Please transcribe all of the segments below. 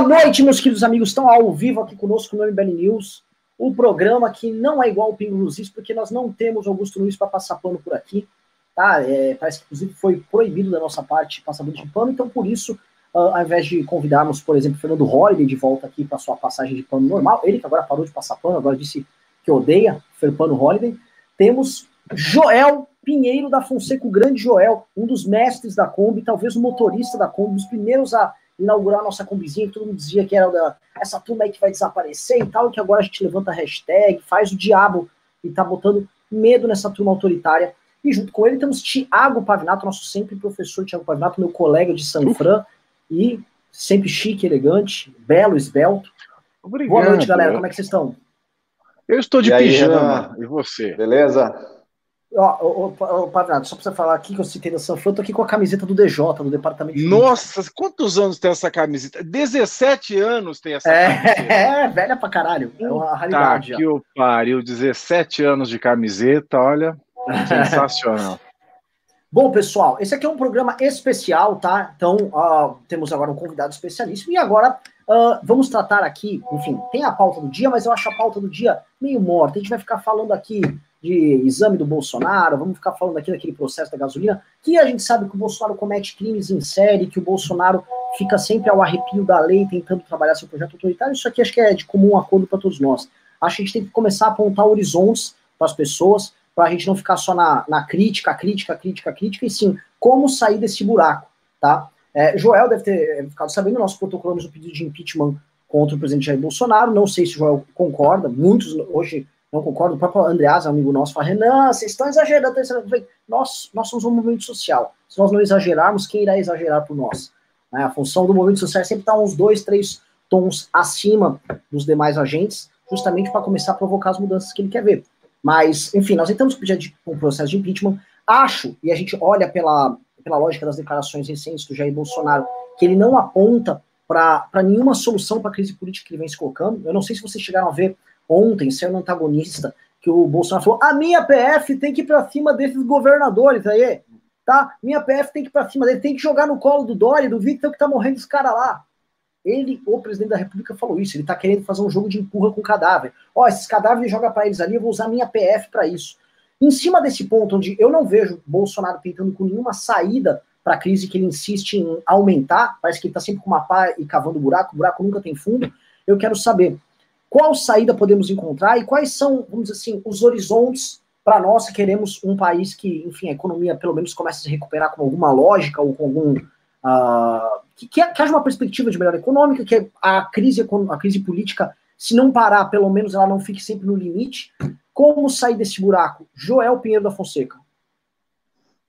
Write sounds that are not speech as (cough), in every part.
Boa noite, meus queridos amigos. Estão ao vivo aqui conosco no MBL News. O programa que não é igual ao Pingo Luzis, porque nós não temos Augusto Luiz para passar pano por aqui. Tá? É, parece que, inclusive, foi proibido da nossa parte passar de pano. Então, por isso, uh, ao invés de convidarmos, por exemplo, Fernando Holliday de volta aqui para sua passagem de pano normal, ele que agora parou de passar pano, agora disse que odeia o pano Holliday, temos Joel Pinheiro da Fonseca, o grande Joel, um dos mestres da Kombi, talvez o motorista da Kombi, dos primeiros a inaugurar a nossa combizinha, que todo mundo dizia que era da, essa turma aí que vai desaparecer e tal, e que agora a gente levanta a hashtag, faz o diabo e tá botando medo nessa turma autoritária. E junto com ele temos Tiago Pavinato, nosso sempre professor Tiago Pavinato, meu colega de San Fran, e sempre chique, elegante, belo, esbelto. Obrigado. Boa noite, galera. Como é que vocês estão? Eu estou de e pijama. Aí, e você? Beleza? Ó, ô, Pavinato, só pra você falar aqui que eu citei da Sanfran, eu tô aqui com a camiseta do DJ, do Departamento de Nossa, quantos anos tem essa camiseta? 17 anos tem essa é, camiseta. (laughs) É, velha pra caralho. É uma raridade. Tá, que o pariu, 17 anos de camiseta, olha, (laughs) sensacional. Bom, pessoal, esse aqui é um programa especial, tá? Então, uh, temos agora um convidado especialíssimo e agora uh, vamos tratar aqui, enfim, tem a pauta do dia, mas eu acho a pauta do dia meio morta. A gente vai ficar falando aqui de exame do Bolsonaro, vamos ficar falando aqui daquele processo da gasolina, que a gente sabe que o Bolsonaro comete crimes em série, que o Bolsonaro fica sempre ao arrepio da lei tentando trabalhar seu projeto autoritário. Isso aqui acho que é de comum acordo para todos nós. Acho que a gente tem que começar a apontar horizontes para as pessoas, para a gente não ficar só na, na crítica, crítica, crítica, crítica, e sim, como sair desse buraco, tá? É, Joel deve ter ficado sabendo, nós protocolamos o pedido de impeachment contra o presidente Jair Bolsonaro, não sei se o Joel concorda, muitos hoje não concordo. O próprio Andreas, amigo nosso, fala: Renan, vocês estão exagerando. Nós, nós somos um movimento social. Se nós não exagerarmos, quem irá exagerar por nós? Né? A função do movimento social é sempre estar uns dois, três tons acima dos demais agentes, justamente para começar a provocar as mudanças que ele quer ver. Mas, enfim, nós entramos com um processo de impeachment. Acho, e a gente olha pela, pela lógica das declarações recentes do Jair Bolsonaro, que ele não aponta para nenhuma solução para a crise política que ele vem se colocando. Eu não sei se vocês chegaram a ver ontem, sendo antagonista, que o Bolsonaro falou: a minha PF tem que ir para cima desses governadores aí, tá? Minha PF tem que ir para cima dele, tem que jogar no colo do Dória, do Victor que tá morrendo os caras lá. Ele, o presidente da República, falou isso. Ele tá querendo fazer um jogo de empurra com cadáver. Ó, esses cadáveres joga para eles ali, eu vou usar minha PF para isso. Em cima desse ponto, onde eu não vejo Bolsonaro tentando com nenhuma saída para a crise que ele insiste em aumentar, parece que ele está sempre com uma pá e cavando buraco, o buraco nunca tem fundo. Eu quero saber qual saída podemos encontrar e quais são, vamos dizer assim, os horizontes para nós que queremos um país que, enfim, a economia pelo menos comece a se recuperar com alguma lógica ou com algum. Uh, que, que, haja uma perspectiva de melhora econômica, que a crise, a crise política, se não parar, pelo menos ela não fique sempre no limite. Como sair desse buraco? Joel Pinheiro da Fonseca.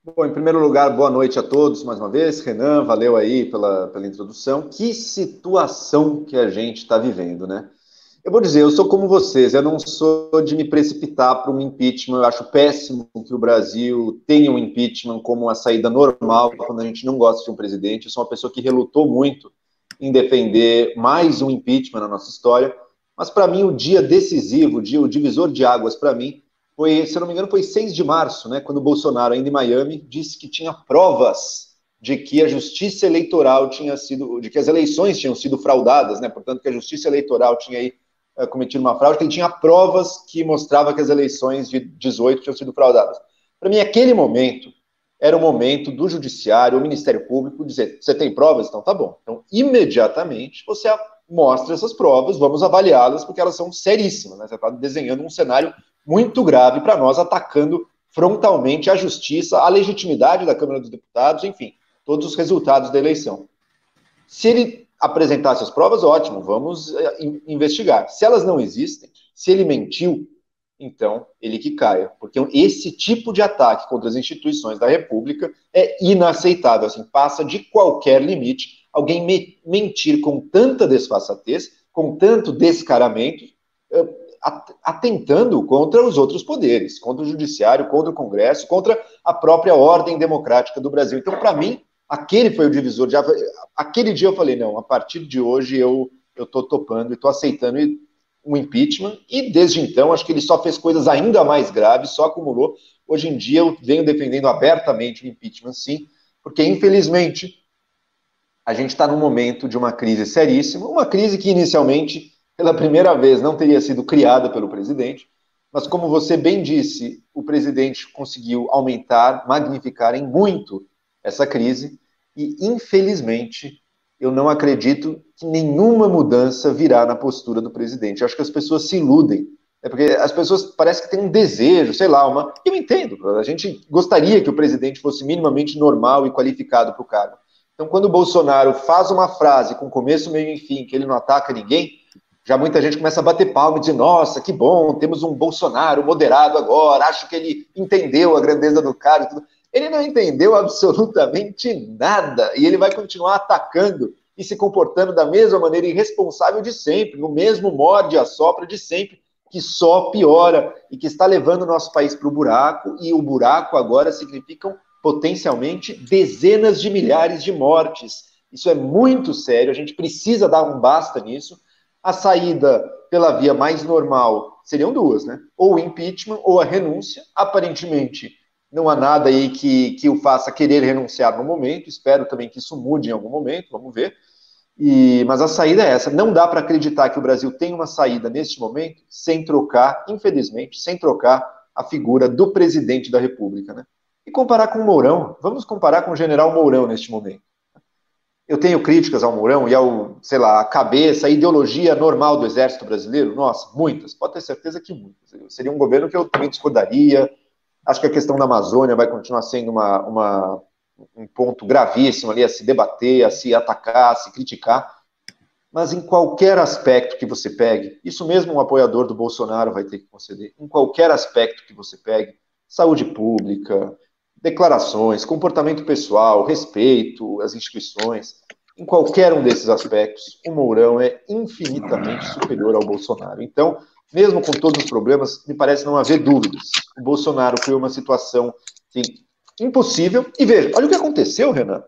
Bom, em primeiro lugar, boa noite a todos mais uma vez. Renan, valeu aí pela, pela introdução. Que situação que a gente está vivendo, né? Eu vou dizer, eu sou como vocês, eu não sou de me precipitar para um impeachment. Eu acho péssimo que o Brasil tenha um impeachment como uma saída normal quando a gente não gosta de um presidente. Eu sou uma pessoa que relutou muito em defender mais um impeachment na nossa história. Mas para mim, o dia decisivo, o, dia, o divisor de águas para mim, foi, se eu não me engano, foi 6 de março, né, quando o Bolsonaro, ainda em Miami, disse que tinha provas de que a justiça eleitoral tinha sido, de que as eleições tinham sido fraudadas, né, portanto, que a justiça eleitoral tinha aí cometido uma fraude, que ele tinha provas que mostrava que as eleições de 18 tinham sido fraudadas. Para mim, aquele momento era o momento do judiciário, o Ministério Público dizer: você tem provas? Então tá bom. Então, imediatamente, você mostra essas provas, vamos avaliá-las, porque elas são seríssimas. Né? Você está desenhando um cenário muito grave para nós, atacando frontalmente a justiça, a legitimidade da Câmara dos Deputados, enfim, todos os resultados da eleição. Se ele apresentar essas provas, ótimo, vamos eh, investigar. Se elas não existem, se ele mentiu, então ele que caia, porque esse tipo de ataque contra as instituições da República é inaceitável, assim, passa de qualquer limite. Alguém me mentir com tanta desfaçatez, com tanto descaramento, eh, atentando contra os outros poderes, contra o judiciário, contra o Congresso, contra a própria ordem democrática do Brasil. Então, para mim, aquele foi o divisor de Aquele dia eu falei, não, a partir de hoje eu eu tô topando e tô aceitando um impeachment. E desde então acho que ele só fez coisas ainda mais graves, só acumulou. Hoje em dia eu venho defendendo abertamente o impeachment, sim, porque infelizmente a gente está num momento de uma crise seríssima, uma crise que inicialmente, pela primeira vez, não teria sido criada pelo presidente, mas como você bem disse, o presidente conseguiu aumentar, magnificar em muito essa crise, e infelizmente eu não acredito que nenhuma mudança virá na postura do presidente. Eu acho que as pessoas se iludem. É porque as pessoas parece que têm um desejo, sei lá, uma. Eu entendo. A gente gostaria que o presidente fosse minimamente normal e qualificado para o cargo. Então, quando o Bolsonaro faz uma frase com começo, meio e fim, que ele não ataca ninguém, já muita gente começa a bater palma e dizer: nossa, que bom, temos um Bolsonaro moderado agora, acho que ele entendeu a grandeza do tudo. Ele não entendeu absolutamente nada e ele vai continuar atacando e se comportando da mesma maneira irresponsável de sempre, no mesmo morde a sopra de sempre, que só piora e que está levando o nosso país para o buraco, e o buraco agora significam potencialmente dezenas de milhares de mortes. Isso é muito sério, a gente precisa dar um basta nisso. A saída pela via mais normal seriam duas, né? Ou o impeachment ou a renúncia. Aparentemente, não há nada aí que, que o faça querer renunciar no momento. Espero também que isso mude em algum momento, vamos ver. E, mas a saída é essa. Não dá para acreditar que o Brasil tem uma saída neste momento sem trocar, infelizmente, sem trocar a figura do presidente da República. Né? E comparar com o Mourão. Vamos comparar com o general Mourão neste momento. Eu tenho críticas ao Mourão e ao, sei lá, a cabeça, a ideologia normal do exército brasileiro? Nossa, muitas. Pode ter certeza que muitas. Seria um governo que eu também discordaria Acho que a questão da Amazônia vai continuar sendo uma, uma, um ponto gravíssimo ali a se debater, a se atacar, a se criticar. Mas em qualquer aspecto que você pegue, isso mesmo um apoiador do Bolsonaro vai ter que conceder, em qualquer aspecto que você pegue, saúde pública, declarações, comportamento pessoal, respeito às instituições, em qualquer um desses aspectos, o Mourão é infinitamente superior ao Bolsonaro. Então, mesmo com todos os problemas, me parece não haver dúvidas. O Bolsonaro criou uma situação assim, impossível. E veja, olha o que aconteceu, Renan.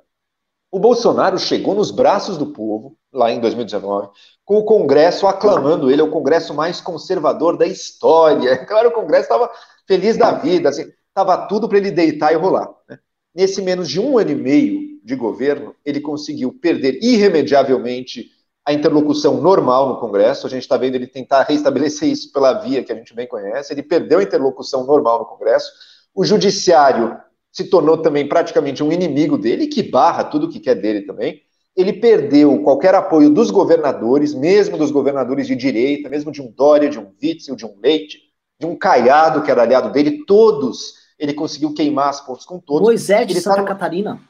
O Bolsonaro chegou nos braços do povo, lá em 2019, com o Congresso aclamando ele, é o Congresso mais conservador da história. (laughs) Claro, o Congresso estava feliz da vida, estava assim, tudo para ele deitar e rolar. Né? Nesse menos de um ano e meio de governo, ele conseguiu perder irremediavelmente a interlocução normal no Congresso. A gente está vendo ele tentar restabelecer isso pela via que a gente bem conhece. Ele perdeu a interlocução normal no Congresso. O Judiciário se tornou também praticamente um inimigo dele, que barra tudo que quer dele também. Ele perdeu qualquer apoio dos governadores, mesmo dos governadores de direita, mesmo de um Dória, de um Witzel, de um Leite, de um Caiado, que era aliado dele, todos ele conseguiu queimar as pontes com todos. Moisés de ele Santa tá... Catarina.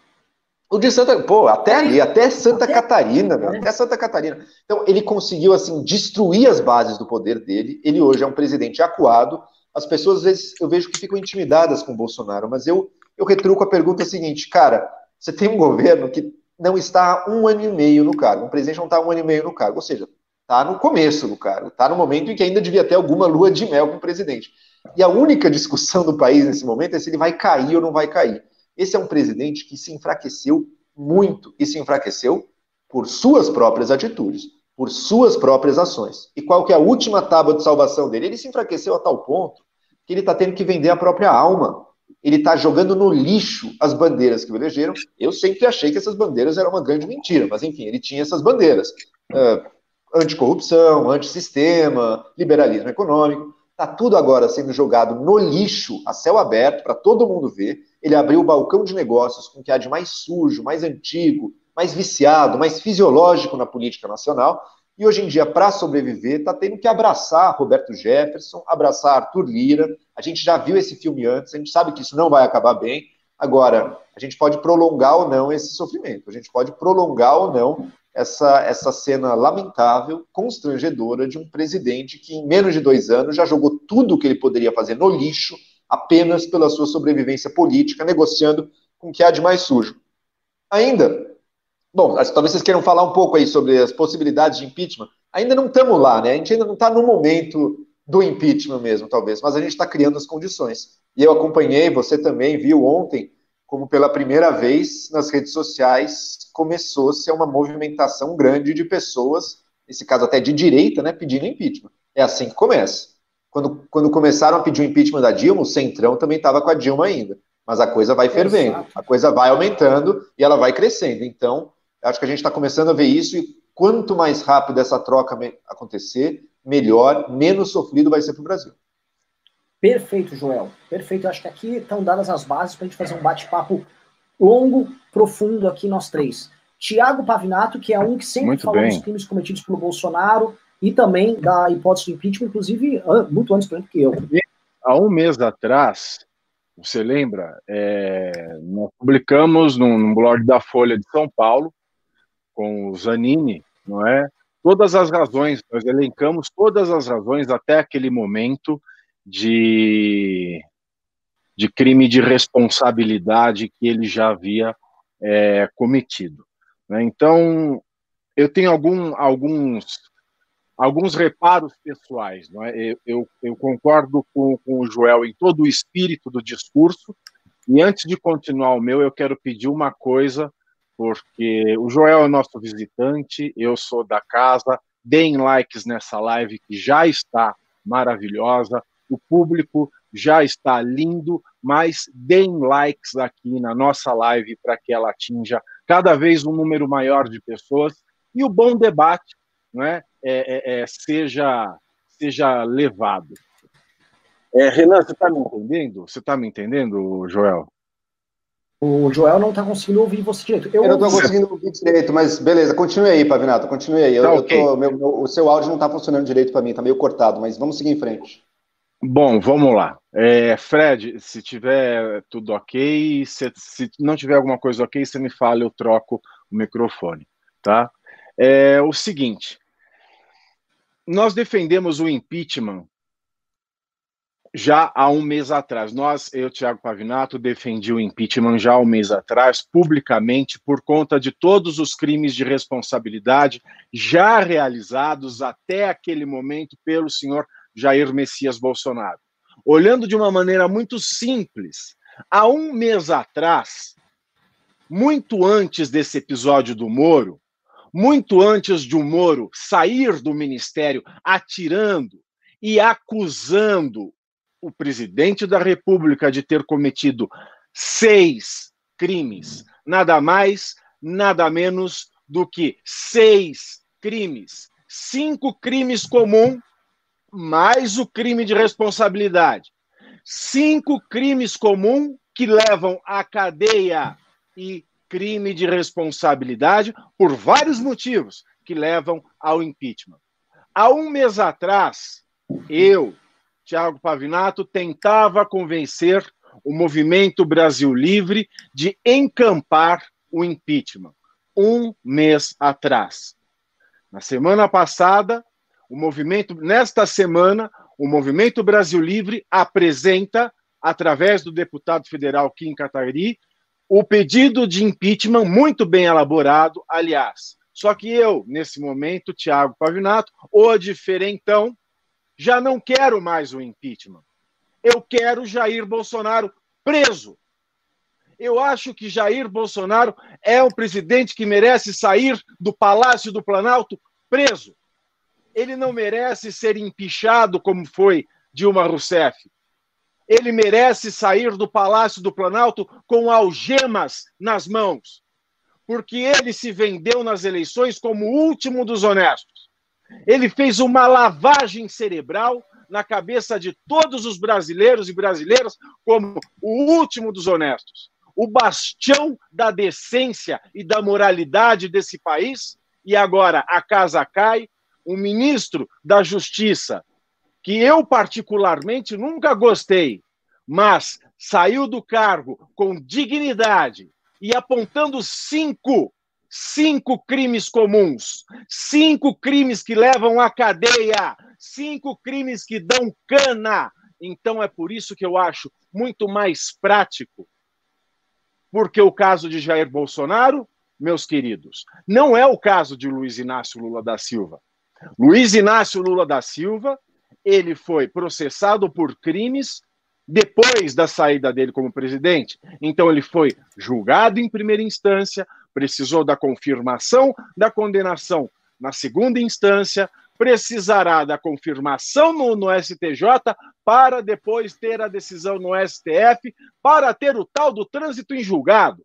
O de Santa, pô, até ali, até Santa até, Catarina, né? até Santa Catarina. Então, ele conseguiu, assim, destruir as bases do poder dele. Ele hoje é um presidente acuado. As pessoas, às vezes, eu vejo que ficam intimidadas com o Bolsonaro, mas eu, eu retruco a pergunta seguinte, cara, você tem um governo que não está há um ano e meio no cargo, um presidente não está há um ano e meio no cargo, ou seja, está no começo do cargo, está no momento em que ainda devia ter alguma lua de mel com o presidente. E a única discussão do país nesse momento é se ele vai cair ou não vai cair. Esse é um presidente que se enfraqueceu muito e se enfraqueceu por suas próprias atitudes, por suas próprias ações. E qual que é a última tábua de salvação dele? Ele se enfraqueceu a tal ponto que ele está tendo que vender a própria alma. Ele está jogando no lixo as bandeiras que o elegeram. Eu sempre achei que essas bandeiras eram uma grande mentira, mas enfim, ele tinha essas bandeiras. Uh, anticorrupção, antissistema, liberalismo econômico. Está tudo agora sendo jogado no lixo, a céu aberto, para todo mundo ver. Ele abriu o balcão de negócios com o que há de mais sujo, mais antigo, mais viciado, mais fisiológico na política nacional. E hoje em dia, para sobreviver, está tendo que abraçar Roberto Jefferson, abraçar Arthur Lira. A gente já viu esse filme antes, a gente sabe que isso não vai acabar bem. Agora, a gente pode prolongar ou não esse sofrimento, a gente pode prolongar ou não essa, essa cena lamentável, constrangedora de um presidente que, em menos de dois anos, já jogou tudo o que ele poderia fazer no lixo apenas pela sua sobrevivência política, negociando com o que há de mais sujo. Ainda, bom, talvez vocês queiram falar um pouco aí sobre as possibilidades de impeachment. Ainda não estamos lá, né? A gente ainda não está no momento do impeachment mesmo, talvez, mas a gente está criando as condições. E eu acompanhei, você também viu ontem, como pela primeira vez nas redes sociais começou-se uma movimentação grande de pessoas, nesse caso até de direita, né, pedindo impeachment. É assim que começa. Quando, quando começaram a pedir o impeachment da Dilma, o Centrão também estava com a Dilma ainda. Mas a coisa vai fervendo, a coisa vai aumentando e ela vai crescendo. Então, Acho que a gente está começando a ver isso e quanto mais rápido essa troca acontecer, melhor, menos sofrido vai ser para o Brasil. Perfeito, Joel. Perfeito. acho que aqui estão dadas as bases para a gente fazer um bate-papo longo, profundo aqui nós três. Tiago Pavinato, que é um que sempre muito falou bem. dos crimes cometidos pelo Bolsonaro e também da hipótese do impeachment, inclusive muito antes, exemplo, que eu. Há um mês atrás, você lembra, é, nós publicamos num, num blog da Folha de São Paulo, com o Zanini, não é? Todas as razões, nós elencamos todas as razões até aquele momento de, de crime de responsabilidade que ele já havia é, cometido. Né? Então, eu tenho algum, alguns, alguns reparos pessoais. Não é? eu, eu, eu concordo com, com o Joel em todo o espírito do discurso, e antes de continuar o meu, eu quero pedir uma coisa, porque o Joel é nosso visitante, eu sou da casa, deem likes nessa live que já está maravilhosa, o público já está lindo, mas deem likes aqui na nossa live para que ela atinja cada vez um número maior de pessoas e o bom debate né, é, é, é, seja, seja levado. É, Renan, você está me entendendo? Você está me entendendo, Joel? O Joel não está conseguindo ouvir você direito. Eu, eu não estou conseguindo ouvir direito, mas beleza, continue aí, Pavinato, continue aí. Eu, tá, okay. eu tô, meu, meu, o seu áudio não está funcionando direito para mim, está meio cortado, mas vamos seguir em frente. Bom, vamos lá. É, Fred, se tiver tudo ok, se, se, não tiver alguma coisa ok, você me fala, eu troco o microfone, tá? É o seguinte, nós defendemos o impeachment já há um mês atrás. Nós, eu, Tiago Pavinato, defendi o impeachment já há um mês atrás, publicamente, por conta de todos os crimes de responsabilidade já realizados até aquele momento pelo senhor Jair Messias Bolsonaro. Olhando de uma maneira muito simples, há um mês atrás, muito antes desse episódio do Moro, muito antes de o Moro sair do ministério atirando e acusando o presidente da República de ter cometido seis crimes, nada mais, nada menos do que seis crimes, cinco crimes comuns mais o crime de responsabilidade. Cinco crimes comuns que levam à cadeia e crime de responsabilidade por vários motivos que levam ao impeachment. Há um mês atrás, eu, Tiago Pavinato, tentava convencer o movimento Brasil Livre de encampar o impeachment. Um mês atrás. Na semana passada, o movimento, nesta semana, o Movimento Brasil Livre apresenta, através do deputado federal Kim Kataguiri, o pedido de impeachment muito bem elaborado, aliás. Só que eu, nesse momento, Tiago Pavinato, o diferentão, já não quero mais o impeachment. Eu quero Jair Bolsonaro preso. Eu acho que Jair Bolsonaro é um presidente que merece sair do Palácio do Planalto preso ele não merece ser empichado como foi Dilma Rousseff. Ele merece sair do Palácio do Planalto com algemas nas mãos, porque ele se vendeu nas eleições como o último dos honestos. Ele fez uma lavagem cerebral na cabeça de todos os brasileiros e brasileiras como o último dos honestos, o bastião da decência e da moralidade desse país. E agora a casa cai, um ministro da Justiça que eu particularmente nunca gostei, mas saiu do cargo com dignidade e apontando cinco, cinco crimes comuns, cinco crimes que levam à cadeia, cinco crimes que dão cana. Então é por isso que eu acho muito mais prático, porque o caso de Jair Bolsonaro, meus queridos, não é o caso de Luiz Inácio Lula da Silva. Luiz Inácio Lula da Silva, ele foi processado por crimes depois da saída dele como presidente. Então, ele foi julgado em primeira instância, precisou da confirmação da condenação na segunda instância, precisará da confirmação no, no, STJ para depois ter a decisão no STF, para ter o tal do trânsito em julgado.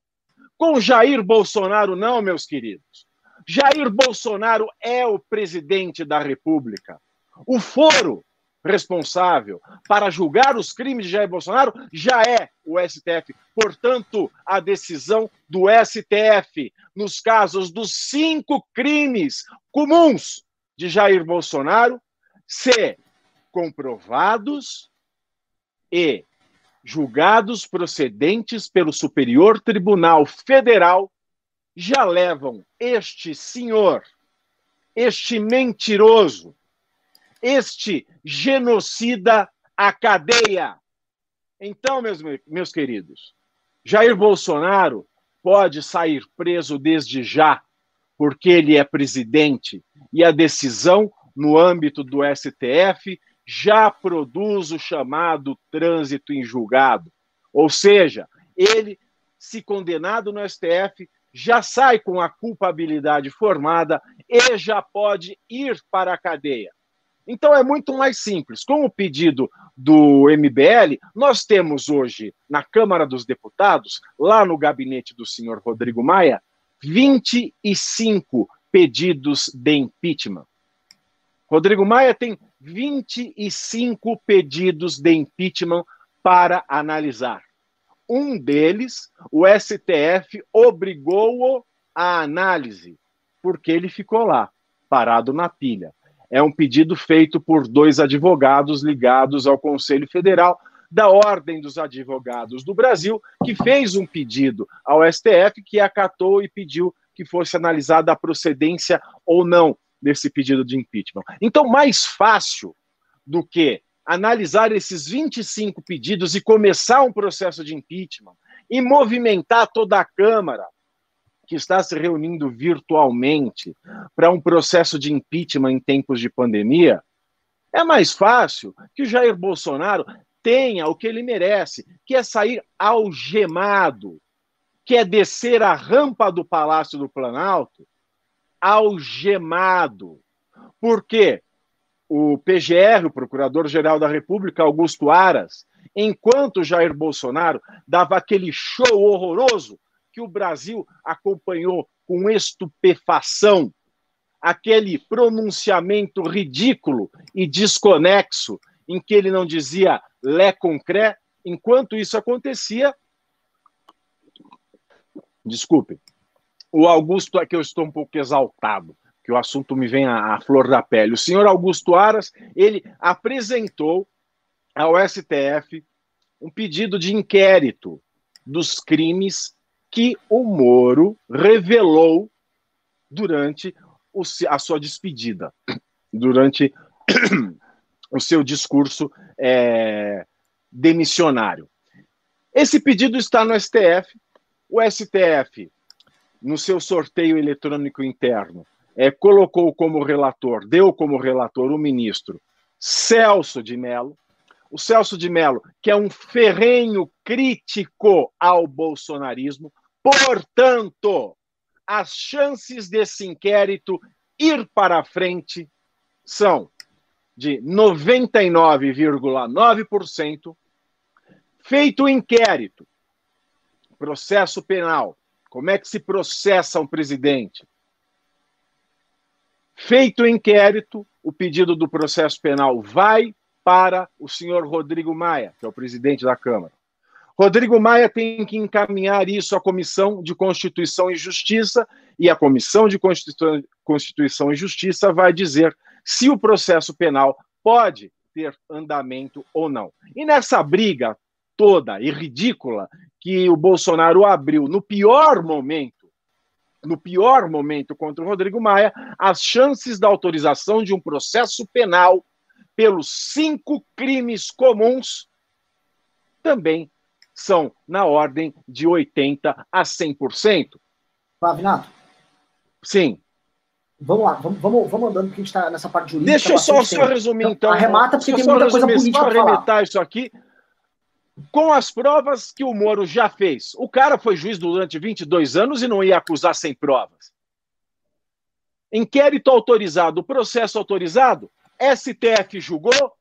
Com Jair Bolsonaro, não, meus queridos. Jair Bolsonaro é o presidente da República. O foro responsável para julgar os crimes de Jair Bolsonaro já é o STF. Portanto, a decisão do STF nos casos dos cinco crimes comuns de Jair Bolsonaro, se comprovados e julgados procedentes pelo Superior Tribunal Federal, já levam este senhor, este mentiroso, este genocida à cadeia. Então, meus, meus queridos, Jair Bolsonaro pode sair preso desde já, porque ele é presidente e a decisão no âmbito do STF já produz o chamado trânsito em julgado. Ou seja, ele, se condenado no STF, já sai com a culpabilidade formada e já pode ir para a cadeia. Então é muito mais simples. Com o pedido do MBL, nós temos hoje na Câmara dos Deputados, lá no gabinete do senhor Rodrigo Maia, 25 pedidos de impeachment. Rodrigo Maia tem 25 pedidos de impeachment para analisar. Um deles, o STF obrigou-o à análise, porque ele ficou lá, parado na pilha é um pedido feito por dois advogados ligados ao Conselho Federal da Ordem dos Advogados do Brasil, que fez um pedido ao STF, que acatou e pediu que fosse analisada a procedência ou não desse pedido de impeachment. Então, mais fácil do que analisar esses 25 pedidos e começar um processo de impeachment e movimentar toda a Câmara, que está se reunindo virtualmente para um processo de impeachment em tempos de pandemia, é mais fácil que Jair Bolsonaro tenha o que ele merece, que é sair algemado, que é descer a rampa do Palácio do Planalto algemado. Por quê? O PGR, o Procurador-Geral da República, Augusto Aras, enquanto Jair Bolsonaro dava aquele show horroroso que o Brasil acompanhou com estupefação aquele pronunciamento ridículo e desconexo em que ele não dizia lé concré, enquanto isso acontecia. Desculpe, o Augusto, é que eu estou um pouco exaltado, que o assunto me vem à, à flor da pele. O senhor Augusto Aras, ele apresentou ao STF um pedido de inquérito dos crimes que o Moro revelou durante o, a sua despedida, durante (clears throat) o seu discurso é, demissionário. Esse pedido está no STF. O STF, no seu sorteio eletrônico interno, é, colocou como relator, deu como relator o ministro Celso de Mello, o Celso de Mello, que é um ferrenho crítico ao bolsonarismo, portanto, as chances desse inquérito ir para frente são de 99,9%. Feito o inquérito, processo penal, como é que se processa um presidente? Feito o inquérito, o pedido do processo penal vai para o senhor Rodrigo Maia, que é o presidente da Câmara. Rodrigo Maia tem que encaminhar isso à Comissão de Constituição e Justiça, e a Comissão de Constituição e Justiça vai dizer se o processo penal pode ter andamento ou não. E nessa briga toda e ridícula que o Bolsonaro abriu no pior momento, no pior momento contra o Rodrigo Maia, as chances da autorização de um processo penal pelos cinco crimes comuns também são na ordem de 80% a 100%. Pavinato? Sim. Vamos lá, vamos, vamos, vamos andando, porque a gente está nessa parte jurídica. Deixa eu só, só resumir, então. então arremata, porque tem muita coisa política para arrematar isso aqui com as provas que o Moro já fez. O cara foi juiz durante 22 anos e não ia acusar sem provas. Inquérito autorizado, processo autorizado, STF julgou,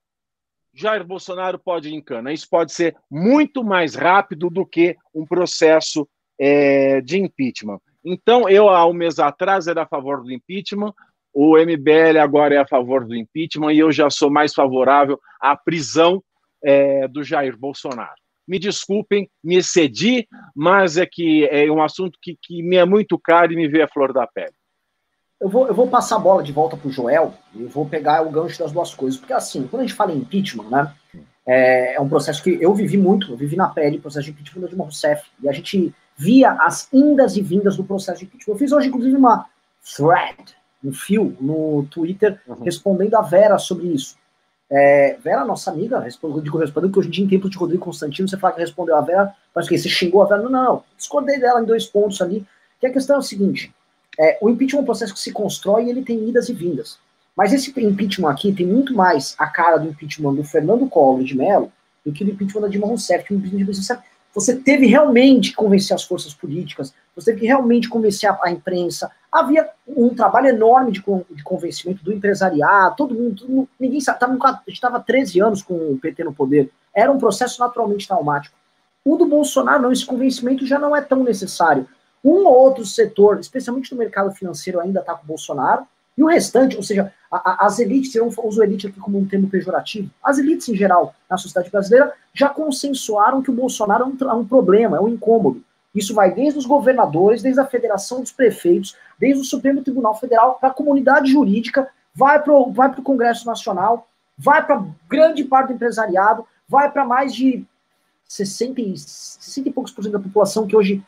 Jair Bolsonaro pode ir em cana. Isso pode ser muito mais rápido do que um processo é, de impeachment. Então, eu, há um mês atrás, era a favor do impeachment, o MBL agora é a favor do impeachment e eu já sou mais favorável à prisão é, do Jair Bolsonaro. Me desculpem, me excedi, mas é que é um assunto que, que me é muito caro e me vê a flor da pele. Eu vou, eu vou passar a bola de volta para o Joel e vou pegar o gancho das duas coisas. Porque, assim, quando a gente fala em impeachment, né, é, é um processo que eu vivi muito, eu vivi na pele o processo de impeachment do Dilma Rousseff. E a gente via as indas e vindas do processo de impeachment. Eu fiz hoje, inclusive, uma thread, um fio, no Twitter, uhum. respondendo a Vera sobre isso. É, Vera, nossa amiga, respondeu, digo respondendo, que hoje em dia, em tempos de Rodrigo Constantino, você fala que respondeu a Vera, mas que você xingou a Vera. Não, não, discordei dela em dois pontos ali. Que a questão é o seguinte: é, o impeachment é um processo que se constrói e ele tem idas e vindas. Mas esse impeachment aqui tem muito mais a cara do impeachment do Fernando Collor de Mello do que do impeachment da Dilma Rousseff, que impeachment de você teve realmente que convencer as forças políticas, você teve que realmente convencer a, a imprensa. Havia um trabalho enorme de, de, convencimento do empresariado, todo mundo, todo mundo ninguém sabe. Tava, estava 13 anos com o PT no poder. Era um processo naturalmente traumático. O do Bolsonaro, não, esse convencimento já não é tão necessário. Um ou outro setor, especialmente no mercado financeiro, ainda está com o Bolsonaro, e o restante, ou seja, a, a, as elites, eu uso elite aqui como um termo pejorativo, as elites em geral na sociedade brasileira já consensuaram que o Bolsonaro é um, é um problema, é um incômodo. Isso vai desde os governadores, desde a Federação dos Prefeitos, desde o Supremo Tribunal Federal, para a comunidade jurídica, vai para o vai Congresso Nacional, vai para grande parte do empresariado, vai para mais de 60 e, 60 e poucos por cento da população que hoje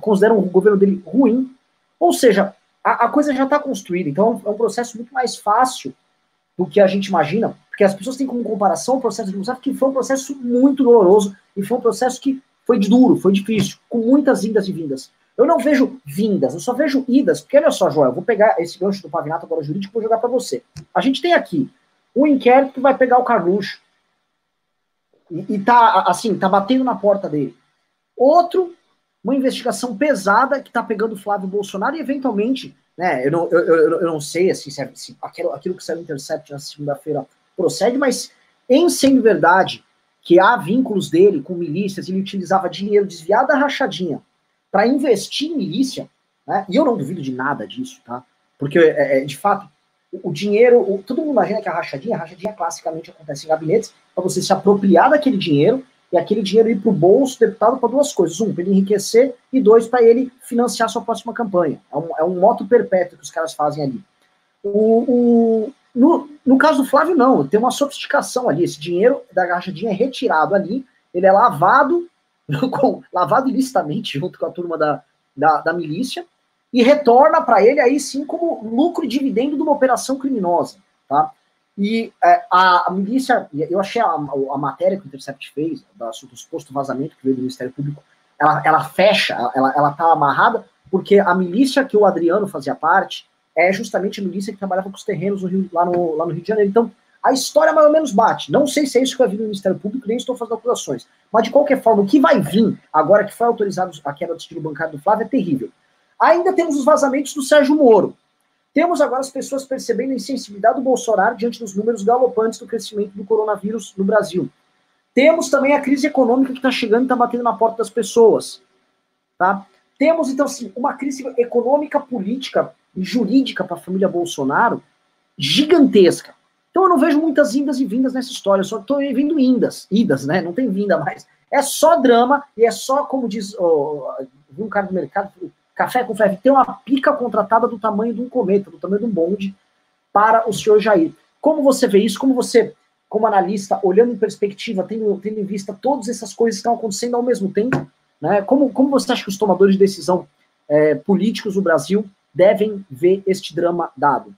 consideram o governo dele ruim. Ou seja, a, a coisa já está construída. Então, é um processo muito mais fácil do que a gente imagina, porque as pessoas têm como comparação o processo de Rousseff, que foi um processo muito doloroso e foi um processo que foi duro, foi difícil, com muitas indas e vindas. Eu não vejo vindas, eu só vejo idas, porque olha só, Joel, vou pegar esse gancho do Pavinato agora jurídico e vou jogar para você. A gente tem aqui um inquérito que vai pegar o Carluxo e, e tá, assim, tá batendo na porta dele. Outro uma investigação pesada que está pegando Flávio Bolsonaro e, eventualmente, né, eu, não, eu, eu, eu não sei assim, se, se aquilo, aquilo que saiu no Intercept na segunda-feira procede, mas em sendo verdade que há vínculos dele com milícias, ele utilizava dinheiro desviado da rachadinha para investir em milícia, né, e eu não duvido de nada disso, tá? Porque, é, é, de fato, o, o dinheiro, o, todo mundo imagina que a rachadinha, a rachadinha classicamente acontece em gabinetes, para você se apropriar daquele dinheiro e aquele dinheiro ir para o bolso do deputado para duas coisas. Um, para ele enriquecer, e dois, para ele financiar sua próxima campanha. É um, é um moto perpétuo que os caras fazem ali. O, o, no, no caso do Flávio, não, tem uma sofisticação ali. Esse dinheiro da rachadinha é retirado ali, ele é lavado, (laughs) com, lavado ilicitamente junto com a turma da, da, da milícia, e retorna para ele aí sim como lucro e dividendo de uma operação criminosa. Tá? E é, a, a, milícia, eu achei a, a, matéria que o Intercept fez, do suposto vazamento que veio do Ministério Público, ela, ela fecha, ela, ela tá amarrada, porque a milícia que o Adriano fazia parte é justamente a milícia que trabalhava com os terrenos no Rio, lá, no, lá no Rio de Janeiro. Então, a história mais ou menos bate. Não sei se é isso que vai vir no Ministério Público, nem estou fazendo acusações. Mas, de qualquer forma, o que vai vir, agora que foi autorizado a queda do estilo bancário do Flávio, é terrível. Ainda temos os vazamentos do Sérgio Moro. Temos agora as pessoas percebendo a insensibilidade do Bolsonaro diante dos números galopantes do crescimento do coronavírus no Brasil. Temos também a crise econômica que está chegando e está batendo na porta das pessoas. Tá? Temos, então, assim, uma crise econômica, política e jurídica para a família Bolsonaro gigantesca. Então eu não vejo muitas indas e vindas nessa história, eu só estou vendo indas, idas, né? Não tem vinda mais. É só drama e é só, como diz oh, um cara do mercado, Café com Ferro tem uma pica contratada do tamanho de um cometa, do tamanho de um bonde, para o senhor Jair. Como você vê isso? Como você, como analista, olhando em perspectiva, tendo, tendo em vista todas essas coisas que estão acontecendo ao mesmo tempo, né? Como, como você acha que os tomadores de decisão é, políticos do Brasil devem ver este drama dado?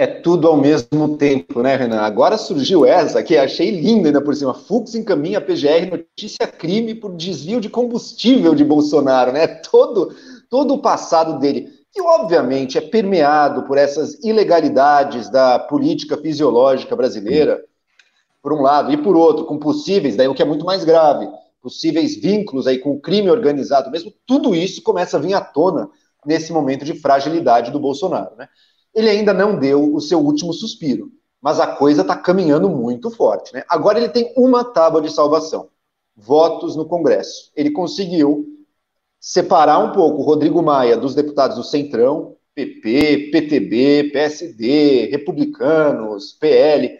É tudo ao mesmo tempo, né, Renan? Agora surgiu essa que achei linda ainda por cima. Fux encaminha a PGR notícia crime por desvio de combustível de Bolsonaro, né? Todo, todo o passado dele, que obviamente é permeado por essas ilegalidades da política fisiológica brasileira, por um lado, e por outro, com possíveis, daí o que é muito mais grave, possíveis vínculos aí com o crime organizado mesmo, tudo isso começa a vir à tona nesse momento de fragilidade do Bolsonaro, né? Ele ainda não deu o seu último suspiro, mas a coisa está caminhando muito forte. Né? Agora ele tem uma tábua de salvação. votos no Congresso. Ele conseguiu separar um pouco o Rodrigo Maia dos deputados do Centrão, PP, PTB, PSD, republicanos, PL.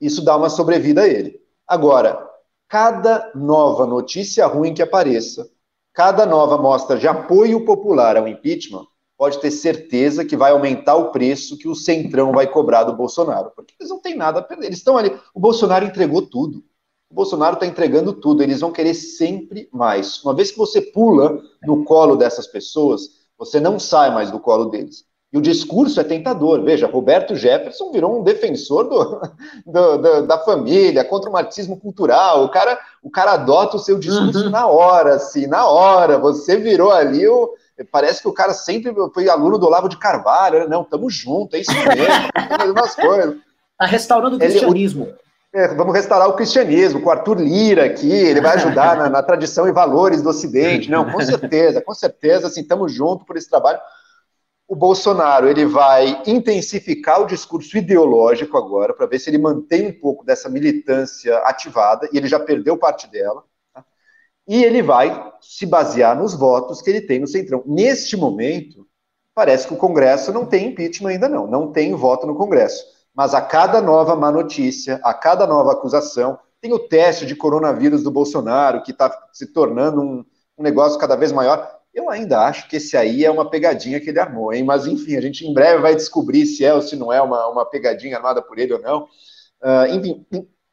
Isso dá uma sobrevida a ele. Agora, cada nova notícia ruim que apareça, cada nova mostra de apoio popular ao impeachment, pode ter certeza que vai aumentar o preço que o Centrão vai cobrar do Bolsonaro. Porque eles não têm nada a perder. Eles estão ali. O Bolsonaro entregou tudo. O Bolsonaro está entregando tudo. Eles vão querer sempre mais. Uma vez que você pula no colo dessas pessoas, você não sai mais do colo deles. E o discurso é tentador. Veja, Roberto Jefferson virou um defensor do, (laughs) do, do, da família, contra o marxismo cultural. O cara, o cara adota o seu discurso uhum. na hora, assim, na hora. Você virou ali o. Parece que o cara sempre foi aluno do Olavo de Carvalho. Não, tamo junto, é isso mesmo, coisas. Tá restaurando o cristianismo. É, vamos restaurar o cristianismo, com o Arthur Lira aqui, ele vai ajudar na, na, tradição e valores do Ocidente. Não, com certeza, com certeza, assim, estamos juntos por esse trabalho o Bolsonaro ele vai intensificar o discurso ideológico agora, para ver se ele mantém um pouco dessa militância ativada, e ele já perdeu parte dela? E ele vai se basear nos votos que ele tem no Centrão. Neste momento, parece que o Congresso não tem impeachment ainda não, não tem voto no Congresso. Mas a cada nova má notícia, a cada nova acusação, tem o teste de coronavírus do Bolsonaro, que está se tornando um, um negócio cada vez maior. Eu ainda acho que esse aí é uma pegadinha que ele armou, hein? Mas enfim, a gente em breve vai descobrir se é ou se não é uma, uma pegadinha armada por ele ou não. Uh, enfim,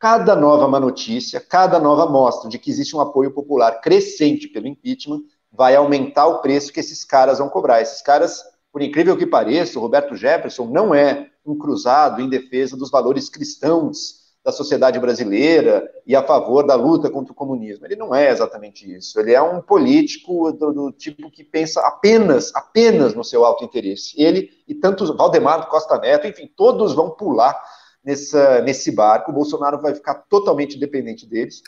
cada nova má notícia, cada nova mostra de que existe um apoio popular crescente pelo impeachment, vai aumentar o preço que esses caras vão cobrar. Esses caras, por incrível que pareça, o Roberto Jefferson não é um cruzado em defesa dos valores cristãos da sociedade brasileira e a favor da luta contra o comunismo. Ele não é exatamente isso. Ele é um político do, do tipo que pensa apenas, apenas no seu alto interesse. Ele e tantos, Valdemar Costa Neto, enfim, todos vão pular nessa, nesse barco. O Bolsonaro vai ficar totalmente dependente deles.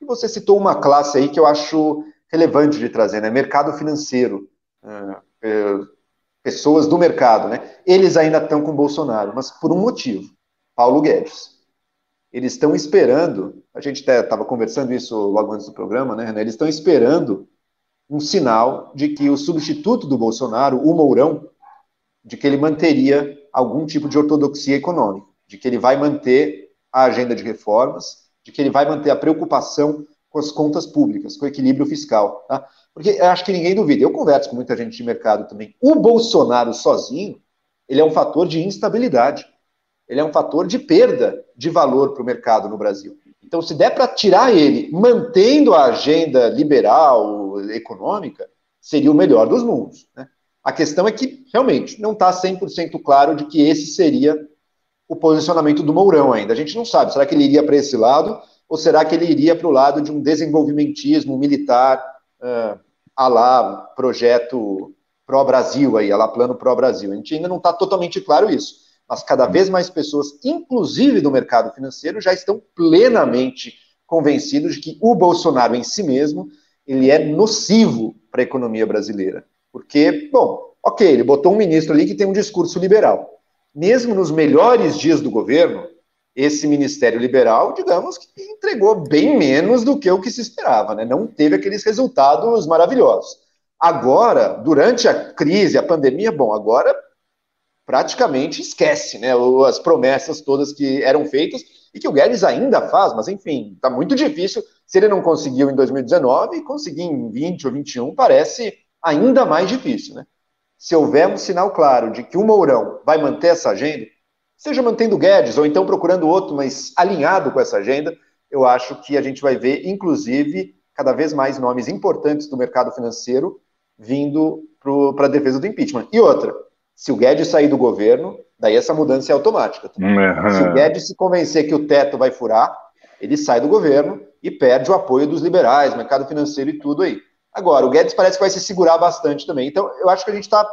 E você citou uma classe aí que eu acho relevante de trazer, né? Mercado financeiro. Uh, pessoas do mercado, né? Eles ainda estão com o Bolsonaro, mas por um motivo. Paulo Guedes eles estão esperando, a gente estava conversando isso logo antes do programa, né, Renan? Eles estão esperando um sinal de que o substituto do Bolsonaro, o Mourão, de que ele manteria algum tipo de ortodoxia econômica, de que ele vai manter a agenda de reformas, de que ele vai manter a preocupação com as contas públicas, com o equilíbrio fiscal. Tá? Porque acho que ninguém duvida, eu converso com muita gente de mercado também. O Bolsonaro sozinho, ele é um fator de instabilidade ele é um fator de perda de valor para o mercado no Brasil. Então, se der para tirar ele, mantendo a agenda liberal, econômica, seria o melhor dos mundos. Né? A questão é que, realmente, não está 100% claro de que esse seria o posicionamento do Mourão ainda. A gente não sabe. Será que ele iria para esse lado ou será que ele iria para o lado de um desenvolvimentismo militar uh, a lá projeto pró-Brasil, aí, a lá plano pró-Brasil? A gente ainda não está totalmente claro isso mas cada vez mais pessoas, inclusive do mercado financeiro, já estão plenamente convencidos de que o Bolsonaro em si mesmo ele é nocivo para a economia brasileira. Porque, bom, ok, ele botou um ministro ali que tem um discurso liberal. Mesmo nos melhores dias do governo, esse ministério liberal, digamos que entregou bem menos do que o que se esperava, né? não teve aqueles resultados maravilhosos. Agora, durante a crise, a pandemia, bom, agora praticamente esquece né, as promessas todas que eram feitas e que o Guedes ainda faz, mas enfim, está muito difícil. Se ele não conseguiu em 2019, conseguir em 20 ou 21 parece ainda mais difícil. Né? Se houver um sinal claro de que o Mourão vai manter essa agenda, seja mantendo o Guedes ou então procurando outro, mas alinhado com essa agenda, eu acho que a gente vai ver, inclusive, cada vez mais nomes importantes do mercado financeiro vindo para a defesa do impeachment. E outra, se o Guedes sair do governo, daí essa mudança é automática. Uhum. Se o Guedes se convencer que o teto vai furar, ele sai do governo e perde o apoio dos liberais, mercado financeiro e tudo aí. Agora, o Guedes parece que vai se segurar bastante também. Então, eu acho que a gente está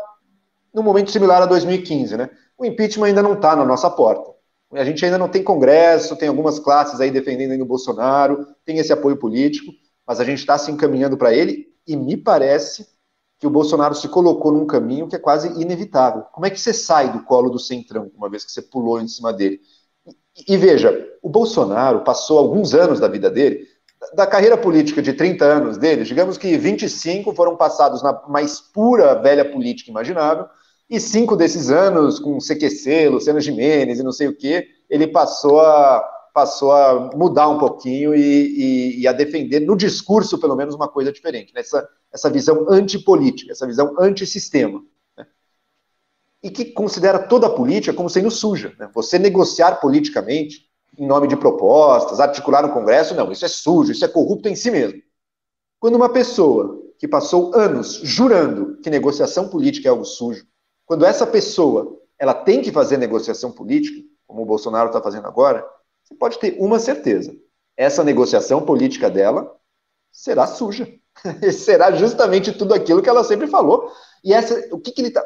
num momento similar a 2015, né? O impeachment ainda não está na nossa porta. A gente ainda não tem Congresso, tem algumas classes aí defendendo o Bolsonaro, tem esse apoio político, mas a gente está se encaminhando para ele e me parece que o Bolsonaro se colocou num caminho que é quase inevitável. Como é que você sai do colo do centrão, uma vez que você pulou em cima dele? E, e veja, o Bolsonaro passou alguns anos da vida dele, da carreira política de 30 anos dele, digamos que 25 foram passados na mais pura velha política imaginável, e cinco desses anos, com CQC, Luciano Jimenez e não sei o quê, ele passou a, passou a mudar um pouquinho e, e, e a defender, no discurso, pelo menos, uma coisa diferente, né? essa, essa visão antipolítica, essa visão antissistema. Né? E que considera toda a política como sendo suja. Né? Você negociar politicamente em nome de propostas, articular no Congresso, não, isso é sujo, isso é corrupto em si mesmo. Quando uma pessoa que passou anos jurando que negociação política é algo sujo, quando essa pessoa ela tem que fazer negociação política, como o Bolsonaro está fazendo agora, você pode ter uma certeza: essa negociação política dela será suja. (laughs) será justamente tudo aquilo que ela sempre falou. E essa, o que, que ele está.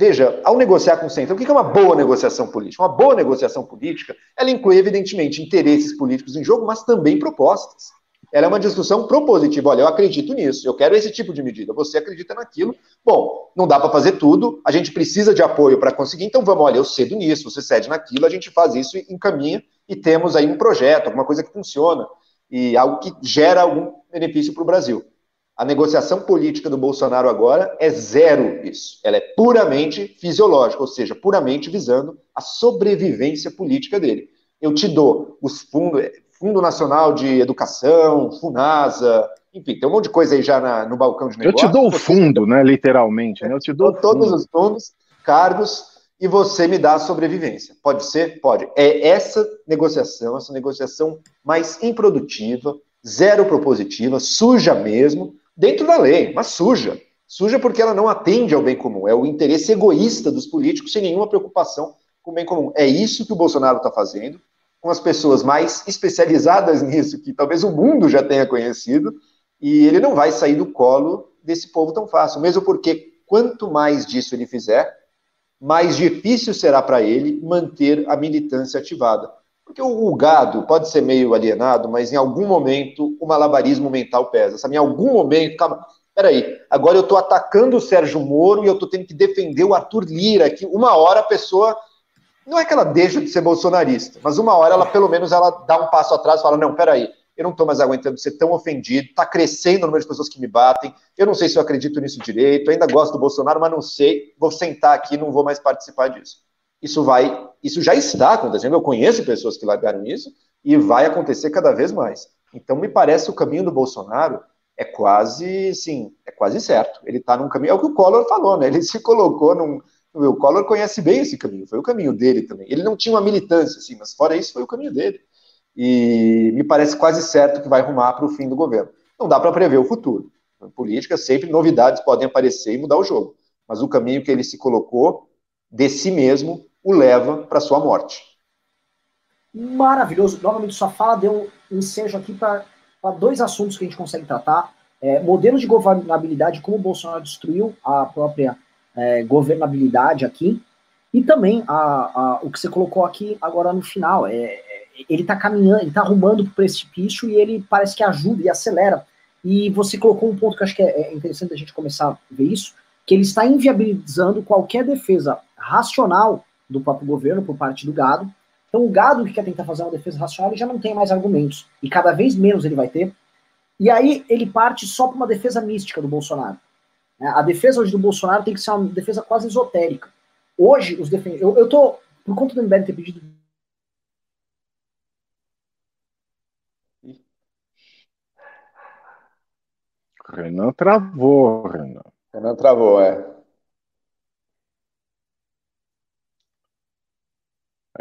Veja, ao negociar com o centro, o que é uma boa negociação política? Uma boa negociação política, ela inclui, evidentemente, interesses políticos em jogo, mas também propostas. Ela é uma discussão propositiva. Olha, eu acredito nisso, eu quero esse tipo de medida. Você acredita naquilo. Bom, não dá para fazer tudo, a gente precisa de apoio para conseguir, então vamos, olha, eu cedo nisso, você cede naquilo, a gente faz isso e encaminha e temos aí um projeto, alguma coisa que funciona e algo que gera algum benefício para o Brasil. A negociação política do Bolsonaro agora é zero isso. Ela é puramente fisiológica, ou seja, puramente visando a sobrevivência política dele. Eu te dou os fundos, Fundo Nacional de Educação, Funasa, enfim, tem um monte de coisa aí já na, no balcão de negócio. Eu te dou o fundo, né, literalmente, né? Eu te dou todos os fundos, cargos e você me dá a sobrevivência. Pode ser? Pode. É essa negociação, essa negociação mais improdutiva, zero propositiva, suja mesmo, dentro da lei, mas suja. Suja porque ela não atende ao bem comum, é o interesse egoísta dos políticos sem nenhuma preocupação com o bem comum. É isso que o Bolsonaro está fazendo, com as pessoas mais especializadas nisso, que talvez o mundo já tenha conhecido, e ele não vai sair do colo desse povo tão fácil, mesmo porque quanto mais disso ele fizer, mais difícil será para ele manter a militância ativada. Porque o, gado pode ser meio alienado, mas em algum momento o malabarismo mental pesa. Sabe? Em algum momento, calma, peraí, agora eu estou atacando o Sérgio Moro e eu estou tendo que defender o Arthur Lira, que uma hora a pessoa, não é que ela deixa de ser bolsonarista, mas uma hora ela pelo menos ela dá um passo atrás e fala, não, peraí, eu não estou mais aguentando ser tão ofendido, está crescendo o número de pessoas que me batem, eu não sei se eu acredito nisso direito, ainda gosto do Bolsonaro, mas não sei, vou sentar aqui, não vou mais participar disso isso vai, isso já está acontecendo. Eu conheço pessoas que largaram isso e vai acontecer cada vez mais. Então me parece o caminho do Bolsonaro é quase, sim, é quase certo. Ele está num caminho, é o que o Collor falou, né? Ele (laughs) se colocou num, o Collor conhece bem esse caminho, foi o caminho dele também. Ele não tinha uma militância, assim, mas fora isso foi o caminho dele. E me parece quase certo que vai rumar para o fim do governo. Não dá para prever o futuro. Na política, sempre novidades podem aparecer e mudar o jogo. Mas o caminho que ele se colocou de si mesmo o leva para sua morte. Maravilhoso. Novamente, sua fala deu um ensejo aqui para dois assuntos que a gente consegue tratar. É, modelos de governabilidade, como o Bolsonaro destruiu a própria é, governabilidade aqui, e também a, a, o que você colocou aqui agora no final. É, é ele está caminhando, ele está arrumando para o precipício e ele parece que ajuda e acelera. E você colocou um ponto que acho que é, é interessante a gente começar a ver isso, que ele está inviabilizando qualquer defesa racional do próprio governo por parte do gado. Então, o gado que quer tentar fazer uma defesa racional, ele já não tem mais argumentos. E cada vez menos ele vai ter. E aí ele parte só para uma defesa mística do Bolsonaro. É, a defesa hoje do Bolsonaro tem que ser uma defesa quase esotérica. Hoje, os defensores. Eu, eu tô, por conta do MBL ter pedido. Renan travou, Renan. Renan travou, é.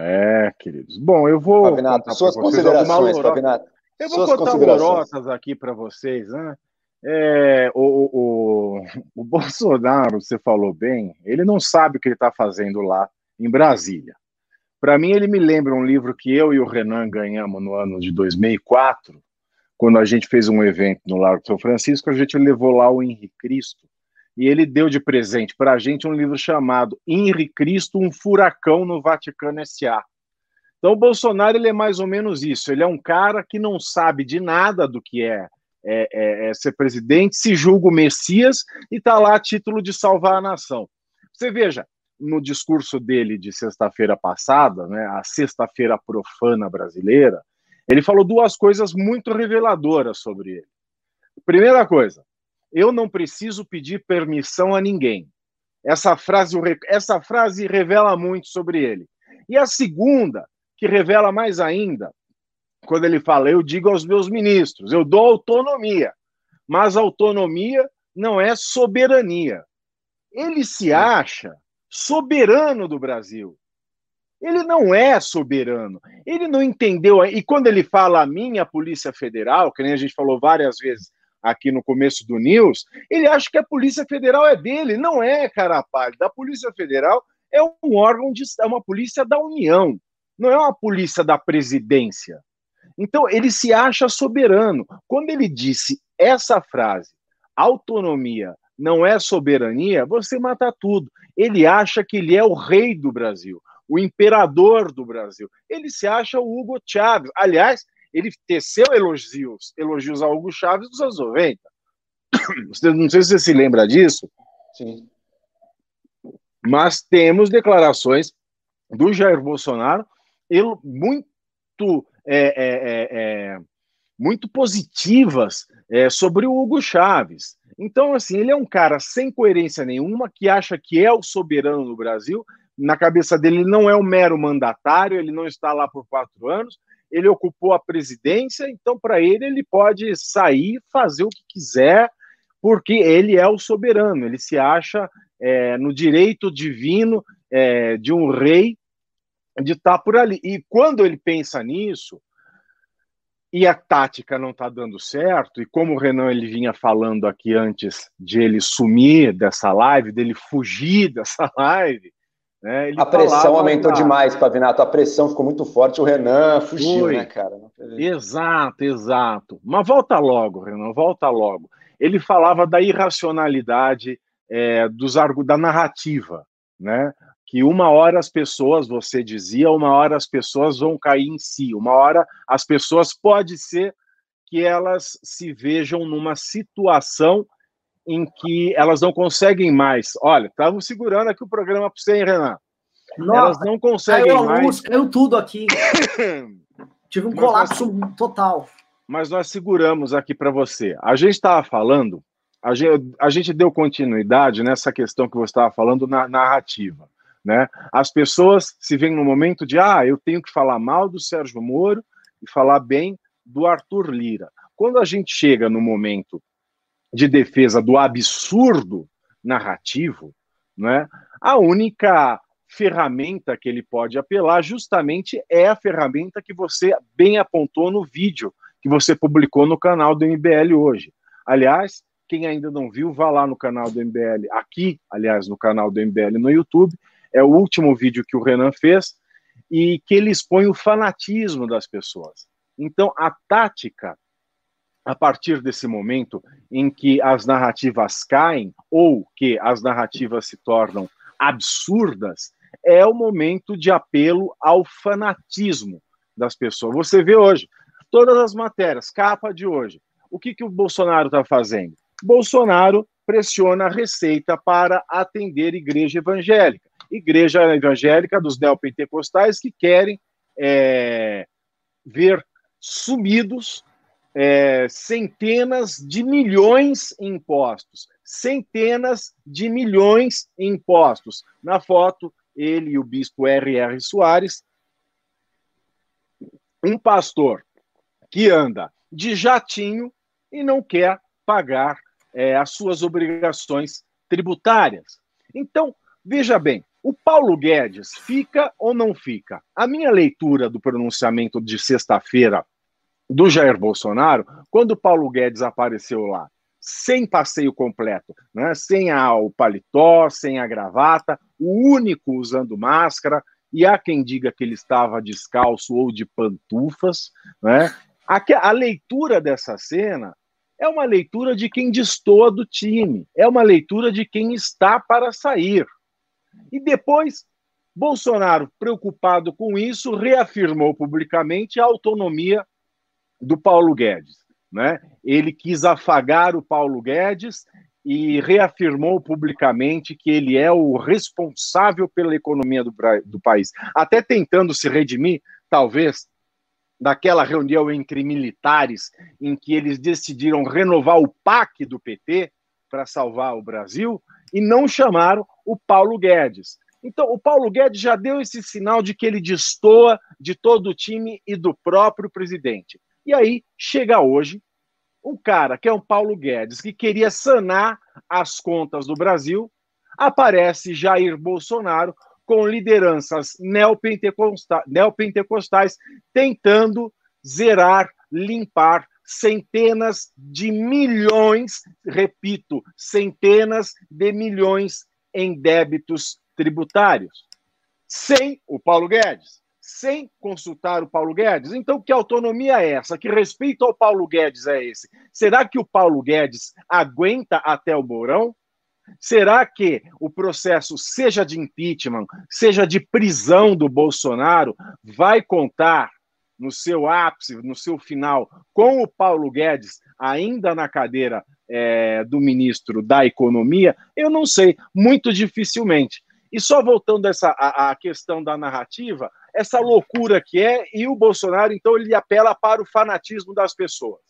É, queridos. Bom, eu vou. Pavinato, suas considerações, Pavinato. Eu vou contar lorotas aqui para vocês, né? É, o, o, o (laughs) Bolsonaro, você falou bem, ele não sabe o que ele está fazendo lá em Brasília. Para mim, ele me lembra um livro que eu e o Renan ganhamos no ano de 2004, quando a gente fez um evento no Largo São Francisco, a gente levou lá o Henrique Cristo, e ele deu de presente para a gente um livro chamado Henri Cristo, um furacão no Vaticano S.A. Então, o Bolsonaro ele é mais ou menos isso. Ele é um cara que não sabe de nada do que é, é, é, é ser presidente, se julga o Messias e está lá a título de salvar a nação. Você veja, no discurso dele de sexta-feira passada, né, a sexta-feira profana brasileira, Ele falou duas coisas muito reveladoras sobre ele. Primeira coisa, eu não preciso pedir permissão a ninguém. Essa frase, essa frase revela muito sobre ele. E a segunda, que revela mais ainda, quando ele fala, eu digo aos meus ministros, eu dou autonomia, mas autonomia não é soberania. Ele se acha soberano do Brasil. Ele não é soberano. Ele não entendeu. E quando ele fala a minha Polícia Federal, que nem a gente falou várias vezes aqui no começo do News, ele acha que a Polícia Federal é dele. Não é, cara pálida. A Polícia Federal é um órgão de. é uma polícia da União, não é uma polícia da presidência. Então, ele se acha soberano. Quando ele disse essa frase, autonomia não é soberania, você mata tudo. Ele acha que ele é o rei do Brasil o imperador do Brasil. Ele se acha o Hugo Chávez. Aliás, ele teceu elogios, elogios ao Hugo Chávez dos anos 90. (coughs) Não sei se você se lembra disso. Sim. Mas temos declarações do Jair Bolsonaro muito, é, é, é, é, muito positivas é, sobre o Hugo Chávez. Então, assim, ele é um cara sem coerência nenhuma, que acha que é o soberano no Brasil, na cabeça dele, ele não é um mero mandatário, ele não está lá por quatro anos, ele ocupou a presidência, então, para ele, ele pode sair, fazer o que quiser, porque ele é o soberano, ele se acha é, no direito divino é, de um rei de estar tá por ali. E quando ele pensa nisso, e a tática não está dando certo, e como o Renan ele vinha falando aqui antes de ele sumir dessa live, dele fugir (laughs) dessa live, né? a pressão aumentou demais, Pavinato. A pressão ficou muito forte. O Renan fugiu, Foi. né, cara? Exato, exato. Mas volta logo, Renan, volta logo. Ele falava da irracionalidade é, dos da narrativa, né? Que uma hora as pessoas, você dizia, uma hora as pessoas vão cair em si, uma hora as pessoas pode ser que elas se vejam numa situação em que elas não conseguem mais. Olha, estamos segurando aqui o programa para você, hein, Renan? Nossa, elas não conseguem caiu mais. Luz, caiu tudo aqui. (coughs) Tive um colapso nós, total. Mas nós seguramos aqui para você. A gente estava falando, a gente, a gente deu continuidade nessa questão que você estava falando na narrativa. Né? As pessoas se veem no momento de, ah, eu tenho que falar mal do Sérgio Moro e falar bem do Arthur Lira. Quando a gente chega no momento de defesa do absurdo narrativo, né, a única ferramenta que ele pode apelar justamente é a ferramenta que você bem apontou no vídeo que você publicou no canal do MBL hoje. Aliás, quem ainda não viu, vá lá no canal do MBL, aqui, aliás, no canal do MBL no YouTube, é o último vídeo que o Renan fez e que ele expõe o fanatismo das pessoas. Então, a tática a partir desse momento em que as narrativas caem ou que as narrativas se tornam absurdas, é o momento de apelo ao fanatismo das pessoas. Você vê hoje, todas as matérias, capa de hoje, o que, que o Bolsonaro está fazendo? Bolsonaro pressiona a Receita para atender igreja evangélica. Igreja evangélica dos neopentecostais que querem é, ver sumidos é, centenas de milhões em impostos. Centenas de milhões em impostos. Na foto, ele e o bispo R.R. Soares, um pastor que anda de jatinho e não quer pagar é, as suas obrigações tributárias. Então, veja bem, o Paulo Guedes fica ou não fica? A minha leitura do pronunciamento de sexta-feira do Jair Bolsonaro, quando Paulo Guedes apareceu lá, sem passeio completo, né? sem a, o paletó, sem a gravata, o único usando máscara, e há quem diga que ele estava descalço ou de pantufas. Né? A, a leitura dessa cena é uma leitura de quem destoa do time, é uma leitura de quem está para sair. E depois, Bolsonaro, preocupado com isso, reafirmou publicamente a autonomia do Paulo Guedes. Né? Ele quis afagar o Paulo Guedes e reafirmou publicamente que ele é o responsável pela economia do, do país, até tentando se redimir, talvez, daquela reunião entre militares em que eles decidiram renovar o PAC do PT para salvar o Brasil e não chamaram o Paulo Guedes. Então, o Paulo Guedes já deu esse sinal de que ele destoa de todo o time e do próprio presidente. E aí chega hoje um cara que é o Paulo Guedes, que queria sanar as contas do Brasil, aparece Jair Bolsonaro com lideranças neopentecostais, neopentecostais tentando zerar, limpar centenas de milhões, repito, centenas de milhões em débitos tributários, sem o Paulo Guedes, sem consultar o Paulo Guedes. Então, que autonomia é essa? Que respeito ao Paulo Guedes é esse? Será que o Paulo Guedes aguenta até o Mourão? Será que o processo, seja de impeachment, seja de prisão do Bolsonaro, vai contar no seu ápice, no seu final, com o Paulo Guedes ainda na cadeira é, do ministro da Economia? Eu não sei, muito dificilmente. E só voltando essa a, a questão da narrativa, essa loucura que é, e o Bolsonaro, então, ele apela para o fanatismo das pessoas.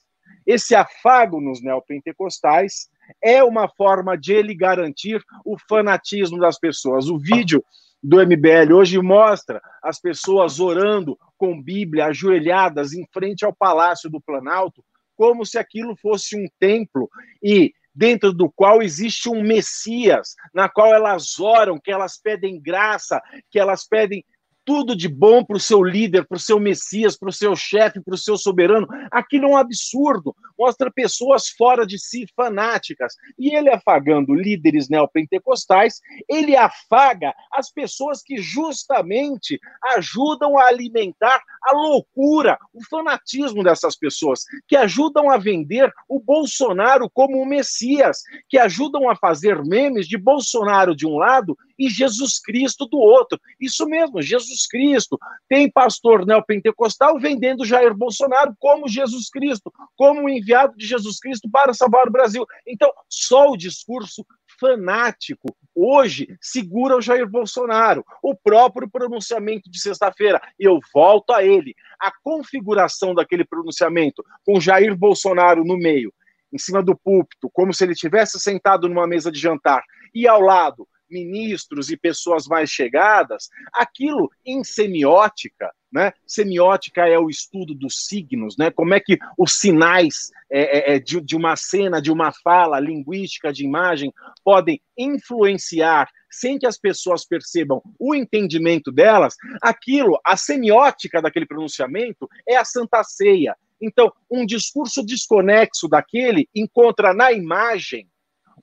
Esse afago nos neopentecostais é uma forma de ele garantir o fanatismo das pessoas. O vídeo do MBL hoje mostra as pessoas orando com Bíblia, ajoelhadas em frente ao Palácio do Planalto, como se aquilo fosse um templo e dentro do qual existe um Messias, na qual elas oram, que elas pedem graça, que elas pedem tudo de bom para o seu líder, para o seu Messias, para o seu chefe, para o seu soberano. Aquilo é um absurdo. Mostra pessoas fora de si, fanáticas. E ele afagando líderes neopentecostais, ele afaga as pessoas que justamente ajudam a alimentar a loucura, o fanatismo dessas pessoas, que ajudam a vender o Bolsonaro como um Messias, que ajudam a fazer memes de Bolsonaro de um lado e Jesus Cristo do outro. Isso mesmo, Jesus Cristo. Tem pastor neopentecostal vendendo Jair Bolsonaro como Jesus Cristo, como o enviado de Jesus Cristo para salvar o Brasil. Então, só o discurso fanático hoje segura o Jair Bolsonaro. O próprio pronunciamento de sexta-feira, eu volto a ele. A configuração daquele pronunciamento com Jair Bolsonaro no meio, em cima do púlpito, como se ele tivesse sentado numa mesa de jantar, e ao lado ministros e pessoas mais chegadas, aquilo em semiótica, né? Semiótica é o estudo dos signos, né? Como é que os sinais é, é, é, de, de uma cena, de uma fala linguística, de imagem, podem influenciar sem que as pessoas percebam o entendimento delas, aquilo, a semiótica daquele pronunciamento é a Santa Ceia. Então, um discurso desconexo daquele encontra na imagem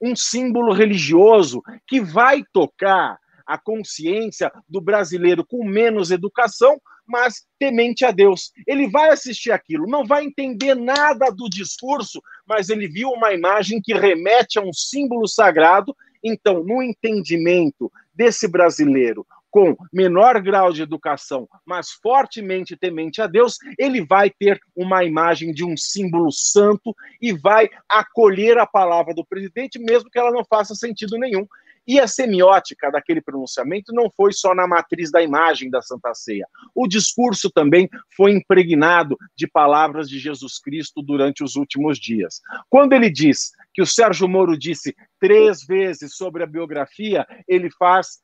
um símbolo religioso que vai tocar a consciência do brasileiro com menos educação, mas temente a Deus. Ele vai assistir aquilo, não vai entender nada do discurso, mas ele viu uma imagem que remete a um símbolo sagrado. Então, no entendimento desse brasileiro com menor grau de educação, mas fortemente temente a Deus, ele vai ter uma imagem de um símbolo santo e vai acolher a palavra do presidente, mesmo que ela não faça sentido nenhum. E a semiótica daquele pronunciamento não foi só na matriz da imagem da Santa Ceia. O discurso também foi impregnado de palavras de Jesus Cristo durante os últimos dias. Quando ele diz que o Sérgio Moro disse três vezes sobre a biografia, ele faz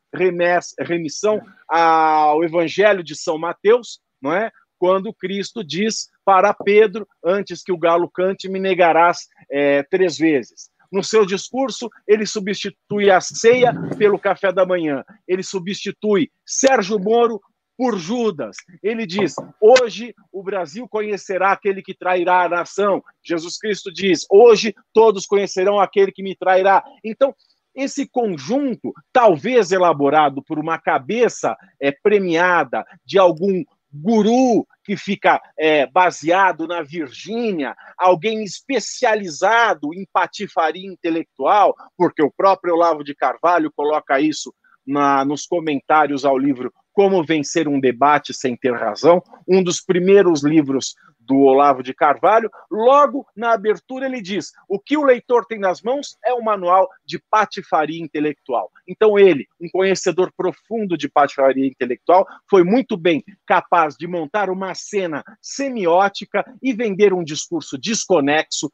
remissão ao Evangelho de São Mateus, não é? Quando Cristo diz para Pedro, antes que o galo cante, me negarás é, três vezes. No seu discurso, ele substitui a ceia pelo café da manhã. Ele substitui Sérgio Moro por Judas. Ele diz: Hoje o Brasil conhecerá aquele que trairá a nação. Jesus Cristo diz: Hoje todos conhecerão aquele que me trairá. Então, esse conjunto, talvez elaborado por uma cabeça é, premiada de algum guru que fica é, baseado na Virgínia, alguém especializado em patifaria intelectual, porque o próprio Olavo de Carvalho coloca isso na, nos comentários ao livro Como Vencer um Debate Sem Ter Razão, um dos primeiros livros do Olavo de Carvalho. Logo na abertura, ele diz: o que o leitor tem nas mãos é um manual de patifaria intelectual. Então, ele, um conhecedor profundo de patifaria intelectual, foi muito bem capaz de montar uma cena semiótica e vender um discurso desconexo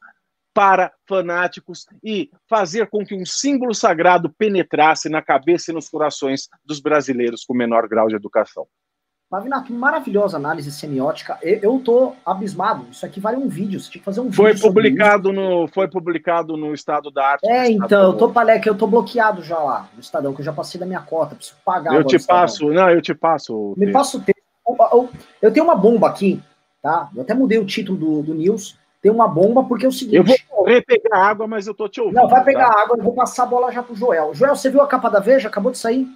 para fanáticos e fazer com que um símbolo sagrado penetrasse na cabeça e nos corações dos brasileiros com menor grau de educação. Maravilhosa análise semiótica. Eu, tô abismado. Isso aqui vale um vídeo. Você tinha que fazer um foi vídeo. Publicado no, foi publicado no Estado da Arte. É, então, eu tô, que eu tô bloqueado já lá no Estadão, que eu já passei da minha cota. Preciso pagar. Eu te passo, não, eu te passo. Me passo o texto. Eu tenho uma bomba aqui, tá? Eu até mudei o título do, do News. Tem uma bomba porque é o seguinte. Eu vou correr pegar água, mas eu tô te ouvindo. Não, vai pegar tá? água, eu vou passar a bola já pro Joel. Joel, você viu a capa da Veja? Acabou de sair?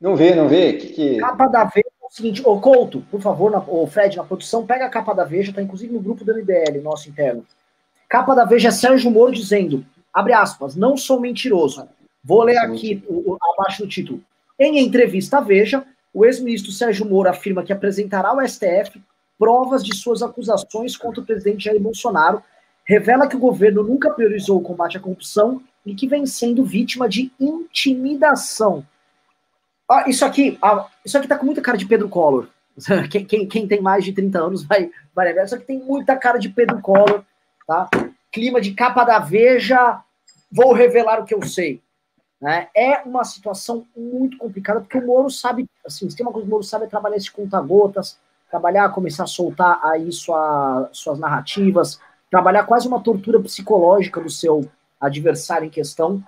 Não vê, não vê. Que que... Capa da Veja o seguinte, ô Couto, por favor, na, ô Fred, na produção, pega a capa da Veja, tá inclusive no grupo do MBL, nosso interno. Capa da Veja é Sérgio Moro dizendo, abre aspas, não sou mentiroso. Vou ler aqui o, o, abaixo do título. Em entrevista à Veja, o ex-ministro Sérgio Moro afirma que apresentará ao STF provas de suas acusações contra o presidente Jair Bolsonaro, revela que o governo nunca priorizou o combate à corrupção e que vem sendo vítima de intimidação. Ah, isso aqui, ah, isso aqui tá com muita cara de Pedro Collor. (laughs) Quem, quem, quem, tem mais de 30 anos vai, vai. Isso aqui tem muita cara de Pedro Collor, tá? Clima de capa da Veja, vou revelar o que eu sei. Né? É uma situação muito complicada, porque o Moro sabe, assim, se tem uma coisa que o Moro sabe é trabalhar esse conta-gotas, trabalhar, começar a soltar aí sua, suas narrativas, trabalhar quase uma tortura psicológica do seu adversário em questão,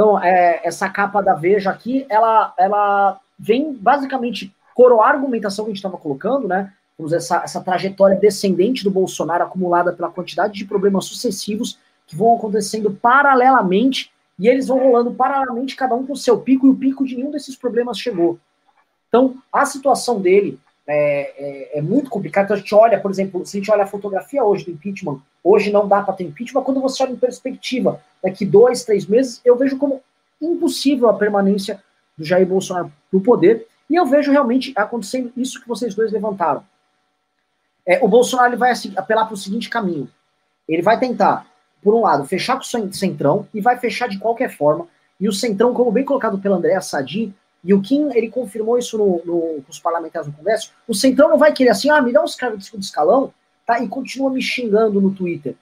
então, é, essa capa da Veja aqui, ela, ela vem basicamente coroar a argumentação que a gente estava colocando, né? Vamos essa, essa trajetória descendente do Bolsonaro acumulada pela quantidade de problemas sucessivos que vão acontecendo paralelamente e eles vão rolando paralelamente, cada um com o seu pico, e o pico de nenhum desses problemas chegou. Então, a situação dele é, é, é muito complicada. Então, a gente olha, por exemplo, se a gente olha a fotografia hoje do impeachment, hoje não dá para ter impeachment, quando você olha em perspectiva, daqui dois, três meses, eu vejo como impossível a permanência do Jair Bolsonaro no poder, e eu vejo realmente acontecendo isso que vocês dois levantaram. É, o Bolsonaro ele vai assim, apelar para o seguinte caminho. Ele vai tentar, por um lado, fechar com o Centrão, e vai fechar de qualquer forma, e o Centrão, como bem colocado pelo André Sadi, e o Kim, ele confirmou isso no, no, nos parlamentares do Congresso, o Centrão não vai querer assim, ah, me dá uns caras de segundo escalão, tá? E continua me xingando no Twitter.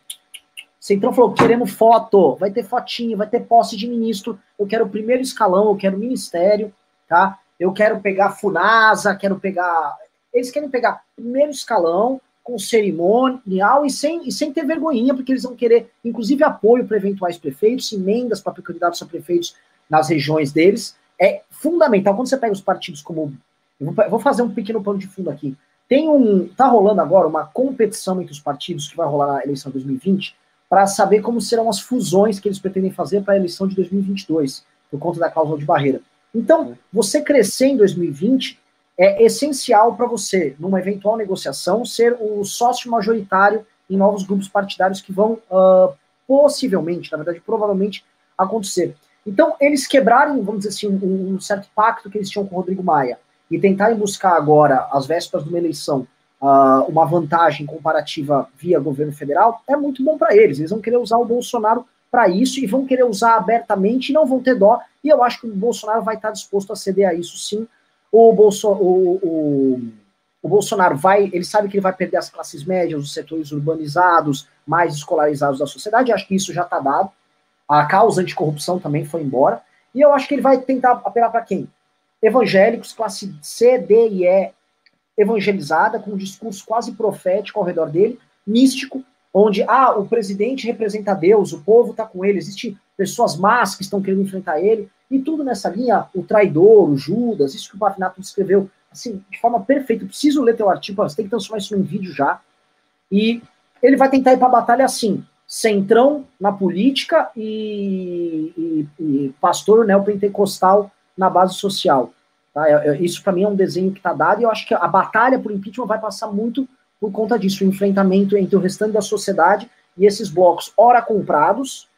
Centrão falou: queremos foto, vai ter fotinho, vai ter posse de ministro. Eu quero o primeiro escalão, eu quero ministério, tá? Eu quero pegar Funasa, quero pegar. Eles querem pegar primeiro escalão, com cerimonial e sem, e sem ter vergonhinha, porque eles vão querer, inclusive, apoio para eventuais prefeitos, emendas para candidatos a prefeitos nas regiões deles. É fundamental. Quando você pega os partidos como. Eu vou fazer um pequeno pano de fundo aqui. Tem um. Tá rolando agora uma competição entre os partidos que vai rolar na eleição de 2020 para saber como serão as fusões que eles pretendem fazer para a eleição de 2022, por conta da cláusula de barreira. Então, você crescer em 2020 é essencial para você, numa eventual negociação, ser o sócio majoritário em novos grupos partidários que vão uh, possivelmente, na verdade, provavelmente acontecer. Então, eles quebrarem, vamos dizer assim, um, um certo pacto que eles tinham com o Rodrigo Maia e tentarem buscar agora, às vésperas de uma eleição, uh, uma vantagem comparativa via governo federal, é muito bom para eles. Eles vão querer usar o Bolsonaro para isso e vão querer usar abertamente e não vão ter dó. E eu acho que o Bolsonaro vai estar disposto a ceder a isso, sim. O, Bolso, o, o, o Bolsonaro vai, ele sabe que ele vai perder as classes médias, os setores urbanizados, mais escolarizados da sociedade. Acho que isso já está dado. A causa anticorrupção também foi embora. E eu acho que ele vai tentar apelar para quem? Evangélicos, classe C, D e E evangelizada, com um discurso quase profético ao redor dele, místico, onde ah, o presidente representa Deus, o povo está com ele, existem pessoas más que estão querendo enfrentar ele, e tudo nessa linha, o traidor, o Judas, isso que o Pavinato escreveu, assim, de forma perfeita. Eu preciso ler teu artigo, você tem que transformar isso num vídeo já. E ele vai tentar ir para a batalha assim, centrão na política e, e, e pastor neopentecostal na base social. Tá? É, é, isso para mim é um desenho que está dado e eu acho que a batalha por impeachment vai passar muito por conta disso, o enfrentamento entre o restante da sociedade e esses blocos, ora comprados,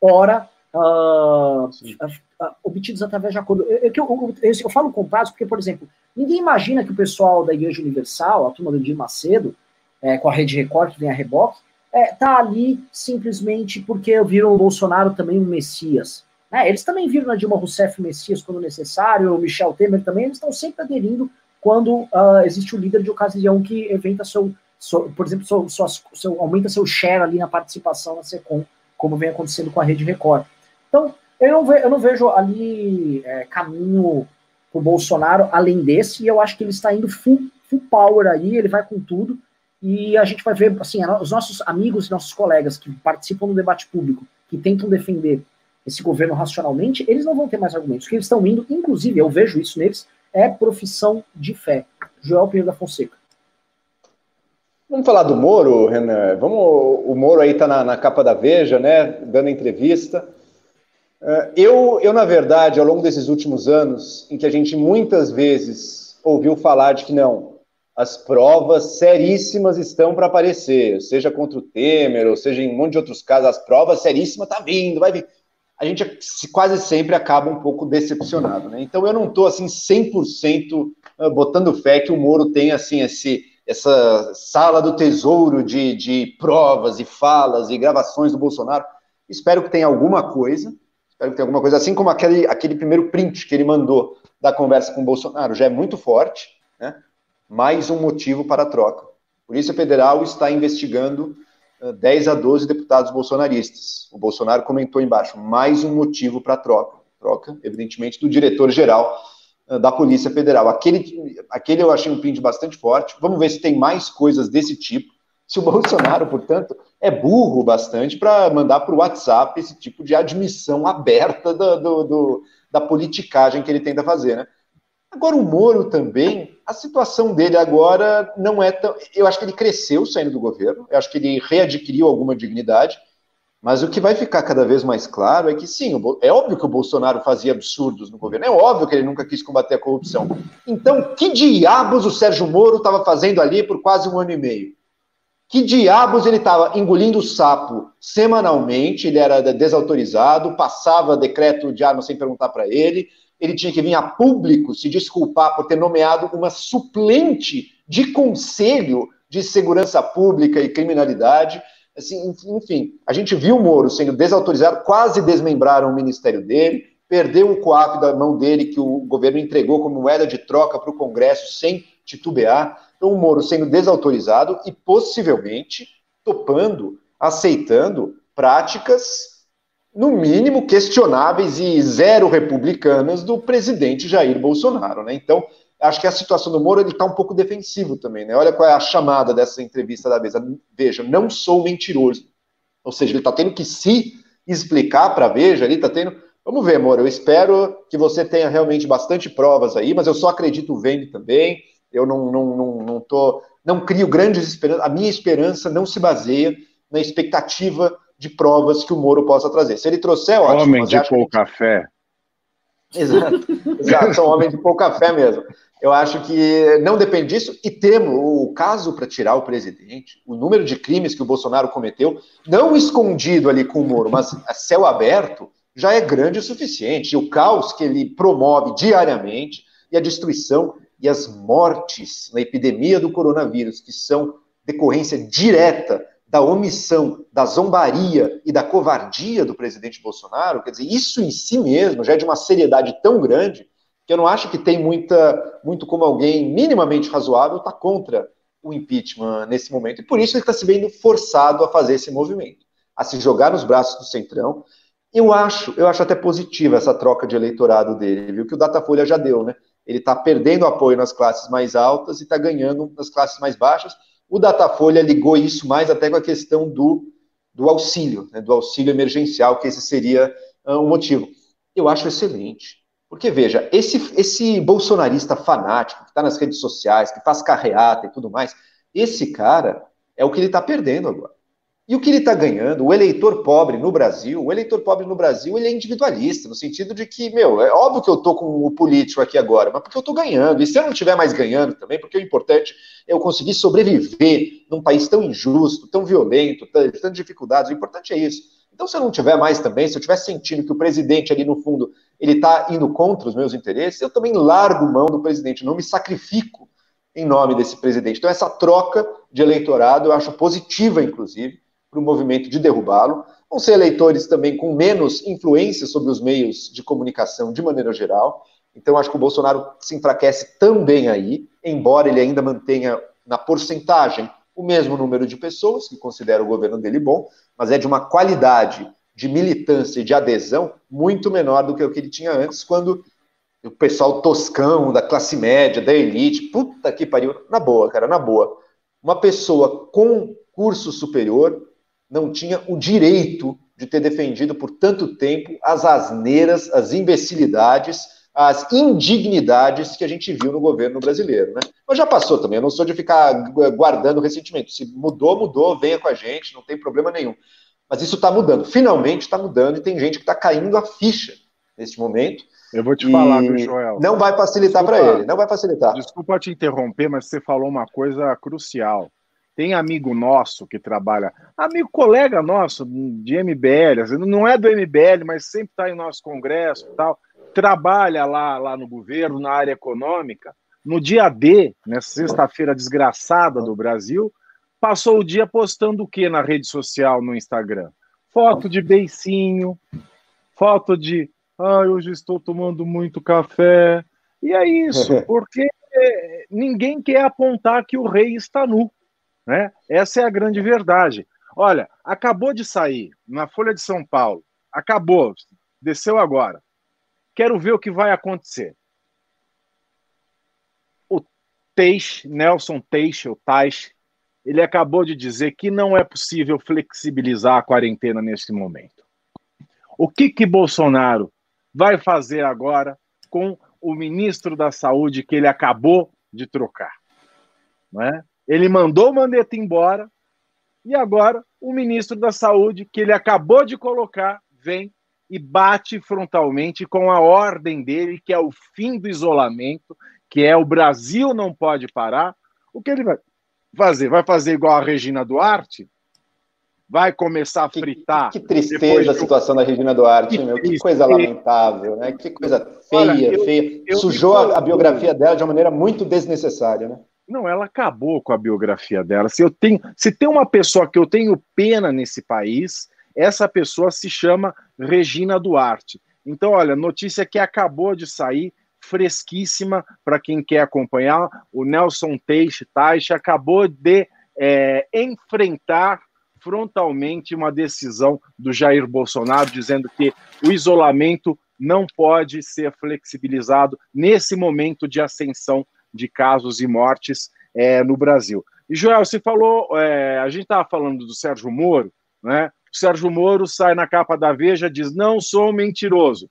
ora uh, uh, obtidos através de acordo. Eu, eu, eu, eu, falo comprados porque, por exemplo, ninguém imagina que o pessoal da Igreja Universal, a turma do Edir Macedo, é, com a Rede Record, que vem a reboque, é, tá ali simplesmente porque viram o Bolsonaro também um Messias. Né? Eles também viram a Dilma Rousseff Messias quando necessário, o Michel Temer também, eles estão sempre aderindo quando uh, existe o líder de ocasião que eventa seu, seu por exemplo, seu, seu, aumenta seu share ali na participação na SECOM, como vem acontecendo com a Rede Record. Então, eu não, ve, eu não vejo ali é, caminho para o Bolsonaro além desse, e eu acho que ele está indo full, full power aí, ele vai com tudo, e a gente vai ver, assim, os nossos amigos e nossos colegas que participam do debate público, que tentam defender esse governo racionalmente, eles não vão ter mais argumentos. O que eles estão indo, inclusive, eu vejo isso neles, é profissão de fé. Joel Pinheiro da Fonseca. Vamos falar do Moro, Renan. Vamos, o Moro aí está na, na, capa da Veja, né, dando entrevista. Uh, eu, eu, na verdade, ao longo desses últimos anos, em que a gente muitas vezes ouviu falar de que não, as provas seríssimas estão para aparecer, seja contra o Temer, ou seja em um monte de outros casos, as provas seríssimas tá vindo, vai vir. A gente quase sempre acaba um pouco decepcionado, né? Então eu não estou assim 100% ah, botando fé que o Moro tem assim esse essa sala do tesouro de, de provas e falas e gravações do Bolsonaro. Espero que tenha alguma coisa, espero que tenha alguma coisa, assim como aquele, aquele primeiro print que ele mandou da conversa com o Bolsonaro, já é muito forte, né? Mais um motivo para a troca. Polícia Federal está investigando 10 uh, a 12 deputados bolsonaristas. O Bolsonaro comentou embaixo, mais um motivo para a troca. Troca, evidentemente, do diretor-geral uh, da Polícia Federal. Aquele, aquele eu achei um print bastante forte. Vamos ver se tem mais coisas desse tipo. Se o (laughs) Bolsonaro, portanto, é burro bastante para mandar para o WhatsApp esse tipo de admissão aberta do, do, do, da politicagem que ele tenta fazer, né? Agora, o Moro também, a situação dele agora não é tão. Eu acho que ele cresceu saindo do governo, eu acho que ele readquiriu alguma dignidade, mas o que vai ficar cada vez mais claro é que sim, é óbvio que o Bolsonaro fazia absurdos no governo, é óbvio que ele nunca quis combater a corrupção. Então, que diabos o Sérgio Moro estava fazendo ali por quase um ano e meio? Que diabos ele estava engolindo sapo semanalmente? Ele era desautorizado, passava decreto de arma sem perguntar para ele, ele tinha que vir a público se desculpar por ter nomeado uma suplente de conselho de segurança pública e criminalidade. Assim, enfim, a gente viu o Moro sendo desautorizado, quase desmembraram o ministério dele, perdeu o COAF da mão dele, que o governo entregou como moeda de troca para o Congresso sem titubear. Então, o Moro sendo desautorizado e possivelmente topando, aceitando práticas no mínimo, questionáveis e zero republicanas do presidente Jair Bolsonaro, né? Então, acho que a situação do Moro ele está um pouco defensivo também, né? Olha qual é a chamada dessa entrevista da vez. Veja, não sou mentiroso. Ou seja, ele está tendo que se explicar para a Veja, ele está tendo. Vamos ver, Moro. Eu espero que você tenha realmente bastante provas aí, mas eu só acredito vendo também. Eu não, não, não, não tô, não crio grandes esperanças. A minha esperança não se baseia na expectativa de provas que o Moro possa trazer. Se ele trouxer, ótimo. Homem de pouca que... fé. Exato, (laughs) exato, são homens de pouca fé mesmo. Eu acho que não depende disso, e temo o caso para tirar o presidente, o número de crimes que o Bolsonaro cometeu, não escondido ali com o Moro, mas a céu aberto, já é grande o suficiente. E o caos que ele promove diariamente, e a destruição e as mortes na epidemia do coronavírus, que são decorrência direta da omissão, da zombaria e da covardia do presidente Bolsonaro, quer dizer, isso em si mesmo já é de uma seriedade tão grande que eu não acho que tem muita, muito como alguém minimamente razoável está contra o impeachment nesse momento. E por isso ele está se vendo forçado a fazer esse movimento, a se jogar nos braços do Centrão. Eu acho, eu acho até positiva essa troca de eleitorado dele, viu? Que o Datafolha já deu, né? Ele está perdendo apoio nas classes mais altas e está ganhando nas classes mais baixas o Datafolha ligou isso mais até com a questão do, do auxílio, né, do auxílio emergencial, que esse seria uh, motivo. Eu acho excelente. Porque, veja, esse, esse bolsonarista fanático que está nas redes sociais, que faz carreata e tudo mais, esse cara é o que ele está perdendo agora. E o que ele está ganhando, o eleitor pobre no Brasil, o eleitor pobre no Brasil, ele é individualista, no sentido de que, meu, é óbvio que eu estou com o político aqui agora, mas porque eu estou ganhando. E se eu não estiver mais ganhando também, porque o importante é eu conseguir sobreviver num país tão injusto, tão violento, tão dificuldades, o importante é isso. Então, se eu não tiver mais também, se eu estiver sentindo que o presidente ali no fundo ele está indo contra os meus interesses, eu também largo mão do presidente, não me sacrifico em nome desse presidente. Então, essa troca de eleitorado eu acho positiva, inclusive, para o movimento de derrubá-lo. Vão ser eleitores também com menos influência sobre os meios de comunicação de maneira geral. Então, acho que o Bolsonaro se enfraquece também aí, embora ele ainda mantenha na porcentagem o mesmo número de pessoas que consideram o governo dele bom, mas é de uma qualidade de militância e de adesão muito menor do que o que ele tinha antes, quando o pessoal toscão, da classe média, da elite, puta que pariu, na boa, cara, na boa. Uma pessoa com curso superior não tinha o direito de ter defendido por tanto tempo as asneiras, as imbecilidades, as indignidades que a gente viu no governo brasileiro, né? Mas já passou também, eu não sou de ficar guardando ressentimento. Se mudou, mudou, venha com a gente, não tem problema nenhum. Mas isso está mudando, finalmente está mudando e tem gente que está caindo a ficha nesse momento. Eu vou te falar, viu, Joel? Não vai facilitar para ele, não vai facilitar. Desculpa te interromper, mas você falou uma coisa crucial. Tem amigo nosso que trabalha, amigo colega nosso de MBL, não é do MBL, mas sempre está em nosso congresso e tal, trabalha lá, lá no governo, na área econômica. No dia D, nessa sexta-feira desgraçada do Brasil, passou o dia postando o que na rede social, no Instagram? Foto de beicinho, foto de ah, hoje estou tomando muito café. E é isso, (laughs) porque ninguém quer apontar que o rei está nu. Né? Essa é a grande verdade. Olha, acabou de sair na Folha de São Paulo, acabou, desceu agora. Quero ver o que vai acontecer. O Teixe, Nelson Teixe, o Teixe, ele acabou de dizer que não é possível flexibilizar a quarentena neste momento. O que que Bolsonaro vai fazer agora com o ministro da Saúde que ele acabou de trocar? Não é? Ele mandou o Mandetta embora e agora o ministro da Saúde, que ele acabou de colocar, vem e bate frontalmente com a ordem dele, que é o fim do isolamento, que é o Brasil não pode parar. O que ele vai fazer? Vai fazer igual a Regina Duarte? Vai começar a fritar? Que, que tristeza a situação da Regina Duarte, que, meu. que coisa lamentável, né? Que coisa feia, Olha, eu, feia. Eu Sujou a biografia dela de uma maneira muito desnecessária, né? Não, ela acabou com a biografia dela. Se eu tenho, se tem uma pessoa que eu tenho pena nesse país, essa pessoa se chama Regina Duarte. Então, olha, notícia que acabou de sair, fresquíssima para quem quer acompanhar. O Nelson Teixe Taixe acabou de é, enfrentar frontalmente uma decisão do Jair Bolsonaro, dizendo que o isolamento não pode ser flexibilizado nesse momento de ascensão de casos e mortes é, no Brasil. E, Joel, você falou, é, a gente estava falando do Sérgio Moro, né? O Sérgio Moro sai na capa da Veja diz: não sou mentiroso.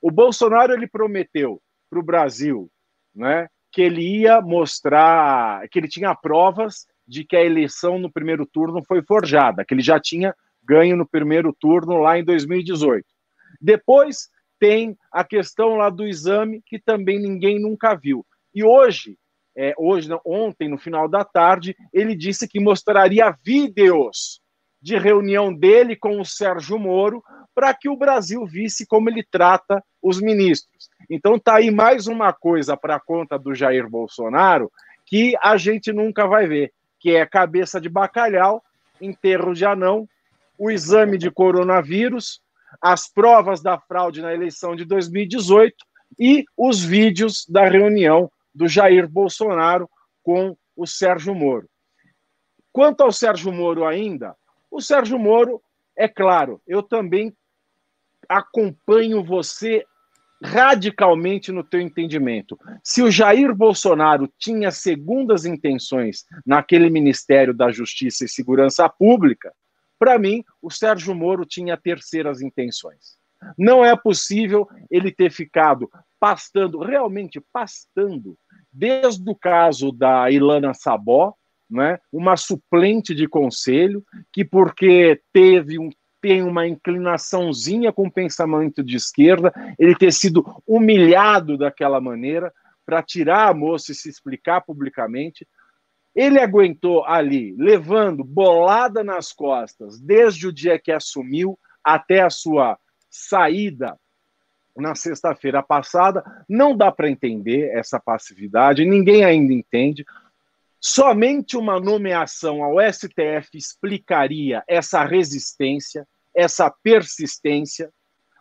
O Bolsonaro ele prometeu para o Brasil, né, que ele ia mostrar, que ele tinha provas de que a eleição no primeiro turno foi forjada, que ele já tinha ganho no primeiro turno lá em 2018. Depois tem a questão lá do exame que também ninguém nunca viu. E hoje, é, hoje, não, ontem, no final da tarde, ele disse que mostraria vídeos de reunião dele com o Sérgio Moro para que o Brasil visse como ele trata os ministros. Então tá aí mais uma coisa para conta do Jair Bolsonaro que a gente nunca vai ver, que é cabeça de bacalhau, enterro de anão, o exame de coronavírus, as provas da fraude na eleição de 2018 e os vídeos da reunião do Jair Bolsonaro com o Sérgio Moro. Quanto ao Sérgio Moro ainda, o Sérgio Moro, é claro, eu também acompanho você radicalmente no teu entendimento. Se o Jair Bolsonaro tinha segundas intenções naquele Ministério da Justiça e Segurança Pública, para mim, o Sérgio Moro tinha terceiras intenções. Não é possível ele ter ficado pastando, realmente pastando, desde o caso da Ilana Sabó, né, uma suplente de conselho, que porque teve um tem uma inclinaçãozinha com o pensamento de esquerda, ele ter sido humilhado daquela maneira para tirar a moça e se explicar publicamente. Ele aguentou ali, levando bolada nas costas, desde o dia que assumiu, até a sua saída na sexta-feira passada. Não dá para entender essa passividade, ninguém ainda entende. Somente uma nomeação ao STF explicaria essa resistência, essa persistência,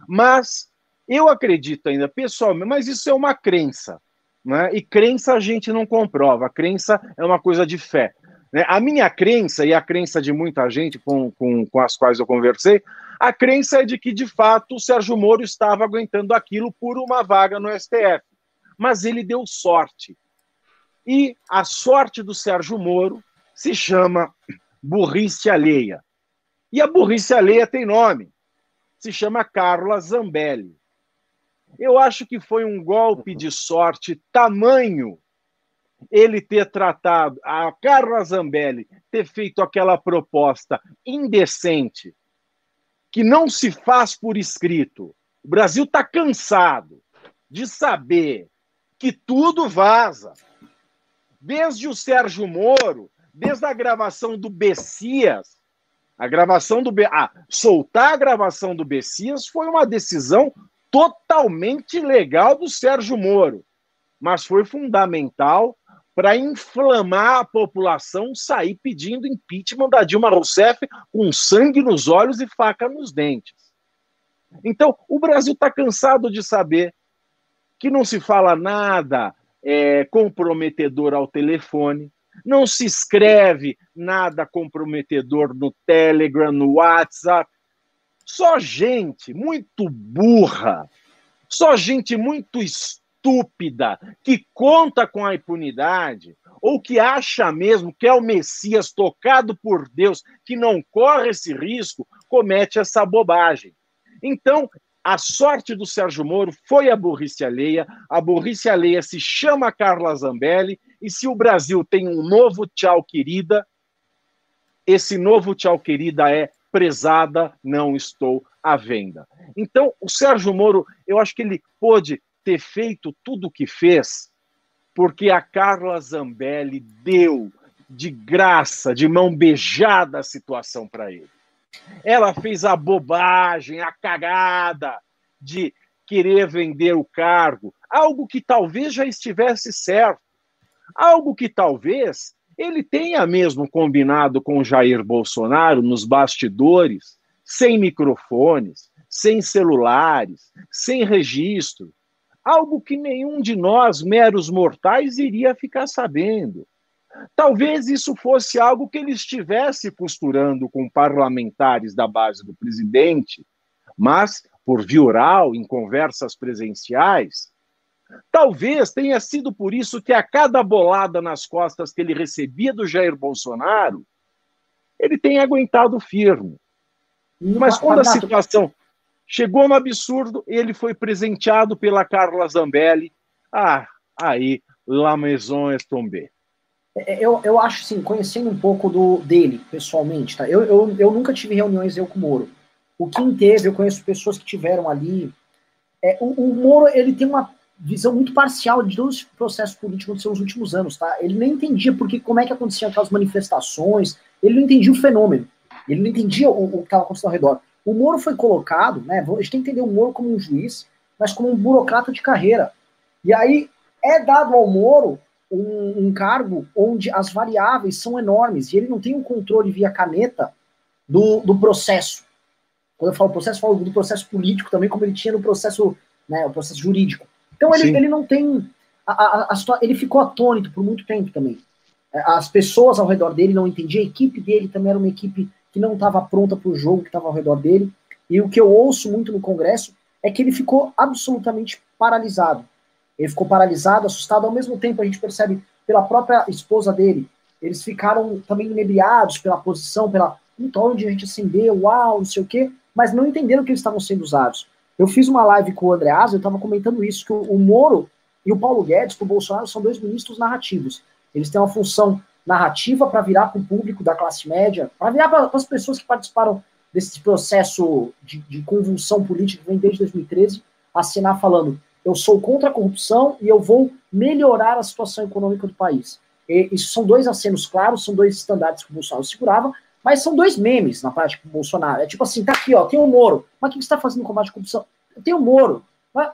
mas eu acredito ainda, pessoalmente, mas isso é uma crença. Né? E crença a gente não comprova, crença é uma coisa de fé. Né? A minha crença, e a crença de muita gente com, com, com as quais eu conversei, a crença é de que, de fato, o Sérgio Moro estava aguentando aquilo por uma vaga no STF. Mas ele deu sorte. E a sorte do Sérgio Moro se chama burrice alheia. E a burrice alheia tem nome. Se chama Carla Zambelli. Eu acho que foi um golpe de sorte tamanho ele ter tratado, a Carla Zambelli ter feito aquela proposta indecente, que não se faz por escrito. O Brasil está cansado de saber que tudo vaza. Desde o Sérgio Moro, desde a gravação do Bessias, a gravação do. Ah, soltar a gravação do Bessias foi uma decisão totalmente legal do Sérgio Moro, mas foi fundamental para inflamar a população, sair pedindo impeachment da Dilma Rousseff com sangue nos olhos e faca nos dentes. Então, o Brasil está cansado de saber que não se fala nada é, comprometedor ao telefone, não se escreve nada comprometedor no Telegram, no WhatsApp. Só gente muito burra, só gente muito estúpida estúpida que conta com a impunidade ou que acha mesmo que é o Messias tocado por Deus, que não corre esse risco, comete essa bobagem. Então, a sorte do Sérgio Moro foi a burrice alheia, a burrice alheia se chama Carla Zambelli, e se o Brasil tem um novo tchau querida, esse novo tchau querida é prezada, não estou à venda. Então, o Sérgio Moro, eu acho que ele pôde ter feito tudo o que fez porque a Carla Zambelli deu de graça, de mão beijada a situação para ele. Ela fez a bobagem, a cagada de querer vender o cargo, algo que talvez já estivesse certo, algo que talvez ele tenha mesmo combinado com Jair Bolsonaro nos bastidores, sem microfones, sem celulares, sem registro, algo que nenhum de nós, meros mortais, iria ficar sabendo. Talvez isso fosse algo que ele estivesse costurando com parlamentares da base do presidente, mas por via oral, em conversas presenciais. Talvez tenha sido por isso que a cada bolada nas costas que ele recebia do Jair Bolsonaro, ele tem aguentado firme. Mas quando a situação Chegou no absurdo, ele foi presenteado pela Carla Zambelli. Ah, aí, La Maison est tombée. É, eu, eu acho assim, conhecendo um pouco do, dele, pessoalmente, tá? Eu, eu, eu nunca tive reuniões eu com o Moro. O Kim teve, eu conheço pessoas que tiveram ali. É, o, o Moro, ele tem uma visão muito parcial de todos os processos políticos dos seus últimos anos, tá? Ele nem entendia porque, como é que aconteciam aquelas manifestações, ele não entendia o fenômeno, ele não entendia o, o que estava acontecendo ao redor. O Moro foi colocado, né? A gente tem que entender o Moro como um juiz, mas como um burocrata de carreira. E aí é dado ao Moro um, um cargo onde as variáveis são enormes e ele não tem o um controle via caneta do, do processo. Quando eu falo processo, eu falo do processo político também, como ele tinha no processo, né, o processo jurídico. Então ele, ele não tem. A, a, a, ele ficou atônito por muito tempo também. As pessoas ao redor dele não entendiam, a equipe dele também era uma equipe que não estava pronta para o jogo que estava ao redor dele. E o que eu ouço muito no Congresso é que ele ficou absolutamente paralisado. Ele ficou paralisado, assustado. Ao mesmo tempo, a gente percebe pela própria esposa dele, eles ficaram também inebriados pela posição, pela então onde a gente acendeu, uau, não sei o quê, mas não entenderam que eles estavam sendo usados. Eu fiz uma live com o André Asa, eu estava comentando isso, que o Moro e o Paulo Guedes, para o Bolsonaro, são dois ministros narrativos. Eles têm uma função narrativa para virar para o público da classe média, para virar para as pessoas que participaram desse processo de, de, convulsão política que vem desde 2013, assinar falando: eu sou contra a corrupção e eu vou melhorar a situação econômica do país. E, isso são dois acenos claros, são dois estandartes que o Bolsonaro segurava, Mas são dois memes na prática do Bolsonaro. É tipo assim, tá aqui, ó, tem o Moro. Mas o que você está fazendo no combate à corrupção? Tem o Moro.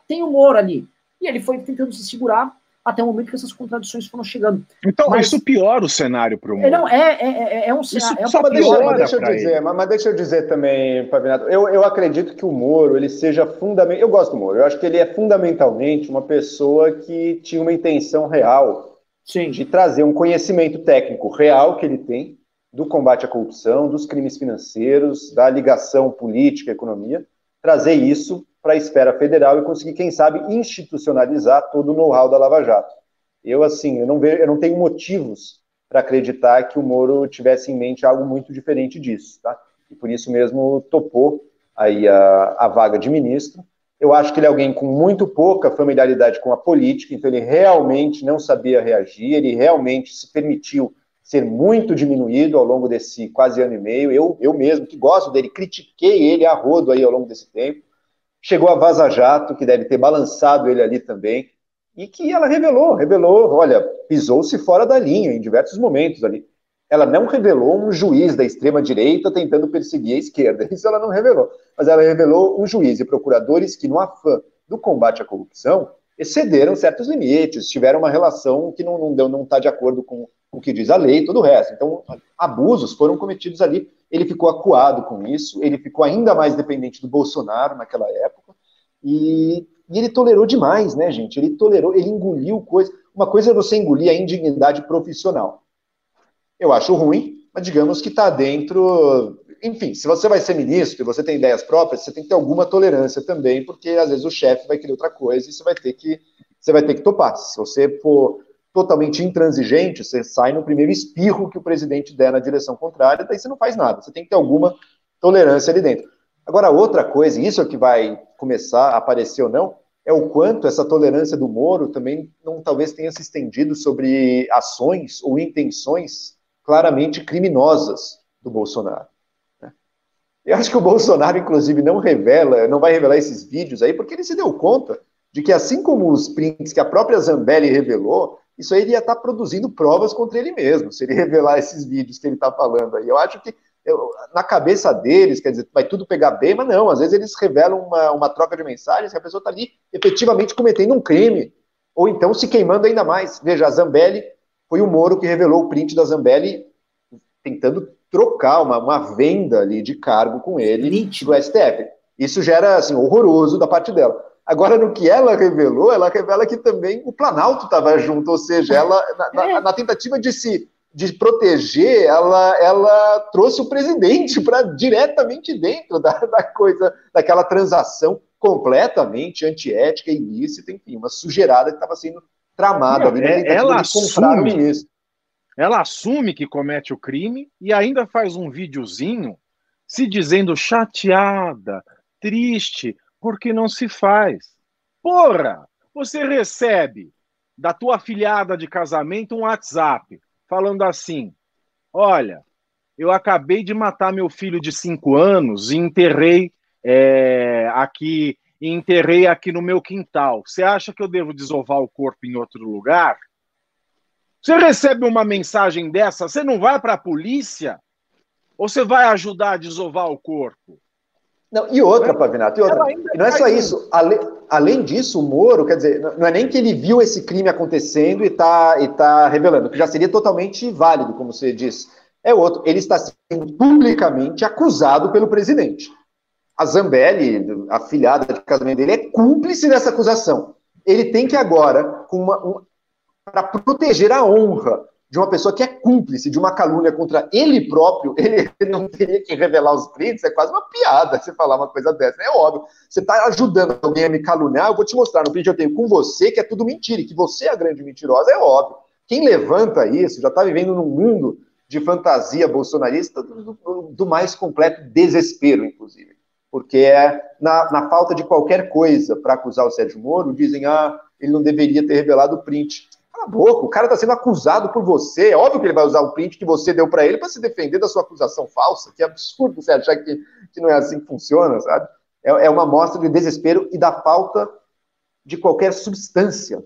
Tem o Moro ali. E ele foi tentando se segurar até o momento que essas contradições foram chegando. Então, mas, isso piora o cenário para o mundo. Não, é, é, é, é um cenário. É só mas deixa, mas deixa eu dizer, mas, mas, deixa eu dizer também, Pavinato, eu, eu acredito que o Moro ele seja fundamental. Eu gosto do Moro, eu acho que ele é fundamentalmente uma pessoa que tinha uma intenção real Sim. de trazer um conhecimento técnico real que ele tem do combate à corrupção, dos crimes financeiros, da ligação política e economia, trazer isso para a esfera federal e conseguir, quem sabe, institucionalizar todo o know-how da Lava Jato. Eu, assim, eu não, vejo, eu não tenho motivos para acreditar que o Moro tivesse em mente algo muito diferente disso, tá? E por isso mesmo topou aí a, a vaga de ministro. Eu acho que ele é alguém com muito pouca familiaridade com a política, então ele realmente não sabia reagir, ele realmente se permitiu ser muito diminuído ao longo desse quase ano e meio. Eu, eu mesmo, que gosto dele, critiquei ele a rodo aí ao longo desse tempo. Chegou a Vaza Jato, que deve ter balançado ele ali também, e que ela revelou, revelou, olha, pisou-se fora da linha em diversos momentos ali. Ela não revelou um juiz da extrema direita tentando perseguir a esquerda, (laughs) isso ela não revelou, mas ela revelou um juiz e procuradores que, no afã do combate à corrupção, excederam certos limites, tiveram uma relação que não, não não está de acordo com o que diz a lei e todo o resto. Então, abusos foram cometidos ali ele ficou acuado com isso, ele ficou ainda mais dependente do Bolsonaro naquela época, e, e ele tolerou demais, né, gente? Ele tolerou, ele engoliu coisa. Uma coisa é você engolir a indignidade profissional. Eu acho ruim, mas digamos que está dentro. Enfim, se você vai ser ministro e você tem ideias próprias, você tem que ter alguma tolerância também, porque às vezes o chefe vai querer outra coisa e você vai ter que você vai ter que topar. Se você for totalmente intransigente, você sai no primeiro espirro que o presidente der na direção contrária, daí você não faz nada. Você tem que ter alguma tolerância ali dentro. Agora, outra coisa, e isso é que vai começar a aparecer ou não, é o quanto essa tolerância do Moro também não talvez tenha se estendido sobre ações ou intenções claramente criminosas do Bolsonaro. Eu acho que o Bolsonaro, inclusive, não revela, não vai revelar esses vídeos aí, porque ele se deu conta de que, assim como os prints que a própria Zambelli revelou, isso aí ele ia estar produzindo provas contra ele mesmo, se ele (laughs) revelar esses vídeos que ele está falando aí. Eu acho que eu, na cabeça deles, quer dizer, vai tudo pegar bem, mas não, às vezes eles revelam uma, uma troca de mensagens que a pessoa está ali efetivamente cometendo um crime, ou então se queimando ainda mais. Veja, a Zambelli, foi o Moro que revelou o print da Zambelli tentando trocar uma, uma venda ali de cargo com ele Nítido. do STF. Isso gera, assim, horroroso da parte dela. Agora, no que ela revelou, ela revela que também o Planalto estava junto, ou seja, ela, na, na, na, tentativa de se de proteger, ela, ela trouxe o presidente para diretamente dentro da, da coisa, daquela transação completamente antiética, ilícita, enfim, uma sujeirada que estava sendo tramada na é, ela assume, o ministro. Ela assume que comete o crime e ainda faz um videozinho se dizendo chateada, triste, porque não se faz. Porra, você recebe da tua afilhada de casamento um WhatsApp falando assim: olha, eu acabei de matar meu filho de cinco anos e enterrei é, aqui, enterrei aqui no meu quintal. Você acha que eu devo desovar o corpo em outro lugar? Você recebe uma mensagem dessa, você não vai para a polícia? Ou você vai ajudar a desovar o corpo? Não, e outra, Pavinato, e outra. E não é só isso. Além, além disso, o Moro, quer dizer, não é nem que ele viu esse crime acontecendo e está e tá revelando, que já seria totalmente válido, como você disse. É outro. Ele está sendo publicamente acusado pelo presidente. A Zambelli, a filhada de casamento dele, é cúmplice dessa acusação. Ele tem que agora, com uma, um, para proteger a honra de uma pessoa que é cúmplice de uma calúnia contra ele próprio, (laughs) ele, não teria que revelar os prints, é quase uma piada você falar uma coisa dessa. É óbvio. Você está ajudando alguém a me caluniar, eu vou te mostrar no print que eu tenho com você que é tudo mentira, e que você é a grande mentirosa, é óbvio. Quem levanta isso já está vivendo num mundo de fantasia bolsonarista do, do, do, mais completo desespero, inclusive. Porque é na, na falta de qualquer coisa para acusar o Sérgio Moro, dizem, ah, ele não deveria ter revelado o print. Boca, o cara está sendo acusado por você. É óbvio que ele vai usar o print que você deu para ele para se defender da sua acusação falsa. Que absurdo você achar que, que não é assim que funciona, sabe? É, é uma mostra de desespero e da falta de qualquer substância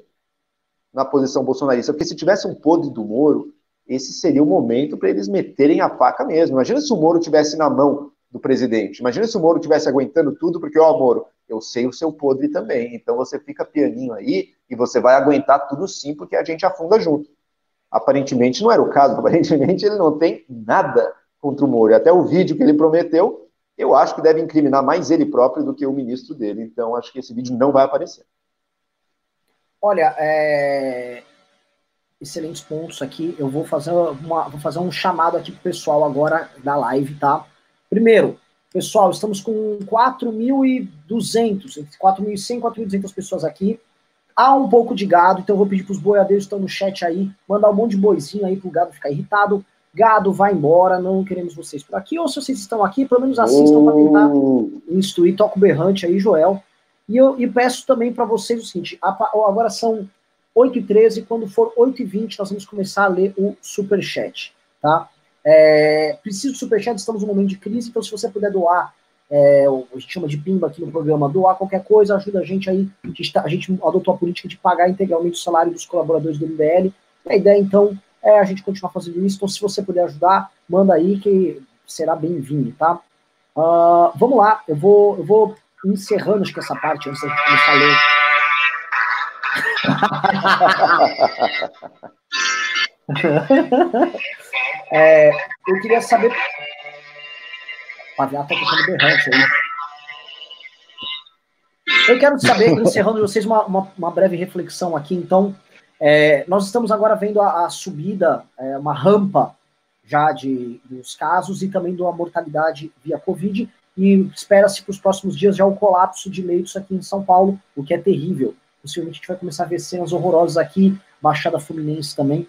na posição bolsonarista. Porque se tivesse um podre do Moro, esse seria o momento para eles meterem a faca mesmo. Imagina se o Moro tivesse na mão do presidente. Imagina se o Moro tivesse aguentando tudo, porque, ó, Moro, eu sei o seu podre também. Então você fica pianinho aí e você vai aguentar tudo sim, porque a gente afunda junto. Aparentemente não era o caso, (laughs) aparentemente ele não tem nada contra o Moro. Até o vídeo que ele prometeu, eu acho que deve incriminar mais ele próprio do que o ministro dele. Então acho que esse vídeo não vai aparecer. Olha, é... excelentes pontos aqui. Eu vou fazer, uma, vou fazer um chamado aqui pro pessoal agora da live, tá? Primeiro, pessoal, estamos com 4.200, 4.100 e 4.200 pessoas aqui. Há um pouco de gado, então eu vou pedir para os boiadeiros que estão no chat aí, mandar um monte de boizinho aí para o gado ficar irritado. Gado, vai embora, não queremos vocês por aqui. Ou se vocês estão aqui, pelo menos assistam para tentar uh. instruir. Toca o berrante aí, Joel. E eu e peço também para vocês o seguinte: agora são 8h13, quando for 8h20, nós vamos começar a ler o superchat, tá? É, preciso de superchat, estamos num momento de crise, então se você puder doar, é, a gente chama de pimba aqui no programa, doar qualquer coisa, ajuda a gente aí. A gente, tá, a gente adotou a política de pagar integralmente o salário dos colaboradores do MBL. A ideia, então, é a gente continuar fazendo isso. Então, se você puder ajudar, manda aí que será bem-vindo, tá? Uh, vamos lá, eu vou, encerrando acho que essa parte antes da. (laughs) É, eu queria saber. O Paviá tá tocando berrante aí. Eu quero saber, (laughs) encerrando vocês, uma, uma, uma breve reflexão aqui. Então, é, nós estamos agora vendo a, a subida, é, uma rampa já de, dos casos e também da mortalidade via Covid, e espera-se para os próximos dias já o colapso de leitos aqui em São Paulo, o que é terrível. Possivelmente a gente vai começar a ver cenas horrorosas aqui, Baixada Fluminense também.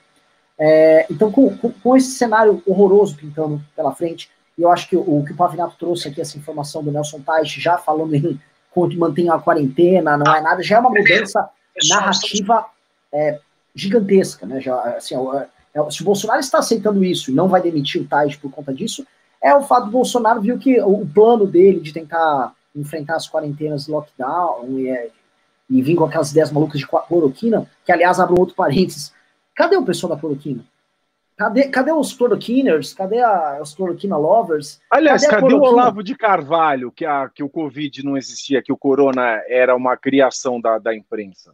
É, então, com, com, com, esse cenário horroroso pintando pela frente, e eu acho que o, que o Pavinato trouxe aqui, essa informação do Nelson Tais, já falando em quanto mantém a quarentena, não é nada, já é uma mudança narrativa é, gigantesca, né? Já, assim, é, é, se o Bolsonaro está aceitando isso e não vai demitir o Tais por conta disso, é o fato do Bolsonaro viu que o, o plano dele de tentar enfrentar as quarentenas lockdown e, é, e vir com aquelas ideias malucas de cloroquina, que aliás abre um outro parênteses, Cadê o pessoal da cloroquina? Cadê, cadê os cloroquiners? Cadê a, os cloroquina lovers? Aliás, cadê, cadê o Olavo de Carvalho, que, a, que o Covid não existia, que o corona era uma criação da, da imprensa?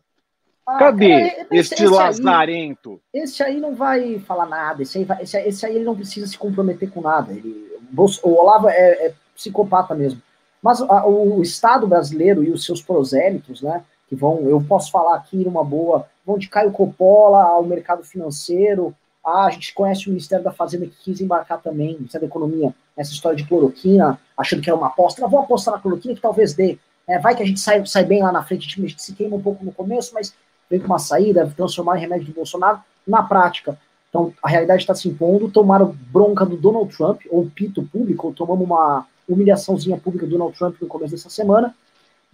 Ah, Cadê cara, esse, esse lazarento? Aí, esse aí não vai falar nada, esse aí, vai, esse, esse aí ele não precisa se comprometer com nada. Ele, o Olavo é, é psicopata mesmo. Mas a, o Estado brasileiro e os seus prosélitos, né, que vão, eu posso falar aqui numa boa, vão de Caio Coppola ao mercado financeiro, ah, a gente conhece o Ministério da Fazenda que quis embarcar também, o Ministério da Economia, nessa história de cloroquina, achando que era uma aposta, ah, vou apostar na cloroquina que talvez dê, é, vai que a gente sai, sai bem lá na frente, a gente se queima um pouco no começo, mas vem com uma saída, transformar em remédio do Bolsonaro, na prática. Então, a realidade está se impondo, tomaram bronca do Donald Trump, ou pito público, ou tomamos uma humilhaçãozinha pública do Donald Trump no começo dessa semana,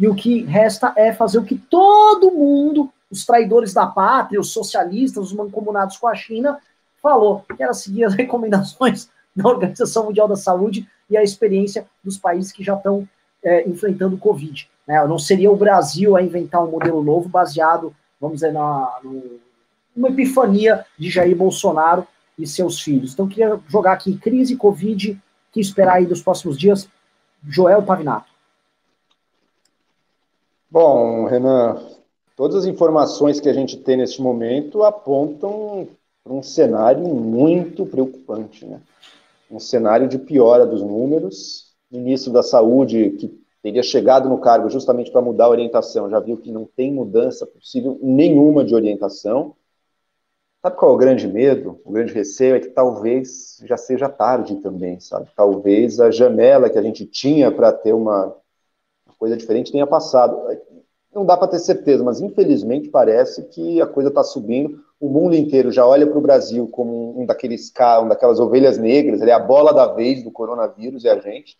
e o que resta é fazer o que todo mundo, os traidores da pátria, os socialistas, os mancomunados com a China, falou, que era seguir as (laughs) recomendações da Organização Mundial da Saúde e a experiência dos países que já estão é, enfrentando o Covid. Né? Não seria o Brasil a inventar um modelo novo baseado, vamos dizer, na, no, numa epifania de Jair Bolsonaro e seus filhos. Então, queria jogar aqui crise, Covid, que esperar aí dos próximos dias, Joel Pavinato. Bom, Renan, todas as informações que a gente tem neste momento apontam para um cenário muito preocupante, né? Um cenário de piora dos números. O ministro da Saúde, que teria chegado no cargo justamente para mudar a orientação, já viu que não tem mudança possível nenhuma de orientação. Sabe qual é o grande medo? O grande receio é que talvez já seja tarde também, sabe? Talvez a janela que a gente tinha para ter uma coisa diferente tenha passado. Não dá para ter certeza, mas infelizmente parece que a coisa está subindo. O mundo inteiro já olha para o Brasil como um daqueles um daquelas ovelhas negras, ele é a bola da vez do coronavírus e a gente.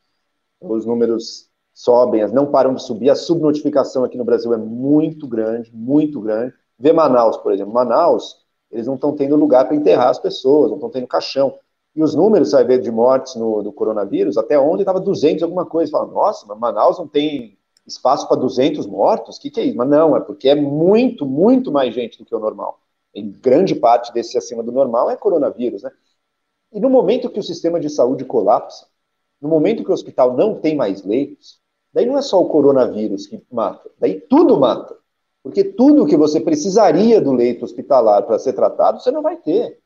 Os números sobem, não param de subir. A subnotificação aqui no Brasil é muito grande, muito grande. Vê Manaus, por exemplo. Manaus, eles não estão tendo lugar para enterrar as pessoas, não estão tendo caixão. E os números, você vai ver, de mortes no, do coronavírus, até ontem estava 200 alguma coisa. Fala, nossa, mas Manaus não tem espaço para 200 mortos? O que, que é isso? Mas não, é porque é muito, muito mais gente do que o normal. em grande parte desse acima do normal é coronavírus, né? E no momento que o sistema de saúde colapsa, no momento que o hospital não tem mais leitos, daí não é só o coronavírus que mata, daí tudo mata. Porque tudo que você precisaria do leito hospitalar para ser tratado, você não vai ter.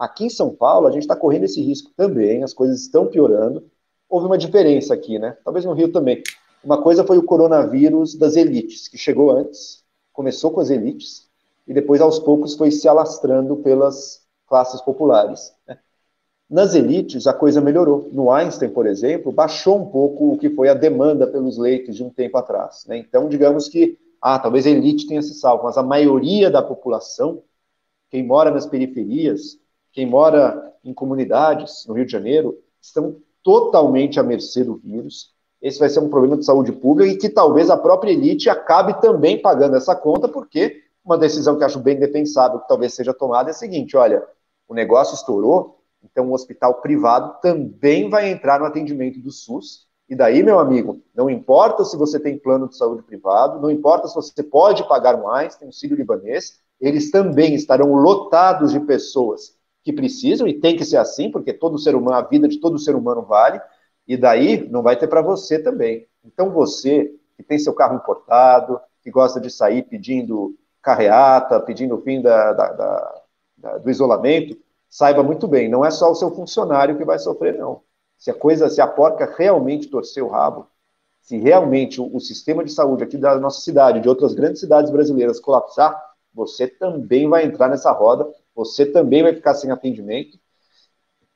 Aqui em São Paulo, a gente está correndo esse risco também, as coisas estão piorando. Houve uma diferença aqui, né? Talvez no Rio também. Uma coisa foi o coronavírus das elites, que chegou antes, começou com as elites, e depois, aos poucos, foi se alastrando pelas classes populares. Né? Nas elites, a coisa melhorou. No Einstein, por exemplo, baixou um pouco o que foi a demanda pelos leitos de um tempo atrás. Né? Então, digamos que, ah, talvez a elite tenha se salvo, mas a maioria da população, quem mora nas periferias, quem mora em comunidades no Rio de Janeiro, estão totalmente à mercê do vírus. Esse vai ser um problema de saúde pública e que talvez a própria elite acabe também pagando essa conta, porque uma decisão que acho bem defensável, que talvez seja tomada, é a seguinte: olha, o negócio estourou, então, o hospital privado também vai entrar no atendimento do SUS. E daí, meu amigo, não importa se você tem plano de saúde privado, não importa se você pode pagar mais, tem o Sírio Libanês, eles também estarão lotados de pessoas que precisam, e tem que ser assim, porque todo ser humano, a vida de todo ser humano vale, e daí não vai ter para você também. Então, você que tem seu carro importado, que gosta de sair pedindo carreata, pedindo o fim da, da, da, do isolamento, saiba muito bem, não é só o seu funcionário que vai sofrer, não. Se a coisa, se a porca realmente torcer o rabo, se realmente o, o sistema de saúde aqui da nossa cidade, de outras grandes cidades brasileiras colapsar, você também vai entrar nessa roda, você também vai ficar sem atendimento.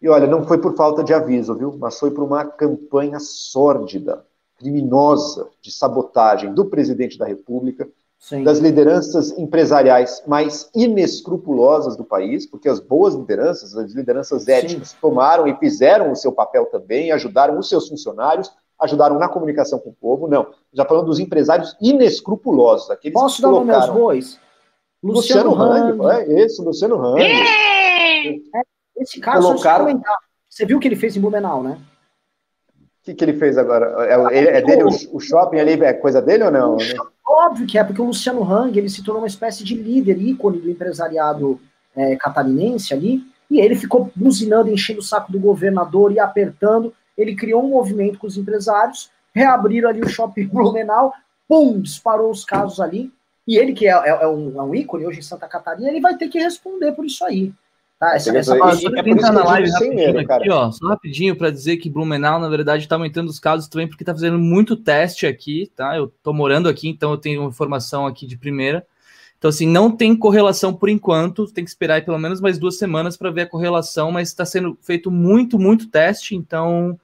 E olha, não foi por falta de aviso, viu? Mas foi por uma campanha sórdida, criminosa, de sabotagem do presidente da República, Sim. das lideranças empresariais mais inescrupulosas do país, porque as boas lideranças, as lideranças éticas, Sim. tomaram e fizeram o seu papel também, ajudaram os seus funcionários, ajudaram na comunicação com o povo. Não, já falando dos empresários inescrupulosos, aqueles Posso que dar nome aos bois? Luciano, Luciano Hang, é isso, Luciano Hang. É, esse cara colocaram... Você viu o que ele fez em Blumenau, né? O que, que ele fez agora? É, é, é dele o, o, shopping ali? É coisa dele ou não? Óbvio que é, porque o Luciano Hang ele se tornou uma espécie de líder, ícone do empresariado é, catarinense ali, e ele ficou buzinando, enchendo o saco do governador e apertando. Ele criou um movimento com os empresários, reabriram ali o shopping (laughs) Blumenau, pum, disparou os casos ali. E ele, que é, é, é, um, é um ícone hoje em Santa Catarina, ele vai ter que responder por isso aí. Tá, essa, essa, é entrar na live rapidinho aqui, ó, só rapidinho para dizer que Blumenau, na verdade, está aumentando os casos também porque está fazendo muito teste aqui, tá? Eu estou morando aqui, então eu tenho informação aqui de primeira. Então, assim, não tem correlação por enquanto, tem que esperar pelo menos mais duas semanas para ver a correlação, mas está sendo feito muito, muito teste, então,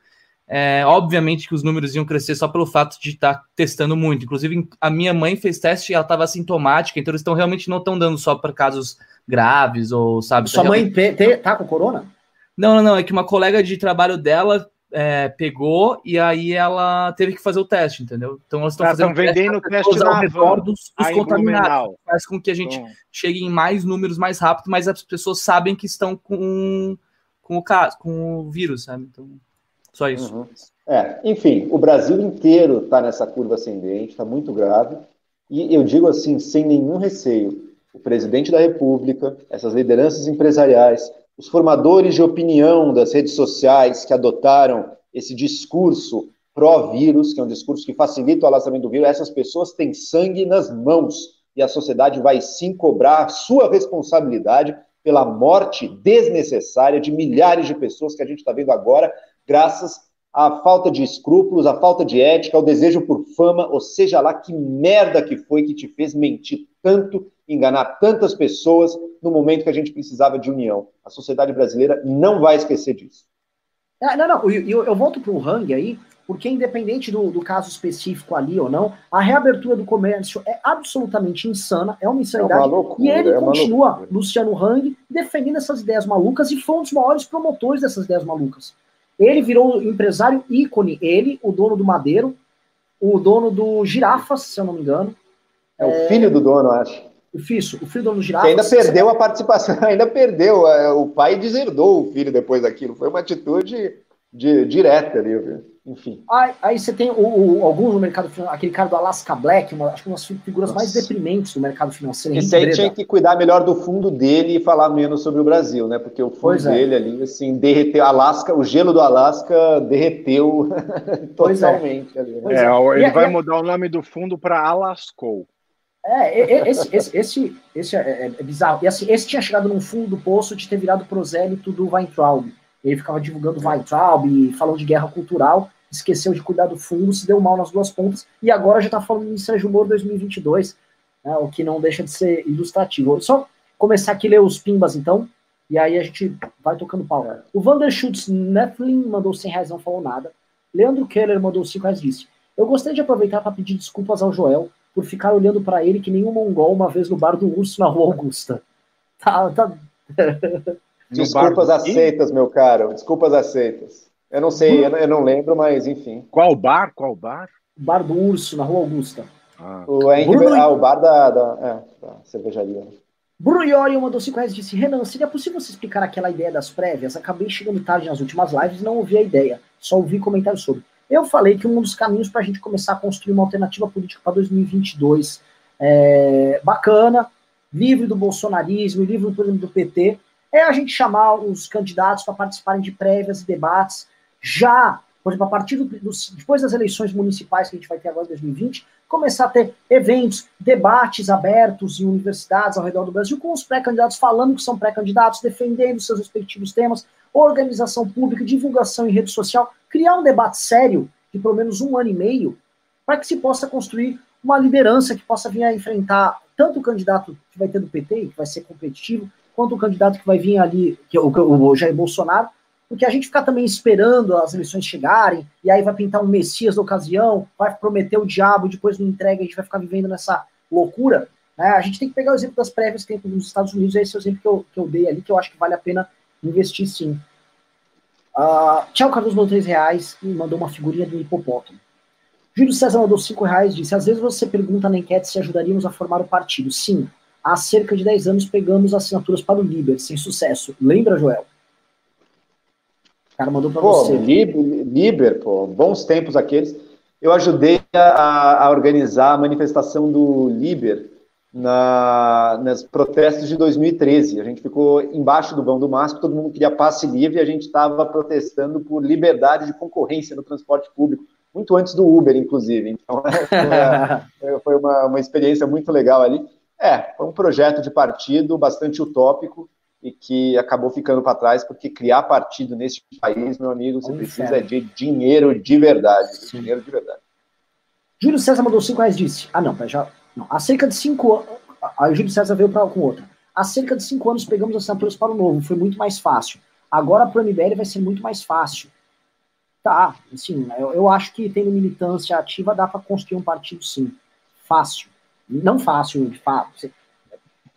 é, obviamente que os números iam crescer só pelo fato de estar tá testando muito. Inclusive, a minha mãe fez teste e ela estava assintomática, então eles estão realmente não estão dando só para casos graves ou sabe. Sua mãe te, te, tá com corona? Não, não, não. É que uma colega de trabalho dela é, pegou e aí ela teve que fazer o teste, entendeu? Então elas estão ah, fazendo vendendo o teste ao redor dos, dos contaminados. Faz com que a gente Bom. chegue em mais números mais rápido, mas as pessoas sabem que estão com, com o caso, com o vírus, sabe? Então, só isso. Uhum. É, enfim, o Brasil inteiro está nessa curva ascendente, está muito grave. E eu digo assim, sem nenhum receio, o presidente da República, essas lideranças empresariais, os formadores de opinião das redes sociais que adotaram esse discurso pró-vírus, que é um discurso que facilita o alastramento do vírus, essas pessoas têm sangue nas mãos e a sociedade vai sim cobrar sua responsabilidade pela morte desnecessária de milhares de pessoas que a gente está vendo agora, graças à falta de escrúpulos, à falta de ética, ao desejo por fama, ou seja lá que merda que foi que te fez mentir tanto enganar tantas pessoas no momento que a gente precisava de união. A sociedade brasileira não vai esquecer disso. É, não, não, eu, eu, eu volto para o Hang aí, porque independente do, do, caso específico ali ou não, a reabertura do comércio é absolutamente insana, é uma insanidade. É uma loucura, e ele é continua, Luciano Hang, defendendo essas ideias malucas e foi um dos maiores promotores dessas ideias malucas. Ele virou empresário ícone, ele, o dono do Madeiro, o dono do Girafas, se eu não me engano. É, o filho do dono, acho. O filho, o filho do dono do Girafas. Que ainda perdeu a participação, (laughs) ainda perdeu. É, o pai deserdou o filho depois daquilo. Foi uma atitude de, direta ali, viu? Enfim. Aí, aí você tem o, o, alguns no mercado financeiro, aquele cara do Alaska Black, uma, acho que uma das figuras Nossa. mais deprimentes do mercado financeiro. Esse aí tinha que cuidar melhor do fundo dele e falar menos sobre o Brasil, né? Porque o fundo pois é. dele é. ali, assim, derreteu. Alaska, o gelo do Alasca derreteu (laughs) totalmente. É. Ali, né? é, é. ele e, vai e, mudar o nome do fundo para Alasco. É, esse, esse, esse, esse é, é, bizarro. E assim, esse tinha chegado num fundo do poço de ter virado prosélito do Weintraub. Ele ficava divulgando Weintraub, falando de guerra cultural, esqueceu de cuidar do fundo, se deu mal nas duas pontas, e agora já está falando em Sérgio Moro 2022, né, o que não deixa de ser ilustrativo. Vou só começar aqui a ler os pimbas, então, e aí a gente vai tocando pau. O Vanderschutz Netflin mandou 100 reais, não falou nada. Leandro Keller mandou 5 reais, disse, eu gostaria de aproveitar para pedir desculpas ao Joel por ficar olhando para ele que nem um mongol uma vez no bar do urso na Rua Augusta. (laughs) Tá, tá... Desculpas aceitas, meu caro. Desculpas aceitas. Eu não sei, eu não lembro, mas enfim. Qual bar? Qual bar? Bar do Urso, na Rua Augusta. Ah, o, Henry, Bruno... ah, o bar da, da, é, da cervejaria. Bruno Iori mandou 5 reais e disse: Renan, seria possível você explicar aquela ideia das prévias? Acabei chegando tarde nas últimas lives e não ouvi a ideia, só ouvi comentários sobre. Eu falei que um dos caminhos para a gente começar a construir uma alternativa política para 2022 é, bacana, livre do bolsonarismo, livre, por exemplo, do PT, é a gente chamar os candidatos para participarem de prévias e debates já, por exemplo, a partir do, depois das eleições municipais que a gente vai ter agora em 2020, começar a ter eventos, debates abertos em universidades ao redor do Brasil com os pré-candidatos falando que são pré-candidatos, defendendo seus respectivos temas, organização pública, divulgação em rede social, criar um debate sério de pelo menos um ano e meio para que se possa construir uma liderança que possa vir a enfrentar tanto o candidato que vai ter do PT, que vai ser competitivo, quanto o candidato que vai vir ali, que é o, o Jair Bolsonaro, porque a gente ficar também esperando as eleições chegarem, e aí vai pintar um Messias da ocasião, vai prometer o diabo, depois não entrega, a gente vai ficar vivendo nessa loucura. Né? A gente tem que pegar o exemplo das prévias que tem nos Estados Unidos, esse é o exemplo que eu, que eu dei ali, que eu acho que vale a pena investir sim. Uh, tchau, Carlos mandou 3 reais e mandou uma figurinha do hipopótamo. Júlio César mandou 5 reais disse: Às vezes você pergunta na enquete se ajudaríamos a formar o partido. Sim, há cerca de 10 anos pegamos assinaturas para o Liber, sem sucesso. Lembra, Joel? Cara mandou para você. Liber, Liber, pô, bons tempos aqueles. Eu ajudei a, a organizar a manifestação do Liber na, nas protestos de 2013. A gente ficou embaixo do vão do MASP, todo mundo queria passe livre e a gente estava protestando por liberdade de concorrência no transporte público, muito antes do Uber, inclusive. Então, (laughs) foi uma, uma experiência muito legal ali. É, foi um projeto de partido bastante utópico, e que acabou ficando para trás, porque criar partido nesse país, meu amigo, você precisa é de dinheiro de verdade. De dinheiro de verdade. Júlio César mandou 5 reais disse. Ah, não, já. Não. Há cerca de 5 anos. Aí o Júlio César veio pra, com outra. Há cerca de 5 anos pegamos assinaturas para o novo, foi muito mais fácil. Agora para o MBL vai ser muito mais fácil. Tá, assim, eu, eu acho que tendo militância ativa dá para construir um partido sim. Fácil. Não fácil, de fato.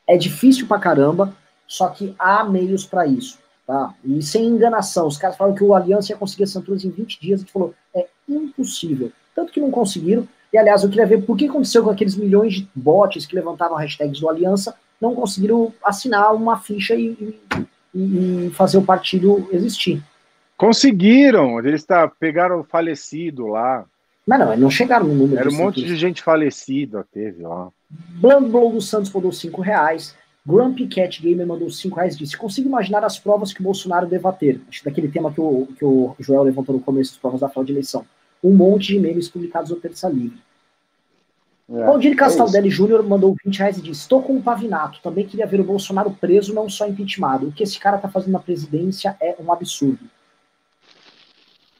É difícil pra caramba, só que há meios para isso. Tá? E sem enganação. Os caras falaram que o Aliança ia conseguir assinaturas em 20 dias. A gente falou, é impossível. Tanto que não conseguiram. E, aliás, eu queria ver por que aconteceu com aqueles milhões de bots que levantavam hashtags do Aliança, não conseguiram assinar uma ficha e, e, e fazer o partido existir. Conseguiram. Eles tá, pegaram o falecido lá. Mas não, não chegaram no número. Era um monte de gente falecida, teve lá. Blanco dos Santos mandou 5 reais. Grumpy Cat Gamer mandou 5 reais e disse: Consigo imaginar as provas que o Bolsonaro debater. Acho daquele tema que o, que o Joel levantou no começo das provas da fraude de eleição. Um monte de memes publicados no Terça Livre. É, Valdir Castaldelli é Júnior mandou 20 reais e disse: Estou com o Pavinato. Também queria ver o Bolsonaro preso, não só impeachmentado. O que esse cara tá fazendo na presidência é um absurdo.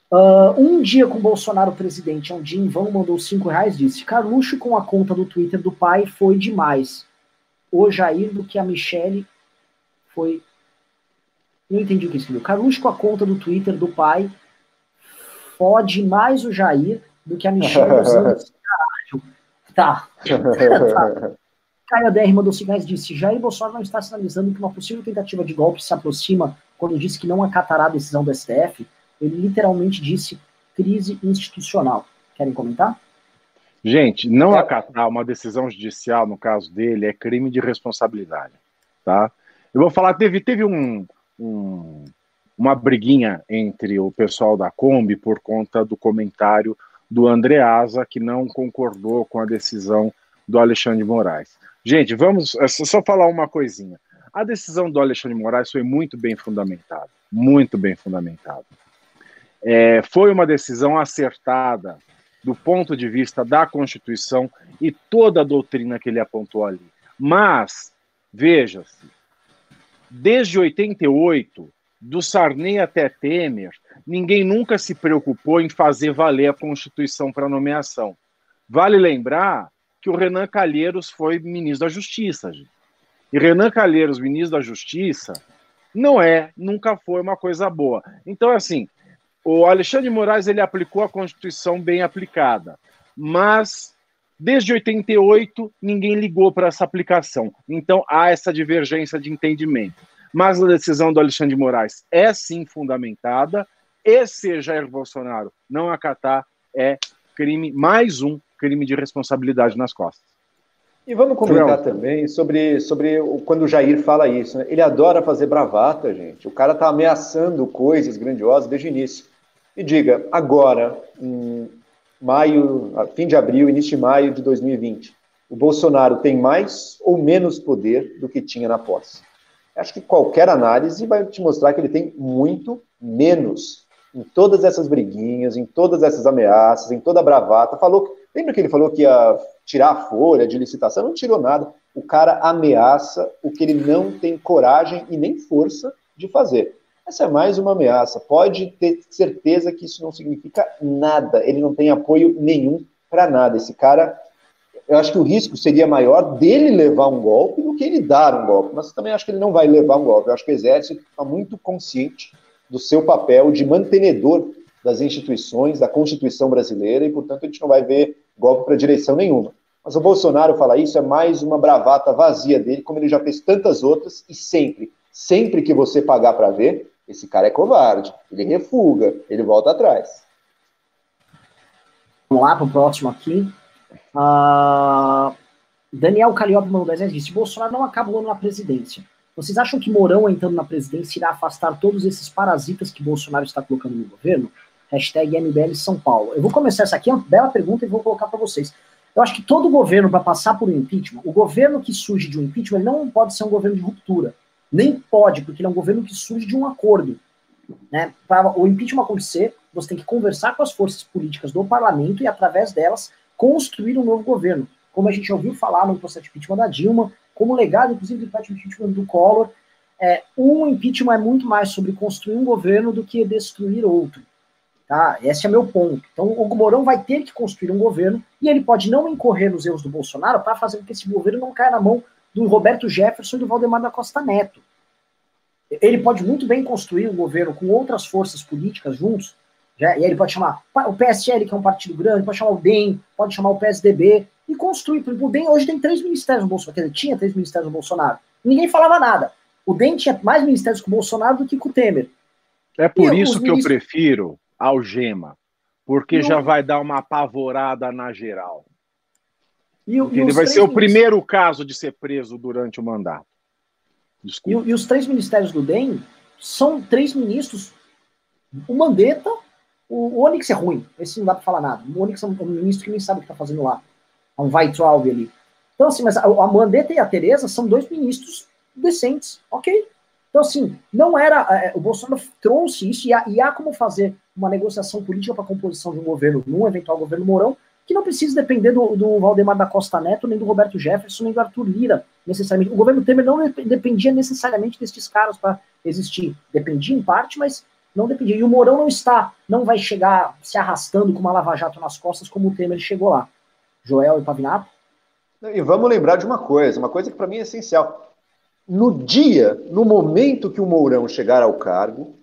Uh, um dia com Bolsonaro presidente, é um dia em vão, mandou 5 reais disse: Carluxo com a conta do Twitter do pai foi demais o Jair do que a Michelle foi. Não entendi o que escreveu. Carluxo com a conta do Twitter do pai fode mais o Jair do que a Michelle usando (laughs) caralho. Tá. tá. (laughs) Caio DR mandou cigarros disse: Jair Bolsonaro não está sinalizando que uma possível tentativa de golpe se aproxima quando disse que não acatará a decisão do STF. Ele literalmente disse crise institucional. Querem comentar? Gente, não é. acatar uma decisão judicial, no caso dele, é crime de responsabilidade, tá? Eu vou falar, teve, teve um, um, uma briguinha entre o pessoal da Kombi por conta do comentário do Andreasa, que não concordou com a decisão do Alexandre Moraes. Gente, vamos é só falar uma coisinha. A decisão do Alexandre Moraes foi muito bem fundamentada, muito bem fundamentada. É, foi uma decisão acertada do ponto de vista da Constituição e toda a doutrina que ele apontou ali. Mas, veja-se, desde 88, do Sarney até Temer, ninguém nunca se preocupou em fazer valer a Constituição para nomeação. Vale lembrar que o Renan Calheiros foi ministro da Justiça. Gente. E Renan Calheiros, ministro da Justiça, não é, nunca foi uma coisa boa. Então, assim, o Alexandre de Moraes ele aplicou a Constituição bem aplicada, mas desde 88 ninguém ligou para essa aplicação. Então há essa divergência de entendimento. Mas a decisão do Alexandre de Moraes é sim fundamentada, e se Jair Bolsonaro não acatar, é crime, mais um crime de responsabilidade nas costas. E vamos comentar também sobre, sobre quando o Jair fala isso. Né? Ele adora fazer bravata, gente. O cara está ameaçando coisas grandiosas desde o início. E diga, agora, em maio, fim de abril, início de maio de 2020, o Bolsonaro tem mais ou menos poder do que tinha na posse? Acho que qualquer análise vai te mostrar que ele tem muito menos em todas essas briguinhas, em todas essas ameaças, em toda a bravata. Falou, lembra que ele falou que ia tirar a folha de licitação, não tirou nada. O cara ameaça o que ele não tem coragem e nem força de fazer. Essa é mais uma ameaça. Pode ter certeza que isso não significa nada. Ele não tem apoio nenhum para nada. Esse cara, eu acho que o risco seria maior dele levar um golpe do que ele dar um golpe. Mas também acho que ele não vai levar um golpe. Eu acho que o exército está muito consciente do seu papel de mantenedor das instituições, da Constituição brasileira, e, portanto, a gente não vai ver golpe para direção nenhuma. Mas o Bolsonaro falar isso é mais uma bravata vazia dele, como ele já fez tantas outras, e sempre, sempre que você pagar para ver, esse cara é covarde, ele refuga, ele volta atrás. Vamos lá para o próximo aqui. Uh, Daniel Calliope mandou 10 reais disse: Bolsonaro não acaba o ano na presidência. Vocês acham que Mourão entrando na presidência irá afastar todos esses parasitas que Bolsonaro está colocando no governo? Hashtag MBL São Paulo. Eu vou começar essa aqui, é uma bela pergunta e vou colocar para vocês. Eu acho que todo governo, para passar por um impeachment, o governo que surge de um impeachment não pode ser um governo de ruptura. Nem pode, porque ele é um governo que surge de um acordo. Né? Para o impeachment acontecer, você tem que conversar com as forças políticas do parlamento e, através delas, construir um novo governo. Como a gente ouviu falar no processo de impeachment da Dilma, como legado, inclusive, do impeachment do Collor, é, um impeachment é muito mais sobre construir um governo do que destruir outro. Tá? Esse é meu ponto. Então, o Mourão vai ter que construir um governo e ele pode não incorrer nos erros do Bolsonaro para fazer com que esse governo não caia na mão do Roberto Jefferson e do Valdemar da Costa Neto. Ele pode muito bem construir um governo com outras forças políticas juntos, já, e aí ele pode chamar o PSL, que é um partido grande, pode chamar o DEM, pode chamar o PSDB, e construir. Porque o DEM hoje tem três ministérios no Bolsonaro, quer dizer, tinha três ministérios no Bolsonaro. Ninguém falava nada. O DEM tinha mais ministérios com o Bolsonaro do que com o Temer. É por e isso que ministros... eu prefiro algema, porque já vai dar uma apavorada na geral. E, ele vai ser o primeiro caso de ser preso durante o mandato. E, e, os três ministérios do DEM são três ministros. O Mandetta, o, o Onyx é ruim, esse não dá para falar nada. O Onyx é um, um, ministro que nem sabe o que está fazendo lá. É um Weitraub ali. Então, assim, mas a, a Mandetta e a Tereza são dois ministros decentes, ok? Então, assim, não era. É, o Bolsonaro trouxe isso e há, e há como fazer uma negociação política para a composição de um governo, num eventual governo Mourão, que não precisa depender do, do Valdemar da Costa Neto, nem do Roberto Jefferson, nem do Arthur Lira, necessariamente. O governo Temer não dependia necessariamente desses caras para existir. Dependia em parte, mas não dependia. E o Mourão não está, não vai chegar se arrastando com uma lava-jato nas costas como o Temer chegou lá. Joel e Pavinato? E vamos lembrar de uma coisa, uma coisa que para mim é essencial. No dia, no momento que o Mourão chegar ao cargo,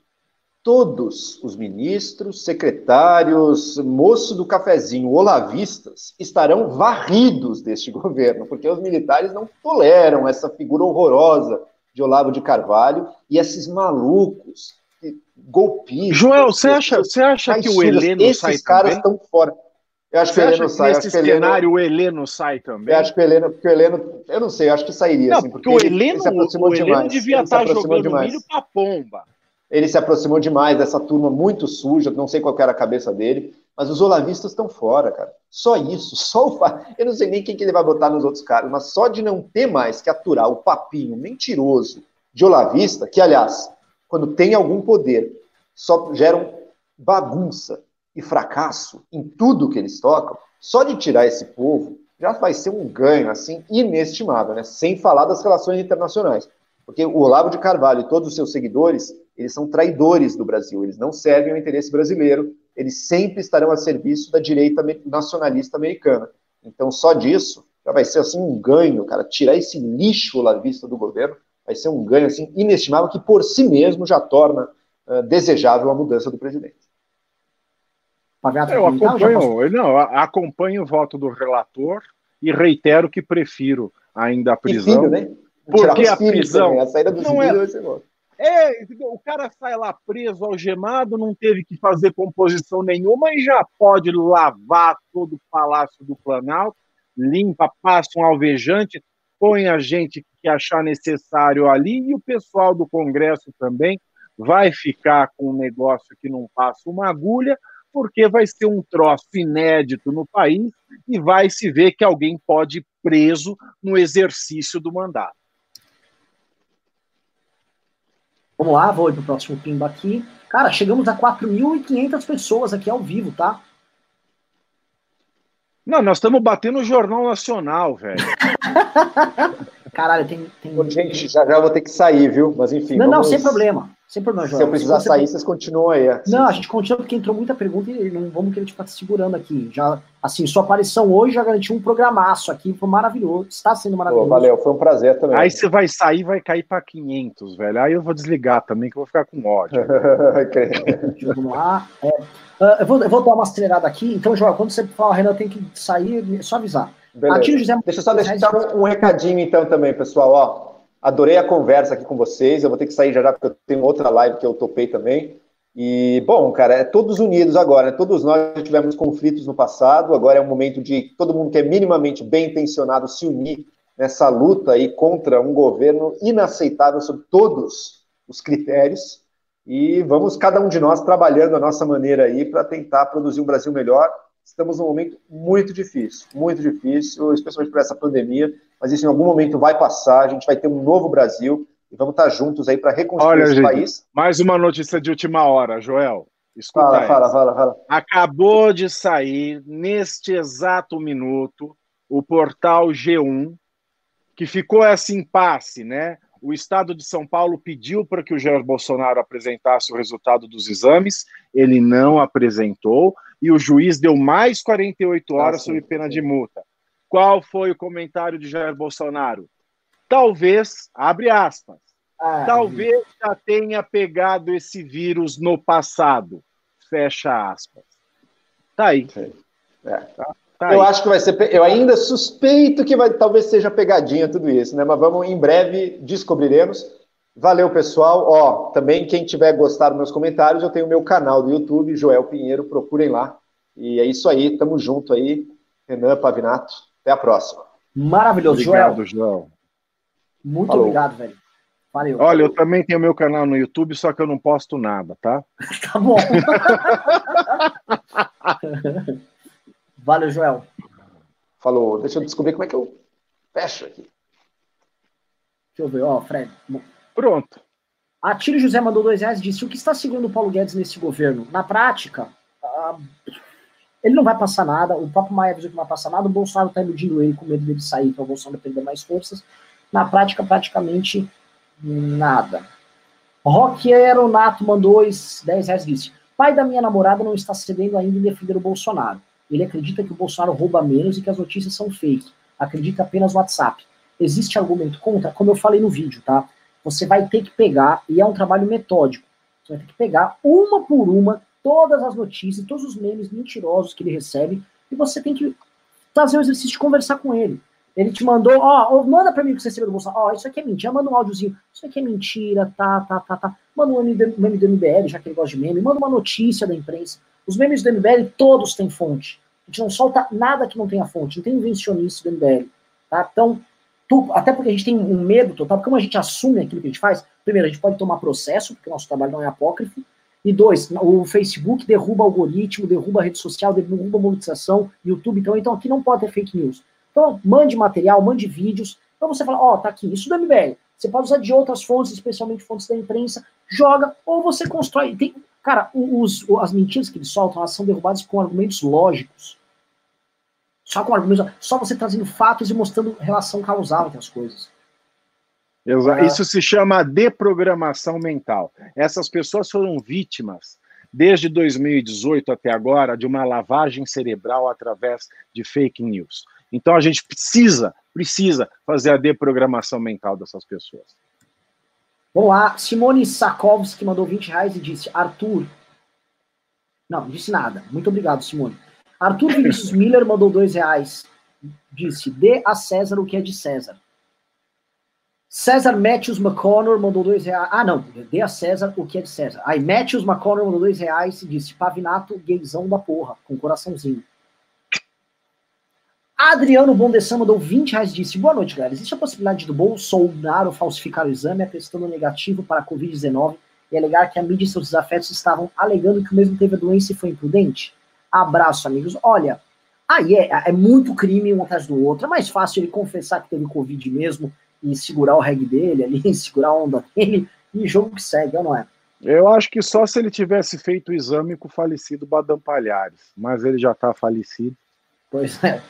todos os ministros, secretários, moço do cafezinho, olavistas, estarão varridos deste (laughs) governo, porque os militares não toleram essa figura horrorosa de Olavo de Carvalho e esses malucos golpistas. Joel, você acha, você acha que o Heleno esses sai caras estão fora. Eu acho Você que o Heleno sai. Nesse cenário o Heleno sai também? Eu acho que o Heleno, porque o Heleno, eu não sei, eu acho que sairia. Não, assim, porque, porque o Heleno, ele, ele o Heleno devia estar jogando demais. milho pra pomba. Ele se aproximou demais dessa turma muito suja, não sei qual era a cabeça dele, mas os olavistas estão fora, cara. Só isso, (laughs) só o Eu não sei nem quem que ele vai botar nos outros caras, mas só de não ter mais que aturar o papinho mentiroso de olavista, que, aliás, quando tem algum poder, só geram bagunça e fracasso em tudo que eles tocam, só de tirar esse povo já vai ser um ganho, assim, inestimável, né? Sem falar das relações internacionais. Porque o Olavo de Carvalho e todos os seus seguidores, eles são traidores do Brasil, eles não servem ao interesse brasileiro, eles sempre estarão a serviço da direita nacionalista americana. Então, só disso, já vai ser, assim, um ganho, cara, tirar esse lixo olavista do governo, vai ser um ganho, assim, inestimável, que por si mesmo já torna uh, desejável a mudança do presidente. Eu acompanho, não, acompanho o voto do relator e reitero que prefiro ainda a prisão. Filho, né? Porque a prisão. Também, a saída do não é, é, o cara sai lá preso, algemado, não teve que fazer composição nenhuma e já pode lavar todo o palácio do Planalto, limpa, passa um alvejante, põe a gente que achar necessário ali e o pessoal do Congresso também vai ficar com um negócio que não passa uma agulha, porque vai ser um troço inédito no país e vai se ver que alguém pode ir preso no exercício do mandato. Vamos lá, vou ir para o próximo pimba aqui. Cara, chegamos a 4.500 pessoas aqui ao vivo, tá? Não, nós estamos batendo o Jornal Nacional, velho. (laughs) Caralho, tem. tem... Gente, já já vou ter que sair, viu? Mas enfim. Não, vamos... não, sem problema. Sem problema, João. Se eu precisar sair, vocês continuam aí. Assim. Não, a gente continua porque entrou muita pergunta e não vamos querer ficar segurando aqui. Já, assim, sua aparição hoje já garantiu um programaço aqui, foi maravilhoso. Está sendo maravilhoso. Pô, valeu, foi um prazer também. Aí você vai sair vai cair para 500, velho. Aí eu vou desligar também, que eu vou ficar com ódio. (laughs) vamos lá. É, uh, eu, vou, eu vou dar uma acelerada aqui. Então, João, quando você falar, Renan, tem que sair, é só avisar. José... Deixa eu só deixar um, um recadinho então também, pessoal. Ó, adorei a conversa aqui com vocês. Eu vou ter que sair já já porque eu tenho outra live que eu topei também. E, bom, cara, é todos unidos agora, né? Todos nós já tivemos conflitos no passado, agora é um momento de todo mundo que é minimamente bem intencionado se unir nessa luta aí contra um governo inaceitável sob todos os critérios. E vamos, cada um de nós, trabalhando a nossa maneira aí para tentar produzir um Brasil melhor estamos num momento muito difícil, muito difícil, especialmente por essa pandemia, mas isso em algum momento vai passar, a gente vai ter um novo Brasil e vamos estar juntos aí para reconstruir Olha, esse gente, país. Mais uma notícia de última hora, Joel. Escuta fala, fala, fala, fala. Acabou de sair, neste exato minuto, o portal G1, que ficou esse impasse, né? O Estado de São Paulo pediu para que o Jair Bolsonaro apresentasse o resultado dos exames, ele não apresentou e o juiz deu mais 48 horas ah, sob pena de multa. Qual foi o comentário de Jair Bolsonaro? Talvez, abre aspas, ah, talvez já tenha pegado esse vírus no passado. Fecha aspas. Tá aí. É. Tá, tá eu aí. acho que vai ser. Eu ainda suspeito que vai, talvez seja pegadinha tudo isso, né? Mas vamos, em breve, descobriremos. Valeu, pessoal. Ó, também quem tiver gostado dos meus comentários, eu tenho o meu canal do YouTube, Joel Pinheiro, procurem lá. E é isso aí, tamo junto aí. Renan Pavinato, até a próxima. Maravilhoso, obrigado, Joel. Joel. Muito Falou. obrigado, velho. Valeu. Olha, eu também tenho meu canal no YouTube, só que eu não posto nada, tá? (laughs) tá bom. (laughs) Valeu, Joel. Falou. Deixa eu descobrir como é que eu fecho aqui. Deixa eu ver, ó, Fred. Pronto. A Tiro José mandou dois reais e disse: o que está segurando o Paulo Guedes nesse governo? Na prática, uh, ele não vai passar nada. O próprio Maia avisou que não vai passar nada. O Bolsonaro está iludindo ele com medo dele sair para o Bolsonaro perder mais forças. Na prática, praticamente nada. Rock Aeronato mandou 10 reais e disse: Pai da minha namorada não está cedendo ainda em defender o Bolsonaro. Ele acredita que o Bolsonaro rouba menos e que as notícias são fake. Acredita apenas no WhatsApp. Existe argumento contra? Como eu falei no vídeo, tá? Você vai ter que pegar, e é um trabalho metódico, você vai ter que pegar uma por uma todas as notícias, todos os memes mentirosos que ele recebe, e você tem que fazer o exercício de conversar com ele. Ele te mandou, ó, manda pra mim o que você recebeu do Bolsonaro, ó, isso aqui é mentira, manda um áudiozinho, isso aqui é mentira, tá, tá, tá, tá. Manda um meme do MBL, já que ele gosta de meme, manda uma notícia da imprensa. Os memes do MBL todos têm fonte. A gente não solta nada que não tenha fonte, não tem invencionista do MBL, tá? Então, até porque a gente tem um medo total, porque como a gente assume aquilo que a gente faz, primeiro, a gente pode tomar processo, porque o nosso trabalho não é apócrifo, e dois, o Facebook derruba algoritmo, derruba rede social, derruba monetização, YouTube, então, então aqui não pode ter fake news. Então, mande material, mande vídeos, para você falar, ó, oh, tá aqui, isso do MBL. Você pode usar de outras fontes, especialmente fontes da imprensa, joga, ou você constrói. Tem, cara, os, as mentiras que eles soltam, elas são derrubadas com argumentos lógicos. Só com argumentos, só você trazendo fatos e mostrando relação causal entre as coisas. Exato. Isso se chama deprogramação mental. Essas pessoas foram vítimas desde 2018 até agora de uma lavagem cerebral através de fake news. Então a gente precisa, precisa fazer a deprogramação mental dessas pessoas. Vamos lá, Simone Sakovski mandou 20 reais e disse: Arthur. Não, disse nada. Muito obrigado, Simone. Arthur Vinícius Miller mandou dois reais. Disse: dê a César o que é de César. César Matthews McConnor mandou dois reais. Ah, não, dê a César o que é de César. Aí Matthews McConnor mandou dois reais e disse: Pavinato, gaysão da porra, com coraçãozinho. Adriano Bondessan mandou 20 reais e disse: Boa noite, galera. Existe a possibilidade do Bolsonaro falsificar o exame atestando negativo para a Covid-19 e alegar que a mídia e seus desafetos estavam alegando que o mesmo teve a doença e foi imprudente? Abraço, amigos. Olha, aí é, é muito crime um atrás do outro. É mais fácil ele confessar que teve Covid mesmo e segurar o reggae dele ali, (laughs) segurar a onda dele e jogo que segue, ou não é? Eu acho que só se ele tivesse feito o exame com o falecido Badam Palhares, mas ele já está falecido. Pois é.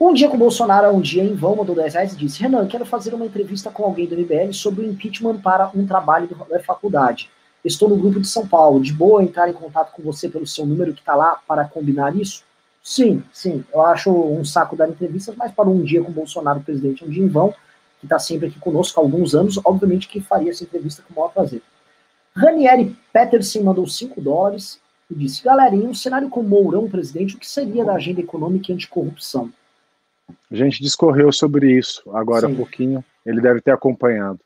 Um dia com o Bolsonaro, um dia em vão, mandou 10 reais e disse: Renan, quero fazer uma entrevista com alguém do MBL sobre o impeachment para um trabalho da faculdade. Estou no grupo de São Paulo. De boa entrar em contato com você pelo seu número que está lá para combinar isso? Sim, sim. Eu acho um saco dar entrevistas, mas para um dia com o Bolsonaro, presidente, um dia em vão, que está sempre aqui conosco há alguns anos, obviamente que faria essa entrevista com o maior prazer. Ranieri Peterson mandou 5 dólares e disse: Galera, em um cenário com Mourão presidente, o que seria da agenda econômica e anticorrupção? A gente discorreu sobre isso agora há pouquinho. Ele deve ter acompanhado.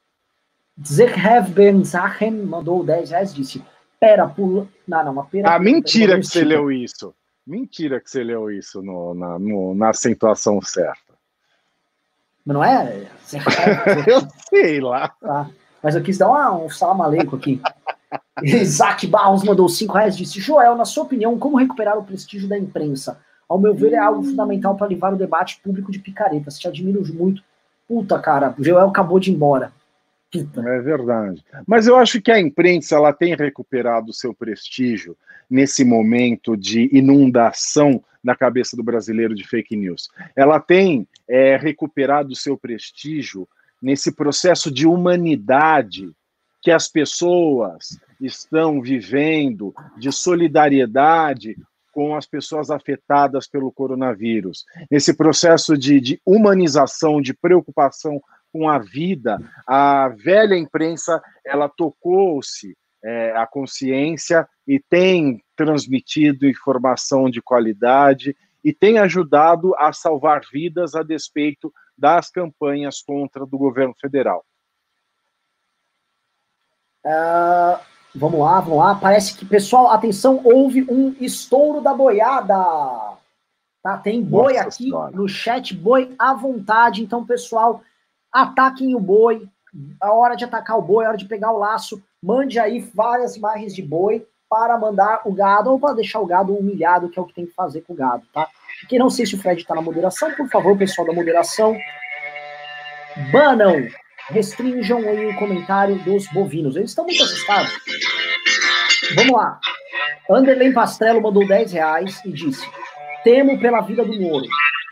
Zerhev Ben Zachen mandou 10 reais e disse: Pera, pula. Não, não, uma pera. Ah, mentira que você leu isso. Mentira que você leu isso no, na, no, na acentuação certa. Mas não é? (laughs) (laughs) eu sei lá. Tá. Mas eu quis dar uma, um salamaleco aqui. (laughs) Isaac Barros mandou 5 reais e disse: Joel, na sua opinião, como recuperar o prestígio da imprensa? Ao meu ver, é algo fundamental para livrar o debate público de picaretas. Te admiro muito. Puta, cara, o Joel acabou de ir embora. É verdade. Mas eu acho que a imprensa ela tem recuperado o seu prestígio nesse momento de inundação na cabeça do brasileiro de fake news. Ela tem é, recuperado o seu prestígio nesse processo de humanidade que as pessoas estão vivendo, de solidariedade com as pessoas afetadas pelo coronavírus. Nesse processo de, de humanização, de preocupação com a vida, a velha imprensa ela tocou-se é, a consciência e tem transmitido informação de qualidade e tem ajudado a salvar vidas a despeito das campanhas contra do governo federal. Uh, vamos lá, vamos lá. Parece que, pessoal, atenção, houve um estouro da boiada. Tá? Tem boi Nossa aqui senhora. no chat, boi à vontade. Então, pessoal, ataquem o boi. A hora de atacar o boi, a hora de pegar o laço. Mande aí várias imagens de boi para mandar o gado ou para deixar o gado humilhado, que é o que tem que fazer com o gado, tá? Que não sei se o Fred está na moderação, por favor, pessoal da moderação, banam, restringam aí o comentário dos bovinos. Eles estão muito assustados. Vamos lá. Anderley Pastrello mandou 10 reais e disse: Temo pela vida do Moro.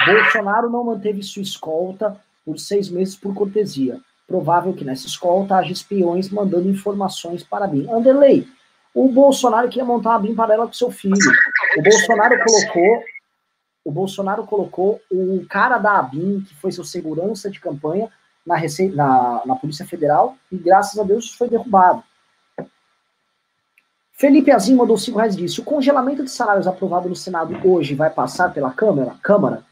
Bolsonaro não manteve sua escolta por seis meses por cortesia. Provável que nessa escolta haja espiões mandando informações para mim. Anderley, o Bolsonaro queria montar uma BIM paralela com seu filho. O Bolsonaro colocou o Bolsonaro colocou o cara da ABIN, que foi seu segurança de campanha, na, na, na Polícia Federal, e graças a Deus foi derrubado. Felipe Azim mandou 5 reais disse: o congelamento de salários aprovado no Senado hoje vai passar pela Câmara? Câmara?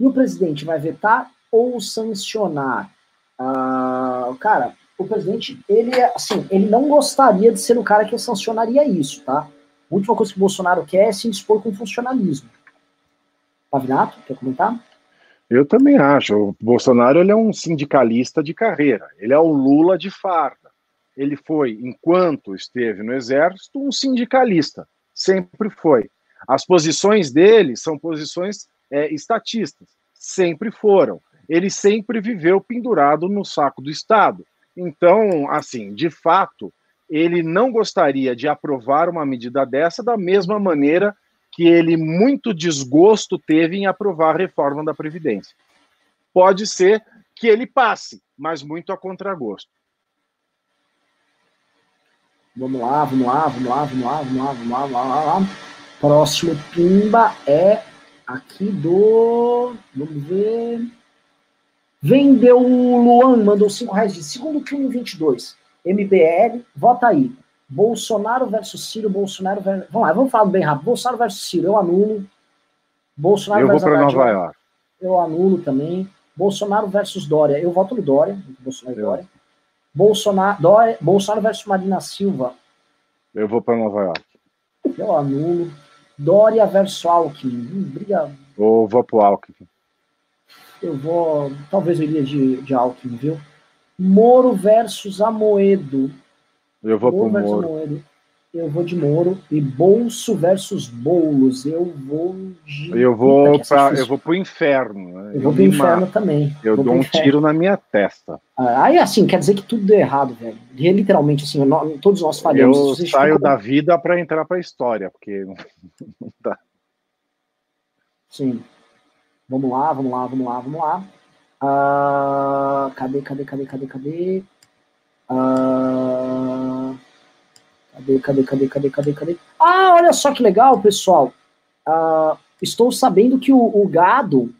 E o presidente vai vetar ou sancionar? Ah, cara, o presidente, ele assim, ele não gostaria de ser o cara que sancionaria isso, tá? A última coisa que o Bolsonaro quer é se dispor com funcionalismo. Pavinato, quer comentar? Eu também acho. O Bolsonaro ele é um sindicalista de carreira. Ele é o Lula de farda. Ele foi, enquanto esteve no exército, um sindicalista. Sempre foi. As posições dele são posições é, estatistas. Sempre foram. Ele sempre viveu pendurado no saco do Estado. Então, assim, de fato, ele não gostaria de aprovar uma medida dessa da mesma maneira que ele muito desgosto teve em aprovar a reforma da Previdência. Pode ser que ele passe, mas muito a contragosto. Vamos lá, vamos lá, vamos lá, vamos lá, vamos lá, vamos lá, vamos lá, vamos lá. Próximo Pimba é aqui do. Vamos ver. Vendeu o Luan, mandou 5 reais de segundo turno 22. MBL, vota aí. Bolsonaro versus Ciro, Bolsonaro versus. Vamos lá, vamos falar bem rápido. Bolsonaro versus Ciro, eu anulo. Bolsonaro eu vou para Nova York. Eu anulo também. Bolsonaro versus Dória, eu voto no Dória. Bolsonaro e Dória. Bolsonaro, Dória. Bolsonaro versus Marina Silva. Eu vou para Nova York. Eu anulo. Dória versus Alckmin. Hum, briga. Eu vou pro Alckmin. Eu vou. Talvez eu iria de, de Alckmin, viu? Moro versus Amoedo. Eu vou Moro pro Moro. Amoedo. Eu vou de Moro. E Bolso versus Boulos. Eu vou de. Eu vou, pra, eu vou pro inferno. Né? Eu, eu vou pro inferno mato. também. Eu vou dou um inferno. tiro na minha testa. Ah, aí, assim, quer dizer que tudo deu errado, velho. E, literalmente, assim, nós, todos nós falhamos. Eu saio ficam... da vida para entrar pra história, porque (laughs) não dá. Sim. Vamos lá, vamos lá, vamos lá, vamos lá. Uh, cadê, cadê, cadê, cadê, cadê? Uh, cadê, cadê, cadê, cadê, cadê, cadê? Ah, olha só que legal, pessoal. Uh, estou sabendo que o, o, gado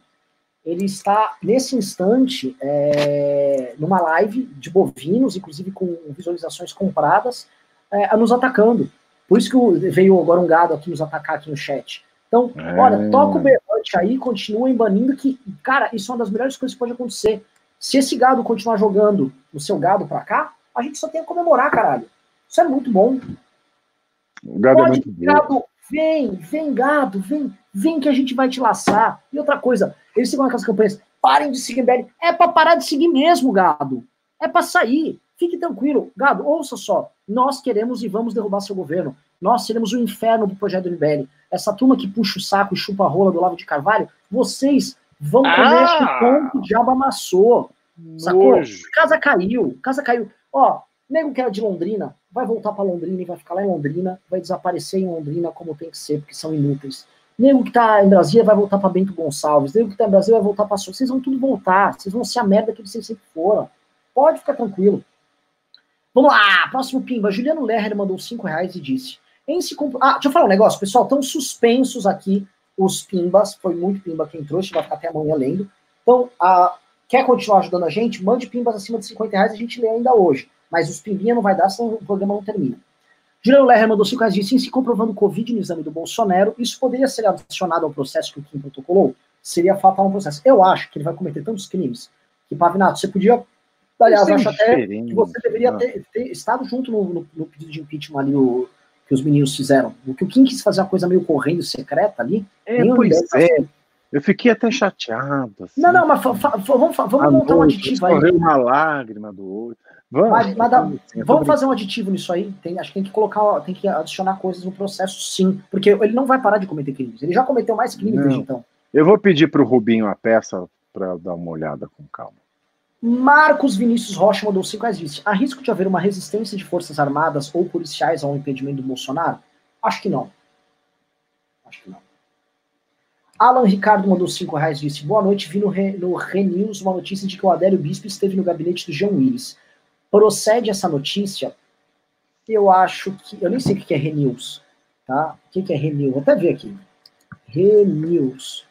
ele está nesse instante é, numa live de bovinos, inclusive com visualizações compradas, é, nos atacando. Por isso que veio agora um gado aqui nos atacar aqui no chat. Então, é... olha, toca o berrante aí, continuem banindo, que, cara, isso é uma das melhores coisas que pode acontecer. Se esse gado continuar jogando o seu gado pra cá, a gente só tem a comemorar, caralho. Isso é muito bom. O gado é pode, é muito gado, vem, vem, gado, vem, vem que a gente vai te laçar. E outra coisa, eles ficam naquelas campanhas, parem de seguir MBL. É pra parar de seguir mesmo, gado. É pra sair. Fique tranquilo. Gado, ouça só. Nós queremos e vamos derrubar seu governo. Nós seremos o inferno do projeto do MBL essa turma que puxa o saco e chupa a rola do Lavo de Carvalho, vocês vão comer ah, ponto o diabo amassou. Sacou? Casa caiu, casa caiu. Ó, nego que era de Londrina, vai voltar para Londrina e vai ficar lá em Londrina, vai desaparecer em Londrina como tem que ser, porque são inúteis. Nego que tá em Brasília vai voltar para Bento Gonçalves, nego que tá em Brasília vai voltar para Vocês vão tudo voltar, vocês vão ser a merda que vocês sempre foram. Pode ficar tranquilo. Vamos lá, próximo pimba. Juliano Lerner mandou 5 reais e disse: em se comp... Ah, deixa eu falar um negócio, pessoal. Estão suspensos aqui os pimbas. Foi muito pimba quem trouxe, vai ficar até amanhã lendo. Então, ah, quer continuar ajudando a gente? Mande pimbas acima de 50 reais, a gente lê ainda hoje. Mas os pimbinha não vai dar, senão o programa não termina. Juliano Lerner mandou 5 reais disse, sim, se comprovando Covid no exame do Bolsonaro, isso poderia ser adicionado ao processo que o Kim protocolou? Seria fatal um processo. Eu acho que ele vai cometer tantos crimes que, Pavinato, você podia Aliás, acho até que você deveria ter, ter estado junto no, no, no, pedido de impeachment ali, o, que os meninos fizeram. O que o Kim quis fazer uma coisa meio correndo secreta ali. É, pois é. Eu fiquei até chateado. Assim. Não, não, mas vamos, vamos montar um aditivo aí. uma lágrima do outro. Vamos, mas, mas dá, assim, vamos fazer um aditivo nisso aí. Tem, acho que tem que colocar, tem que adicionar coisas no processo, sim. Porque ele não vai parar de cometer crimes. Ele já cometeu mais crimes desde então. Eu vou pedir para o Rubinho a peça para dar uma olhada com calma. Marcos Vinícius Rocha mandou 5 reais disse: há risco de haver uma resistência de forças armadas ou policiais ao impedimento do Bolsonaro? Acho que não. Acho que não. Alan Ricardo mandou 5 reais disse: Boa noite, vi no, Re, no Renews uma notícia de que o Adélio Bispo esteve no gabinete do Jean Willis. Procede essa notícia? Eu acho que. Eu nem sei o que é Renews. Tá? O que é Renews? Vou até ver aqui. Renews.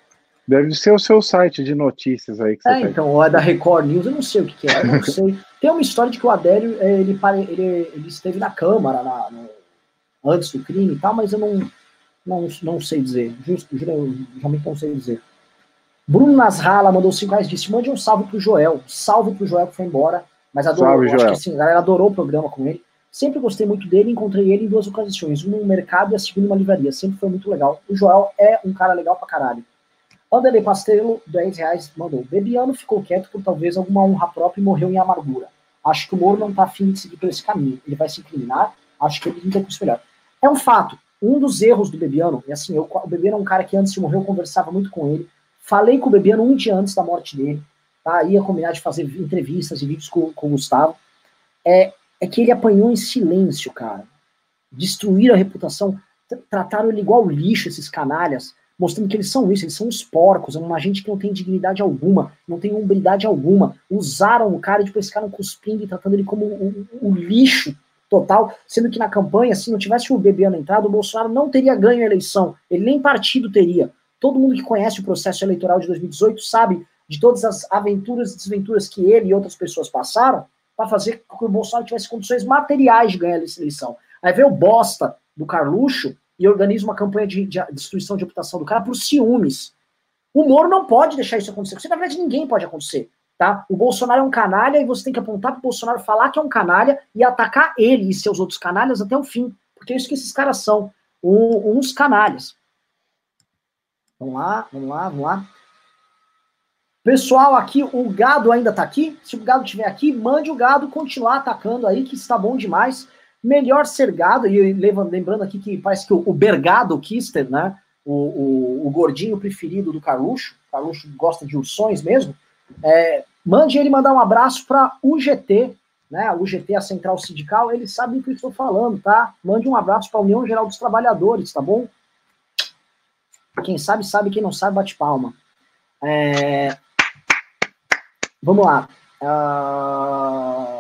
Deve ser o seu site de notícias aí. Que é, tá então, ou é da Record News, eu não sei o que, que é, não sei. (laughs) Tem uma história de que o Adélio, eh, ele, ele, ele esteve na Câmara na, no, antes do crime e tal, mas eu não, não, não sei dizer. Justo, realmente não sei dizer. Bruno Nasrala mandou 5 reais disse: mande um salve pro Joel. Salve pro Joel que foi embora. Mas adorou. Salve, acho Joel. que assim, a galera adorou o programa com ele. Sempre gostei muito dele, encontrei ele em duas ocasiões, uma no mercado e a segunda em uma livraria. Sempre foi muito legal. O Joel é um cara legal pra caralho. Anderley Pastelo, 10 reais, mandou. Bebiano ficou quieto por talvez alguma honra própria e morreu em amargura. Acho que o Moro não tá afim de seguir por esse caminho. Ele vai se incriminar, acho que ele tem que melhor. É um fato. Um dos erros do Bebiano, e assim, eu, o Bebiano é um cara que antes de morrer eu conversava muito com ele. Falei com o Bebiano um dia antes da morte dele. Tá? Ia combinar de fazer entrevistas e vídeos com, com o Gustavo. É, é que ele apanhou em silêncio, cara. Destruíram a reputação, trataram ele igual lixo, esses canalhas mostrando que eles são isso, eles são os porcos, é uma gente que não tem dignidade alguma, não tem hombridade alguma. Usaram o cara e depois ficaram cuspindo e tratando ele como o, lixo total, sendo que na campanha, se não tivesse o Bebiano entrado, o Bolsonaro não teria ganho a eleição, ele nem partido teria. Todo mundo que conhece o processo eleitoral de 2018 sabe de todas as aventuras e desventuras que ele e outras pessoas passaram para fazer com que o Bolsonaro tivesse condições materiais de ganhar essa eleição. Aí veio o bosta do Carluxo e organiza uma campanha de, de destruição de reputação do cara por ciúmes. O Moro não pode deixar isso acontecer. Isso, na verdade, ninguém pode acontecer. Tá? O Bolsonaro é um canalha e você tem que apontar para o Bolsonaro falar que é um canalha e atacar ele e seus outros canalhas até o fim. Porque é isso que esses caras são. Um, uns canalhas. Vamos lá, vamos lá, vamos lá. Pessoal, aqui o gado ainda está aqui. Se o gado estiver aqui, mande o gado continuar atacando aí, que está bom demais melhor ser gado, e lembrando aqui que parece que o, Bergado Kister, né, o, o, o, gordinho preferido do Carluxo, Carluxo gosta de ursões mesmo, é, mande ele mandar um abraço para UGT, né, a UGT, a Central Sindical, eles sabem o que eu estou falando, tá? Mande um abraço para a União Geral dos Trabalhadores, tá bom? Quem sabe, sabe, quem não sabe, bate palma. É... Vamos lá. Uh...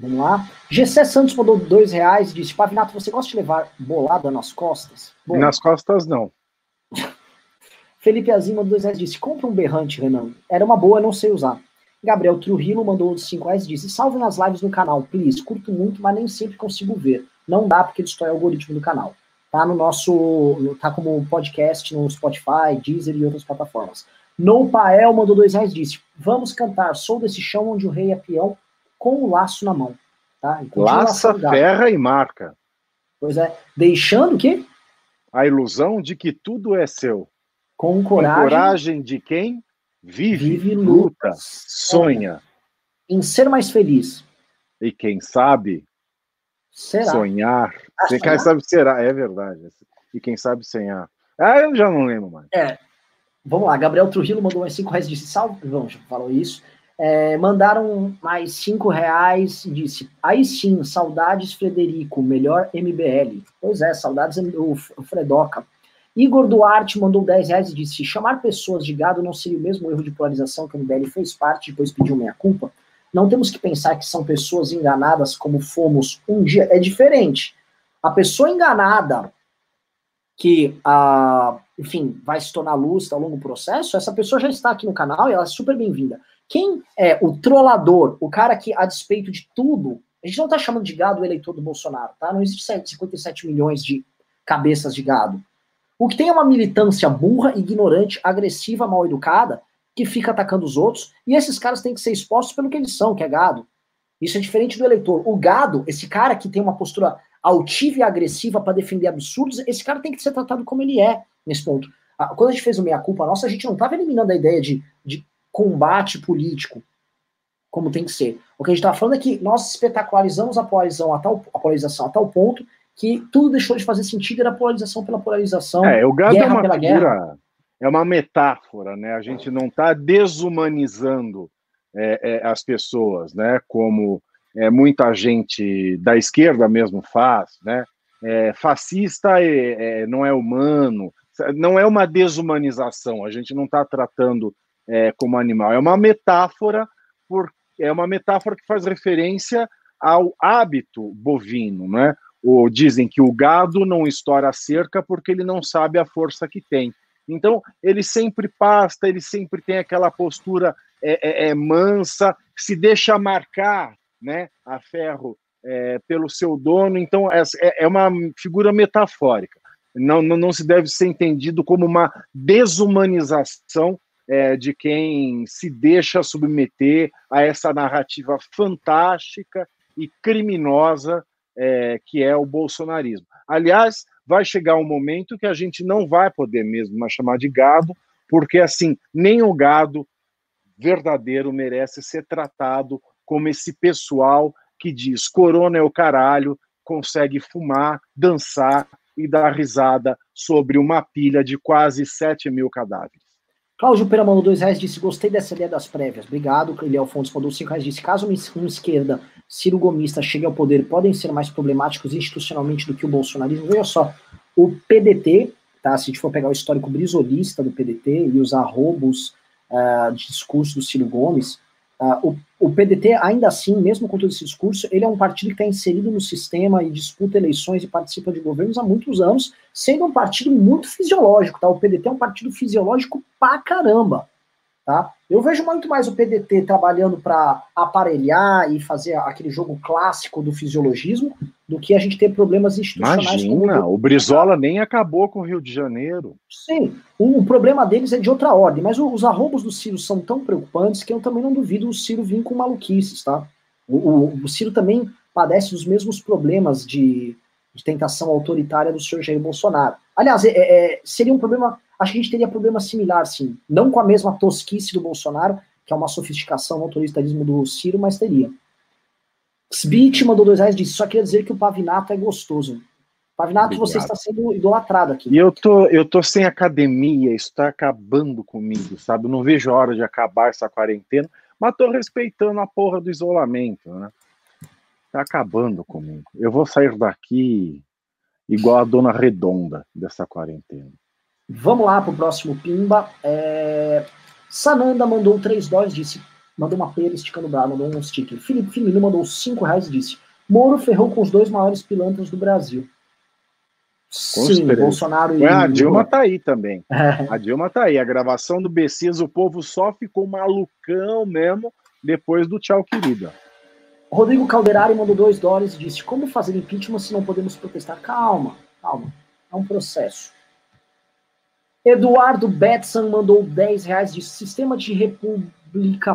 Vamos lá. GC Santos mandou dois reais e disse: Pavinato, você gosta de levar bolada nas costas? Bom, nas costas, não. (laughs) Felipe Azim mandou dois reais e disse: Compra um berrante, Renan. Era uma boa, não sei usar. Gabriel Trujillo mandou cinco reais e disse: Salve nas lives no canal, please. Curto muito, mas nem sempre consigo ver. Não dá porque destrói o algoritmo do canal. Tá no nosso. Tá como podcast no Spotify, Deezer e outras plataformas. No Pael mandou dois reais e disse: Vamos cantar Sou desse chão onde o rei é peão com o laço na mão. Tá? Laça, ferra e marca. Pois é. Deixando o quê? A ilusão de que tudo é seu. Com coragem. Com coragem de quem vive, vive luta, luta, sonha. Em ser mais feliz. E quem sabe será. sonhar. Ah, quem sonhar? sabe será, é verdade. E quem sabe sonhar. Ah, eu já não lembro mais. É. Vamos lá, Gabriel Trujillo mandou mais cinco reais e disse salve. Vamos, falou isso. É, mandaram mais cinco reais e disse: aí sim, saudades Frederico, melhor MBL. Pois é, saudades o, Fredoca. Igor Duarte mandou 10 reais e disse: chamar pessoas de gado não seria o mesmo erro de polarização que o MBL fez parte depois pediu meia culpa? Não temos que pensar que são pessoas enganadas como fomos um dia. É diferente. A pessoa enganada que, ah, enfim, vai se tornar luz ao longo do processo, essa pessoa já está aqui no canal e ela é super bem-vinda. Quem é o trollador, o cara que, a despeito de tudo, a gente não está chamando de gado o eleitor do Bolsonaro, tá? Não existe 57 milhões de cabeças de gado. O que tem é uma militância burra, ignorante, agressiva, mal educada, que fica atacando os outros, e esses caras têm que ser expostos pelo que eles são, que é gado. Isso é diferente do eleitor. O gado, esse cara que tem uma postura altiva e agressiva para defender absurdos, esse cara tem que ser tratado como ele é nesse ponto. Quando a gente fez o meia-culpa nossa, a gente não estava eliminando a ideia de, de combate político, como tem que ser. O que a gente está falando é que nós espetacularizamos a polarização a tal, a polarização a tal ponto que tudo deixou de fazer sentido era polarização pela polarização. É, o gado é uma figura, guerra. é uma metáfora, né? A gente não está desumanizando é, é, as pessoas, né? Como é, muita gente da esquerda mesmo faz, né? É, fascista é, é, não é humano, não é uma desumanização. A gente não está tratando é, como animal. É uma metáfora, por, é uma metáfora que faz referência ao hábito bovino, né? Ou dizem que o gado não estoura a cerca porque ele não sabe a força que tem. Então, ele sempre pasta, ele sempre tem aquela postura é, é, é mansa, se deixa marcar né, a ferro é, pelo seu dono. Então, é, é uma figura metafórica. Não, não, não se deve ser entendido como uma desumanização é, de quem se deixa submeter a essa narrativa fantástica e criminosa é, que é o bolsonarismo. Aliás, vai chegar um momento que a gente não vai poder mesmo mais chamar de gado, porque assim, nem o gado verdadeiro merece ser tratado como esse pessoal que diz corona é o caralho, consegue fumar, dançar e dar risada sobre uma pilha de quase 7 mil cadáveres. Cláudio Pera mandou dois reais, disse, gostei dessa ideia das prévias. Obrigado. Eliel Fontes mandou cinco reais, disse, caso uma esquerda Ciro Gomista chegue ao poder, podem ser mais problemáticos institucionalmente do que o bolsonarismo. Veja só, o PDT, tá, se a gente for pegar o histórico brisolista do PDT e os arrobos uh, de discurso do Ciro Gomes, Uh, o, o, PDT, ainda assim, mesmo com todo esse discurso, ele é um partido que está inserido no sistema e disputa eleições e participa de governos há muitos anos, sendo um partido muito fisiológico, tá? O PDT é um partido fisiológico pra caramba. Tá? Eu vejo muito mais o PDT trabalhando para aparelhar e fazer aquele jogo clássico do fisiologismo do que a gente ter problemas institucionais. Imagina, o Brizola nem acabou com o Rio de Janeiro. Sim, o, o problema deles é de outra ordem, mas os arrombos do Ciro são tão preocupantes que eu também não duvido o Ciro vir com maluquices, tá? O, o, o Ciro também padece dos mesmos problemas de, de, tentação autoritária do senhor Jair Bolsonaro. Aliás, é, é, seria um problema acho que a gente teria problema similar, sim. Não com a mesma tosquice do Bolsonaro, que é uma sofisticação no autoritarismo do Ciro, mas teria. Sbit mandou dois reais e disse: só queria dizer que o Pavinato é gostoso. Pavinato, Obrigado. você está sendo idolatrado aqui. E eu tô, eu tô sem academia, isso está acabando comigo, sabe? Eu não vejo a hora de acabar essa quarentena, mas tô respeitando a porra do isolamento, né? Tá acabando comigo. Eu vou sair daqui igual a dona redonda dessa quarentena. Vamos lá para o próximo Pimba. É... Sananda mandou 3 dólares, disse. Mandou uma pera esticando o braço, mandou um sticker. Felipe Firmino mandou 5 reais e disse: Moro ferrou com os dois maiores pilantras do Brasil. Sim, Bolsonaro e. a Dilma tá aí também. (laughs) É. A Dilma tá aí. A gravação do Bessias, o povo só ficou malucão mesmo depois do tchau, querida. Rodrigo Calderari mandou 2 dólares e disse: Como fazer impeachment se não podemos protestar? Calma, calma. É um processo. Eduardo Betson mandou 10 reais de sistema de república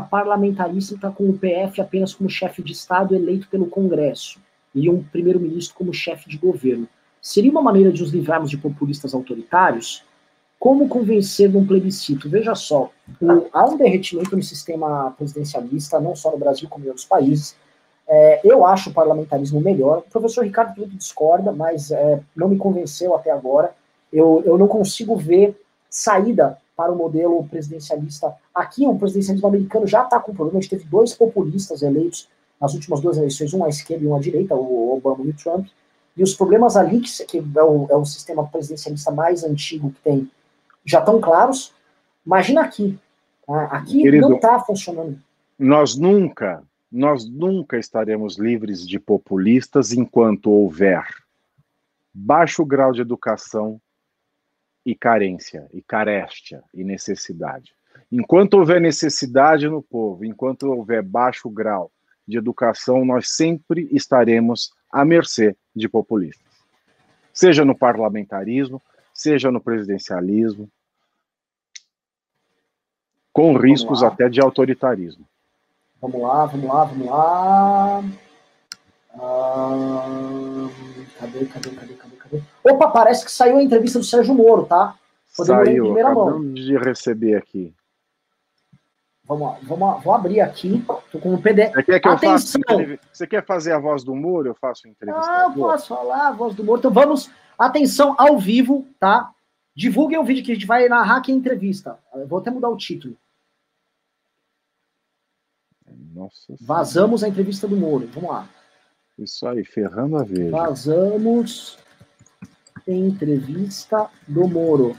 parlamentarista está com o PF apenas como chefe de Estado eleito pelo Congresso e um primeiro-ministro como chefe de governo. Seria uma maneira de nos livrarmos de populistas autoritários? Como convencer num plebiscito? Veja só, o, há um derretimento no sistema presidencialista, não só no Brasil como em outros países. É, eu acho o parlamentarismo melhor. O professor Ricardo Felipe discorda, mas é, não me convenceu até agora eu, eu não consigo ver saída para o modelo presidencialista. Aqui, o presidencialismo americano já está com problema. A gente teve dois populistas eleitos nas últimas duas eleições, um à esquerda e um à direita, o Obama e o Trump. E os problemas ali, que, é, o, é o sistema presidencialista mais antigo que tem, já estão claros. Imagina aqui. Tá? Aqui Querido, não está funcionando. Nós nunca, nós nunca estaremos livres de populistas enquanto houver baixo grau de educação, e carência, e carestia, e necessidade. Enquanto houver necessidade no povo, enquanto houver baixo grau de educação, nós sempre estaremos à mercê de populistas. Seja no parlamentarismo, seja no presidencialismo, com riscos até de autoritarismo. Vamos lá, vamos lá, vamos lá. Ah, cadê, cadê, cadê, cadê? Opa, parece que saiu a entrevista do Sérgio Moro, tá? Podemos saiu, primeira mão. de receber aqui. Vamos lá, vamos vou abrir aqui. Tô com o PDF. Você quer que Atenção. faça? Você quer fazer a voz do Moro? Eu faço entrevista. Ah, eu posso falar a voz do Moro. Então vamos. Atenção ao vivo, tá? Divulguem o vídeo que a gente vai narrar aqui a entrevista. Eu vou até mudar o título. Nossa. Vazamos a entrevista do Moro. Vamos lá. Isso aí, ferrando a vez. Vazamos entrevista do Moro.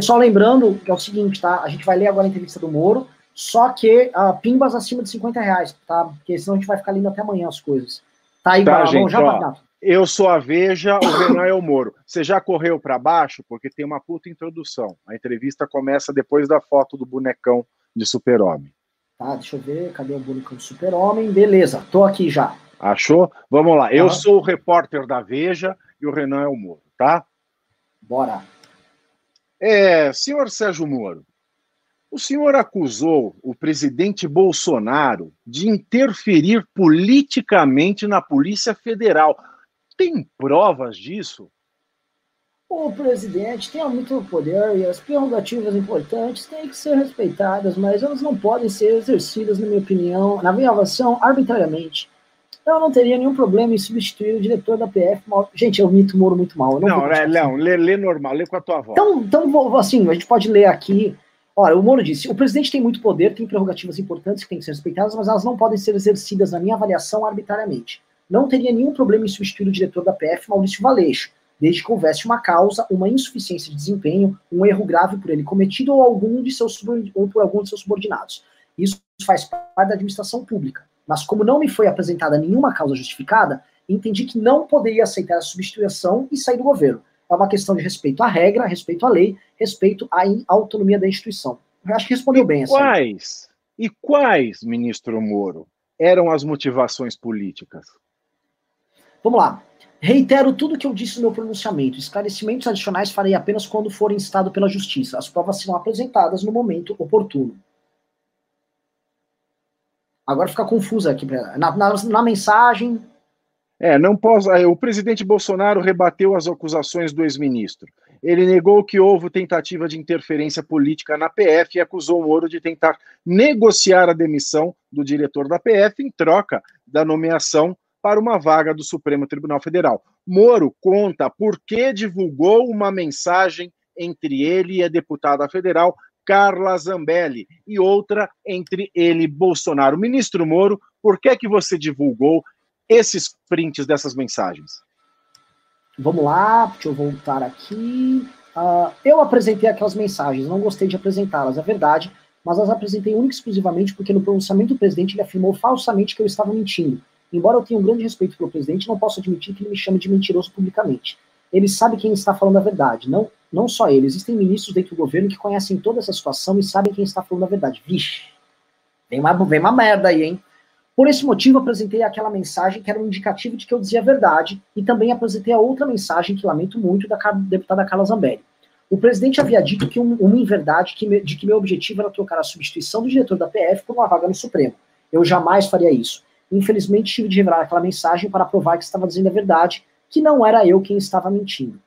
Só lembrando que é o seguinte, tá? A gente vai ler agora a entrevista do Moro, só que uh, pimbas acima de 50 reais, tá? Porque senão a gente vai ficar lendo até amanhã as coisas. Tá aí, tá, gente, já ó, Eu sou a Veja, o Renan é o Moro. Você já correu para baixo? Porque tem uma puta introdução. A entrevista começa depois da foto do bonecão de super-homem. Tá, deixa eu ver. Cadê o bonecão de super-homem? Beleza, tô aqui já. Achou? Vamos lá. Eu sou o repórter da Veja e o Renan é o Moro, tá? Bora. É, senhor Sérgio Moro, o senhor acusou o presidente Bolsonaro de interferir politicamente na Polícia Federal. Tem provas disso? o presidente tem muito poder e as prerrogativas importantes têm que ser respeitadas, mas elas não podem ser exercidas, na minha opinião, na minha avaliação, arbitrariamente. Eu não teria nenhum problema em substituir o diretor da PF. Gente, eu mito Moro muito mal. não, não, é, não lê, lê, normal, lê com a tua voz. Então, então, assim, a gente pode ler aqui. Olha, o Moro disse: o presidente tem muito poder, tem prerrogativas importantes que têm que ser respeitadas, mas elas não podem ser exercidas, na minha avaliação, arbitrariamente. Não teria nenhum problema em substituir o diretor da PF, Maurício Valeixo desde que houvesse uma causa, uma insuficiência de desempenho, um erro grave por ele cometido ou, algum de seus, ou por algum de seus subordinados. Isso faz parte da administração pública. Mas como não me foi apresentada nenhuma causa justificada, entendi que não poderia aceitar a substituição e sair do governo. É uma questão de respeito à regra, respeito à lei, respeito à autonomia da instituição. Eu acho que respondeu e bem. Quais? E quais, ministro Moro, eram as motivações políticas? Vamos lá. Reitero tudo o que eu disse no meu pronunciamento. Esclarecimentos adicionais farei apenas quando forem instado pela Justiça. As provas serão apresentadas no momento oportuno. Agora fica confusa aqui. Na, na, na mensagem. É, não posso. O presidente Bolsonaro rebateu as acusações do ex-ministro. Ele negou que houve tentativa de interferência política na PF e acusou Moro de tentar negociar a demissão do diretor da PF em troca da nomeação para uma vaga do Supremo Tribunal Federal. Moro conta por que divulgou uma mensagem entre ele e a deputada federal Carla Zambelli e outra entre ele e Bolsonaro. Ministro Moro, por que que você divulgou esses prints dessas mensagens? Vamos lá, deixa eu voltar aqui. Uh, eu apresentei aquelas mensagens, não gostei de apresentá-las, é verdade, mas as apresentei única e exclusivamente porque no pronunciamento do presidente ele afirmou falsamente que eu estava mentindo. Embora eu tenha um grande respeito pelo presidente, não posso admitir que ele me chame de mentiroso publicamente. Ele sabe quem está falando a verdade, não, não só ele. Existem ministros dentro do governo que conhecem toda essa situação e sabem quem está falando a verdade. Vixe, vem uma, vem uma merda aí, hein? Por esse motivo, apresentei aquela mensagem que era um indicativo de que eu dizia a verdade e também apresentei a outra mensagem que lamento muito da deputada Carla Zambelli. O presidente havia dito que um, uma inverdade que me, de que meu objetivo era trocar a substituição do diretor da PF por uma vaga no Supremo. Eu jamais faria isso. Infelizmente, tive de revelar aquela mensagem para provar que estava dizendo a verdade, que não era eu quem estava mentindo.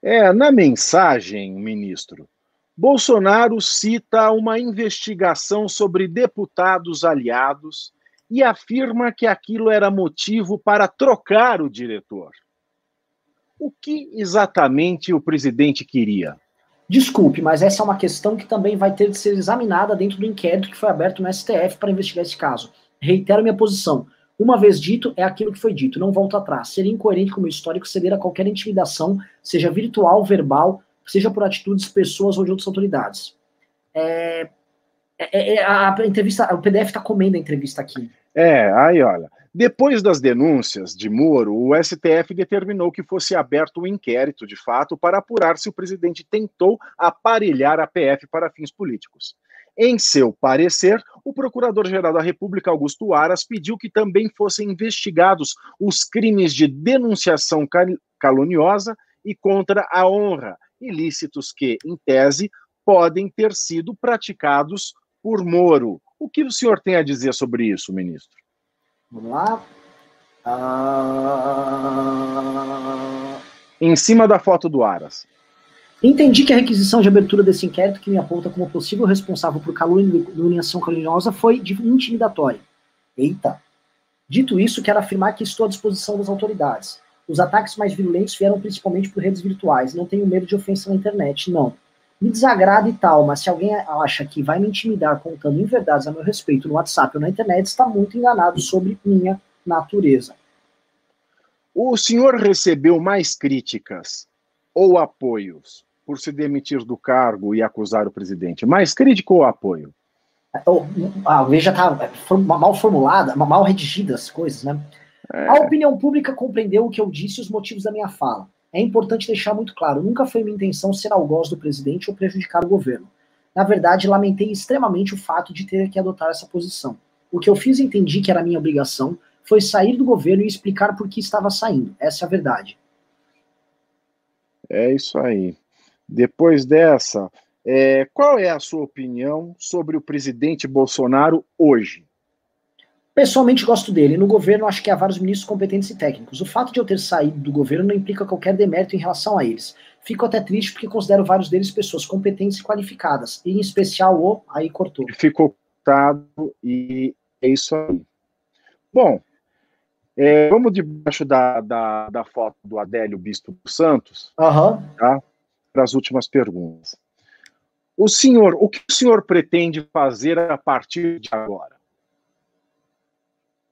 É, na mensagem, ministro, Bolsonaro cita uma investigação sobre deputados aliados e afirma que aquilo era motivo para trocar o diretor. O que exatamente o presidente queria? Desculpe, mas essa é uma questão que também vai ter de ser examinada dentro do inquérito que foi aberto no STF para investigar esse caso. Reitero minha posição. Uma vez dito, é aquilo que foi dito, não volto atrás. Seria incoerente com o histórico ceder a qualquer intimidação, seja virtual, verbal, seja por atitudes, pessoas ou de outras autoridades. É, é, é a, a, entrevista, o PDF está comendo a entrevista aqui. É, aí olha. Depois das denúncias de Moro, o STF determinou que fosse aberto um inquérito, de fato, para apurar se o presidente tentou aparelhar a PF para fins políticos. Em seu parecer, o Procurador-Geral da República, Augusto Aras, pediu que também fossem investigados os crimes de denunciação caluniosa e contra a honra, ilícitos que, em tese, podem ter sido praticados por Moro. O que o senhor tem a dizer sobre isso, ministro? Vamos lá. Uh... Em cima da foto do Aras. Entendi que a requisição de abertura desse inquérito, que me aponta como possível responsável por calúnia dominação caluniosa, foi intimidatória. Eita! Dito isso, quero afirmar que estou à disposição das autoridades. Os ataques mais violentos vieram principalmente por redes virtuais. Não tenho medo de ofensa na internet, não. Me desagrada e tal, mas se alguém acha que vai me intimidar contando inverdades a meu respeito no WhatsApp ou na internet, está muito enganado sobre minha natureza. O senhor recebeu mais críticas ou apoios por se demitir do cargo e acusar o presidente? Mais crítico ou apoio? A lei já está mal formulada, mal redigida as coisas, né? É. A opinião pública compreendeu o que eu disse e os motivos da minha fala. É importante deixar muito claro, nunca foi minha intenção ser algoz do presidente ou prejudicar o governo. Na verdade, lamentei extremamente o fato de ter que adotar essa posição. O que eu fiz e entendi que era minha obrigação foi sair do governo e explicar por que estava saindo. Essa é a verdade. É isso aí. Depois dessa, é, qual é a sua opinião sobre o presidente Bolsonaro hoje? Pessoalmente gosto dele. No governo acho que há vários ministros competentes e técnicos. O fato de eu ter saído do governo não implica qualquer demérito em relação a eles. Fico até triste porque considero vários deles pessoas competentes e qualificadas, e em especial o. Aí cortou. Ficou cortado e é isso aí. Bom, é, vamos debaixo da, da, da, foto do Adélio Bispo Santos, uhum. tá? Para as últimas perguntas. O senhor, o que o senhor pretende fazer a partir de agora?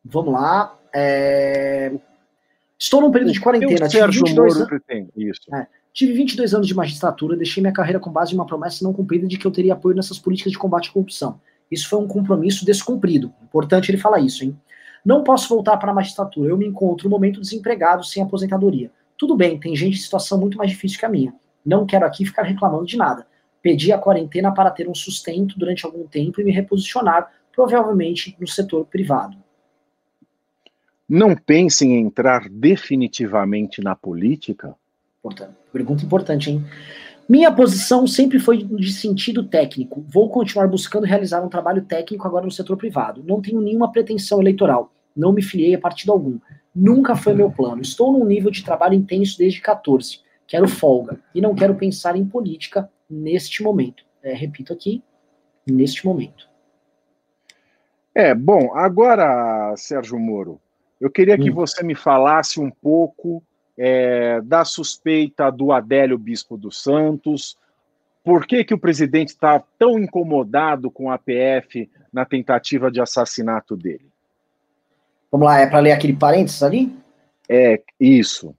Vamos lá. É... Estou num período de quarentena. Tive 22, Moro pretende. Isso. É. Tive 22 anos de magistratura, deixei minha carreira com base em uma promessa não cumprida de que eu teria apoio nessas políticas de combate à corrupção. Isso foi um compromisso descumprido. Importante ele falar isso, hein? Não posso voltar para a magistratura. Eu me encontro no momento desempregado, sem aposentadoria. Tudo bem, tem gente em situação muito mais difícil que a minha. Não quero aqui ficar reclamando de nada. Pedi a quarentena para ter um sustento durante algum tempo e me reposicionar, provavelmente no setor privado. Não pense em entrar definitivamente na política? Portanto, pergunta importante, hein? Minha posição sempre foi de sentido técnico. Vou continuar buscando realizar um trabalho técnico agora no setor privado. Não tenho nenhuma pretensão eleitoral. Não me filiei a partido algum. Nunca foi meu plano. Estou num nível de trabalho intenso desde 14. Quero folga. E não quero pensar em política neste momento. É, repito aqui, neste momento. É, bom, agora, Sérgio Moro, eu queria que hum. você me falasse um pouco é, da suspeita do Adélio Bispo dos Santos. Por que, que o presidente está tão incomodado com a PF na tentativa de assassinato dele? Vamos lá, é para ler aquele parênteses ali? É, isso.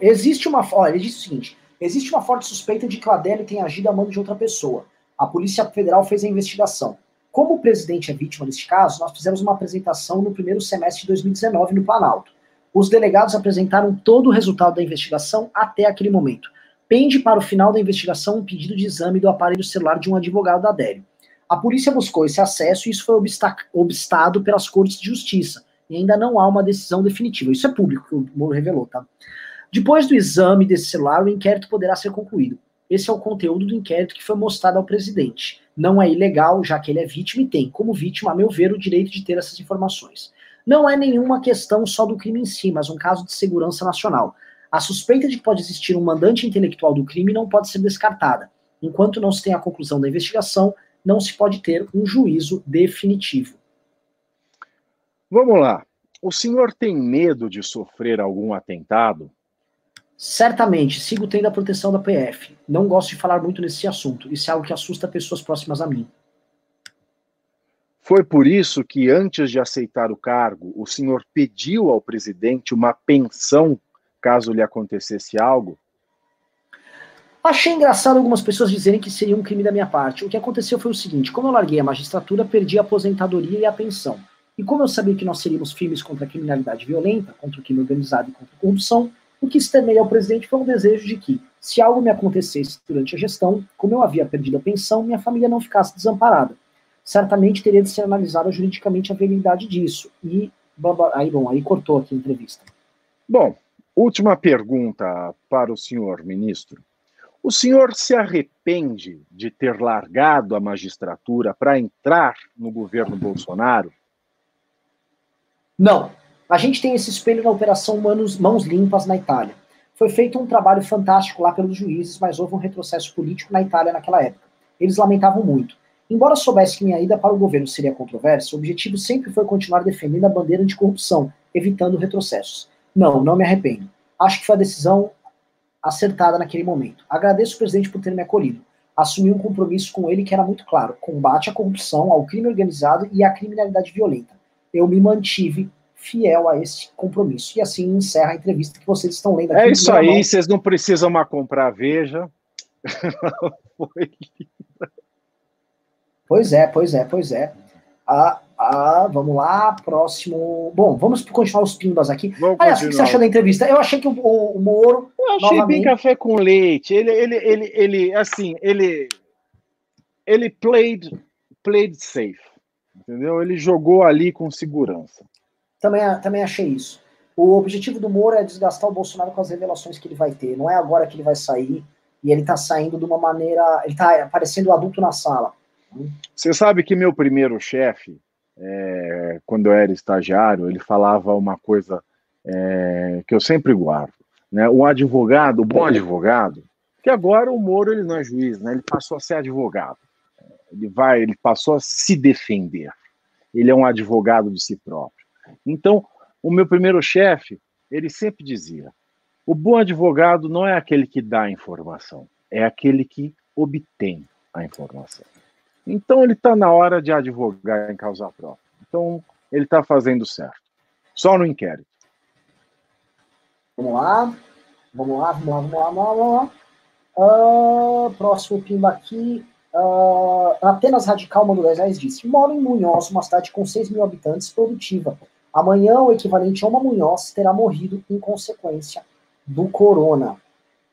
Existe uma. Olha, ele diz o seguinte: existe uma forte suspeita de que o Adélio tenha agido a mão de outra pessoa. A Polícia Federal fez a investigação. Como o presidente é vítima deste caso, nós fizemos uma apresentação no primeiro semestre de 2019 no Planalto. Os delegados apresentaram todo o resultado da investigação até aquele momento. Pende para o final da investigação um pedido de exame do aparelho celular de um advogado da Adélio. A polícia buscou esse acesso e isso foi obstado pelas cortes de justiça. E ainda não há uma decisão definitiva. Isso é público, o Moro revelou, tá? Depois do exame desse celular, o inquérito poderá ser concluído. Esse é o conteúdo do inquérito que foi mostrado ao presidente. Não é ilegal, já que ele é vítima e tem, como vítima, a meu ver, o direito de ter essas informações não é nenhuma questão só do crime em si, mas um caso de segurança nacional. A suspeita de que pode existir um mandante intelectual do crime não pode ser descartada. Enquanto não se tem a conclusão da investigação, não se pode ter um juízo definitivo. Vamos lá. O senhor tem medo de sofrer algum atentado? Certamente, sigo tendo a proteção da PF. Não gosto de falar muito nesse assunto. Isso é algo que assusta pessoas próximas a mim. Foi por isso que, antes de aceitar o cargo, o senhor pediu ao presidente uma pensão caso lhe acontecesse algo? Achei engraçado algumas pessoas dizerem que seria um crime da minha parte. O que aconteceu foi o seguinte: como eu larguei a magistratura, perdi a aposentadoria e a pensão. E como eu sabia que nós seríamos firmes contra a criminalidade violenta, contra o crime organizado e contra a corrupção, o que externei ao presidente foi um desejo de que, se algo me acontecesse durante a gestão, como eu havia perdido a pensão, minha família não ficasse desamparada certamente teria de ser analisada juridicamente a validade disso. E aí, bom, aí cortou aqui a entrevista. Bom, última pergunta para o senhor ministro. O senhor se arrepende de ter largado a magistratura para entrar no governo Bolsonaro? Não. A gente tem esse espelho na Operação Manos, Mãos Limpas na Itália. Foi feito um trabalho fantástico lá pelos juízes, mas houve um retrocesso político na Itália naquela época. Eles lamentavam muito. Embora soubesse que minha ida para o governo seria controversa, o objetivo sempre foi continuar defendendo a bandeira anticorrupção, evitando retrocessos. Não, não me arrependo. Acho que foi a decisão acertada naquele momento. Agradeço o presidente por ter me acolhido. Assumi um compromisso com ele que era muito claro: combate à corrupção, ao crime organizado e à criminalidade violenta. Eu me mantive fiel a esse compromisso. E assim encerra a entrevista que vocês estão lendo aqui. É isso aí, mão. vocês não precisam mais comprar Veja. (laughs) Pois é, pois é, pois é. Ah, ah, vamos lá, próximo. Bom, vamos continuar os pimbas aqui. Vamos Aliás, o que você achou da entrevista? Eu achei que o, o, o Moro. Eu achei novamente... bem café com leite. Ele, ele, ele, ele, assim, ele. Ele played, played safe. Entendeu? Ele jogou ali com segurança. Também, também achei isso. O objetivo do Moro é desgastar o Bolsonaro com as revelações que ele vai ter. Não é agora que ele vai sair e ele tá saindo de uma maneira. Ele tá aparecendo adulto na sala. Você sabe que meu primeiro chefe, é, quando eu era estagiário, ele falava uma coisa é, que eu sempre guardo. Né? O advogado, o bom advogado, que agora o Moro ele não é juiz, né? Ele passou a ser advogado. Ele vai, ele passou a se defender. Ele é um advogado de si próprio. Então, o meu primeiro chefe, ele sempre dizia: o bom advogado não é aquele que dá a informação, é aquele que obtém a informação. Então, ele está na hora de advogar em causa própria. Então, ele está fazendo certo. Só no inquérito. Vamos lá. Vamos lá, vamos lá, vamos lá, vamos lá. Uh, próximo pimba aqui. Uh, Apenas Radical Mano 10 reais disse: Moro em Munhoz, uma cidade com 6 mil habitantes, produtiva. Amanhã, o equivalente a uma Munhoz terá morrido em consequência do corona.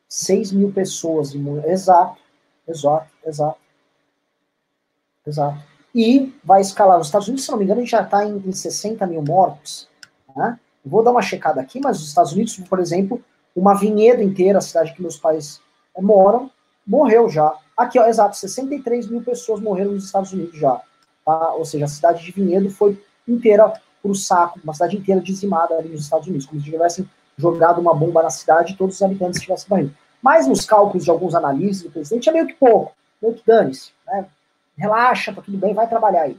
6 mil pessoas. Exato, exato, exato. Exato. E vai escalar. Nos Estados Unidos, se não me engano, a gente já está em, em 60 mil mortos. Né? Vou dar uma checada aqui, mas os Estados Unidos, por exemplo, uma vinheta inteira, a cidade que meus pais é, moram, morreu já. Aqui, ó, exato, 63 mil pessoas morreram nos Estados Unidos já. Tá? Ou seja, a cidade de Vinhedo foi inteira pro saco, uma cidade inteira dizimada ali nos Estados Unidos, como se tivessem jogado uma bomba na cidade e todos os habitantes tivessem morrido. Mas nos cálculos de alguns analistas do presidente é meio que pouco, meio que dane-se. Né? Relaxa, tá tudo bem, vai trabalhar aí.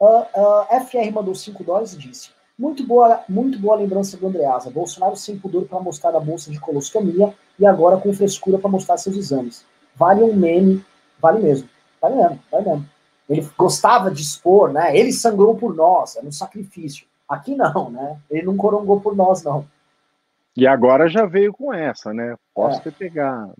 Uh, uh, FR mandou 5 dólares e disse: muito boa, muito boa lembrança do Andreasa. Bolsonaro sem pudor para mostrar a bolsa de colostomia e agora com frescura para mostrar seus exames. Vale um meme, vale mesmo. Vale mesmo, vale mesmo. Ele gostava de expor, né? Ele sangrou por nós, era um sacrifício. Aqui não, né? Ele não corongou por nós, não. E agora já veio com essa, né? Posso é. ter pegado.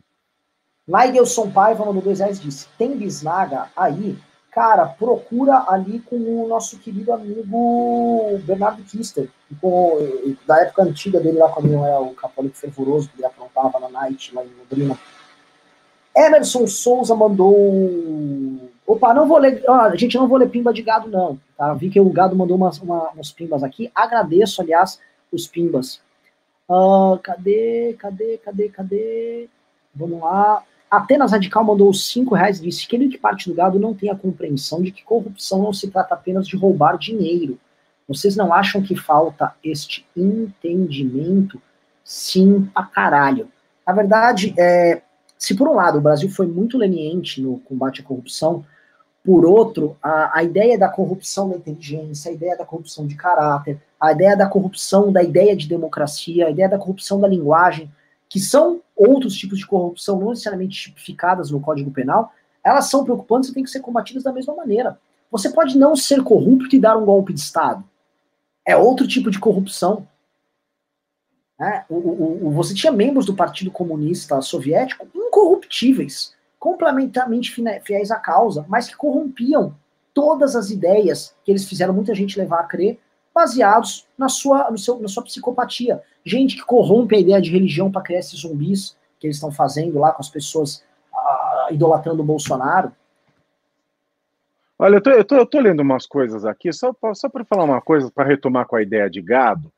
Naigelson Paiva, no 2 reais, disse: tem bisnaga aí? Cara, procura ali com o nosso querido amigo Bernardo Kister, com, da época antiga dele lá, quando é o católico fervoroso, que ele aprontava na Night, lá em Londrina. Emerson Souza mandou. Opa, não vou ler. Ó, gente, não vou ler pimba de gado, não. Tá? Vi que o gado mandou umas, uma, umas pimbas aqui. Agradeço, aliás, os pimbas. Uh, cadê, cadê, cadê, cadê? Vamos lá. Apenas Radical mandou os 5 reais e disse que ele que parte do gado não tem a compreensão de que corrupção não se trata apenas de roubar dinheiro. Vocês não acham que falta este entendimento? Sim, pra caralho. A verdade é, se por um lado o Brasil foi muito leniente no combate à corrupção, por outro, a, a ideia da corrupção da inteligência, a ideia da corrupção de caráter, a ideia da corrupção da ideia de democracia, a ideia da corrupção da linguagem, que são outros tipos de corrupção não necessariamente tipificadas no Código Penal, elas são preocupantes e têm que ser combatidas da mesma maneira. Você pode não ser corrupto e dar um golpe de Estado. É outro tipo de corrupção. É, o, o, o, você tinha membros do Partido Comunista Soviético incorruptíveis, completamente fiéis à causa, mas que corrompiam todas as ideias que eles fizeram muita gente levar a crer, baseados na sua, no seu, na sua psicopatia. Gente que corrompe a ideia de religião para criar esses zumbis que eles estão fazendo lá com as pessoas uh, idolatrando o Bolsonaro. Olha, eu tô, eu, tô, eu tô lendo umas coisas aqui, só, só para falar uma coisa, para retomar com a ideia de gado.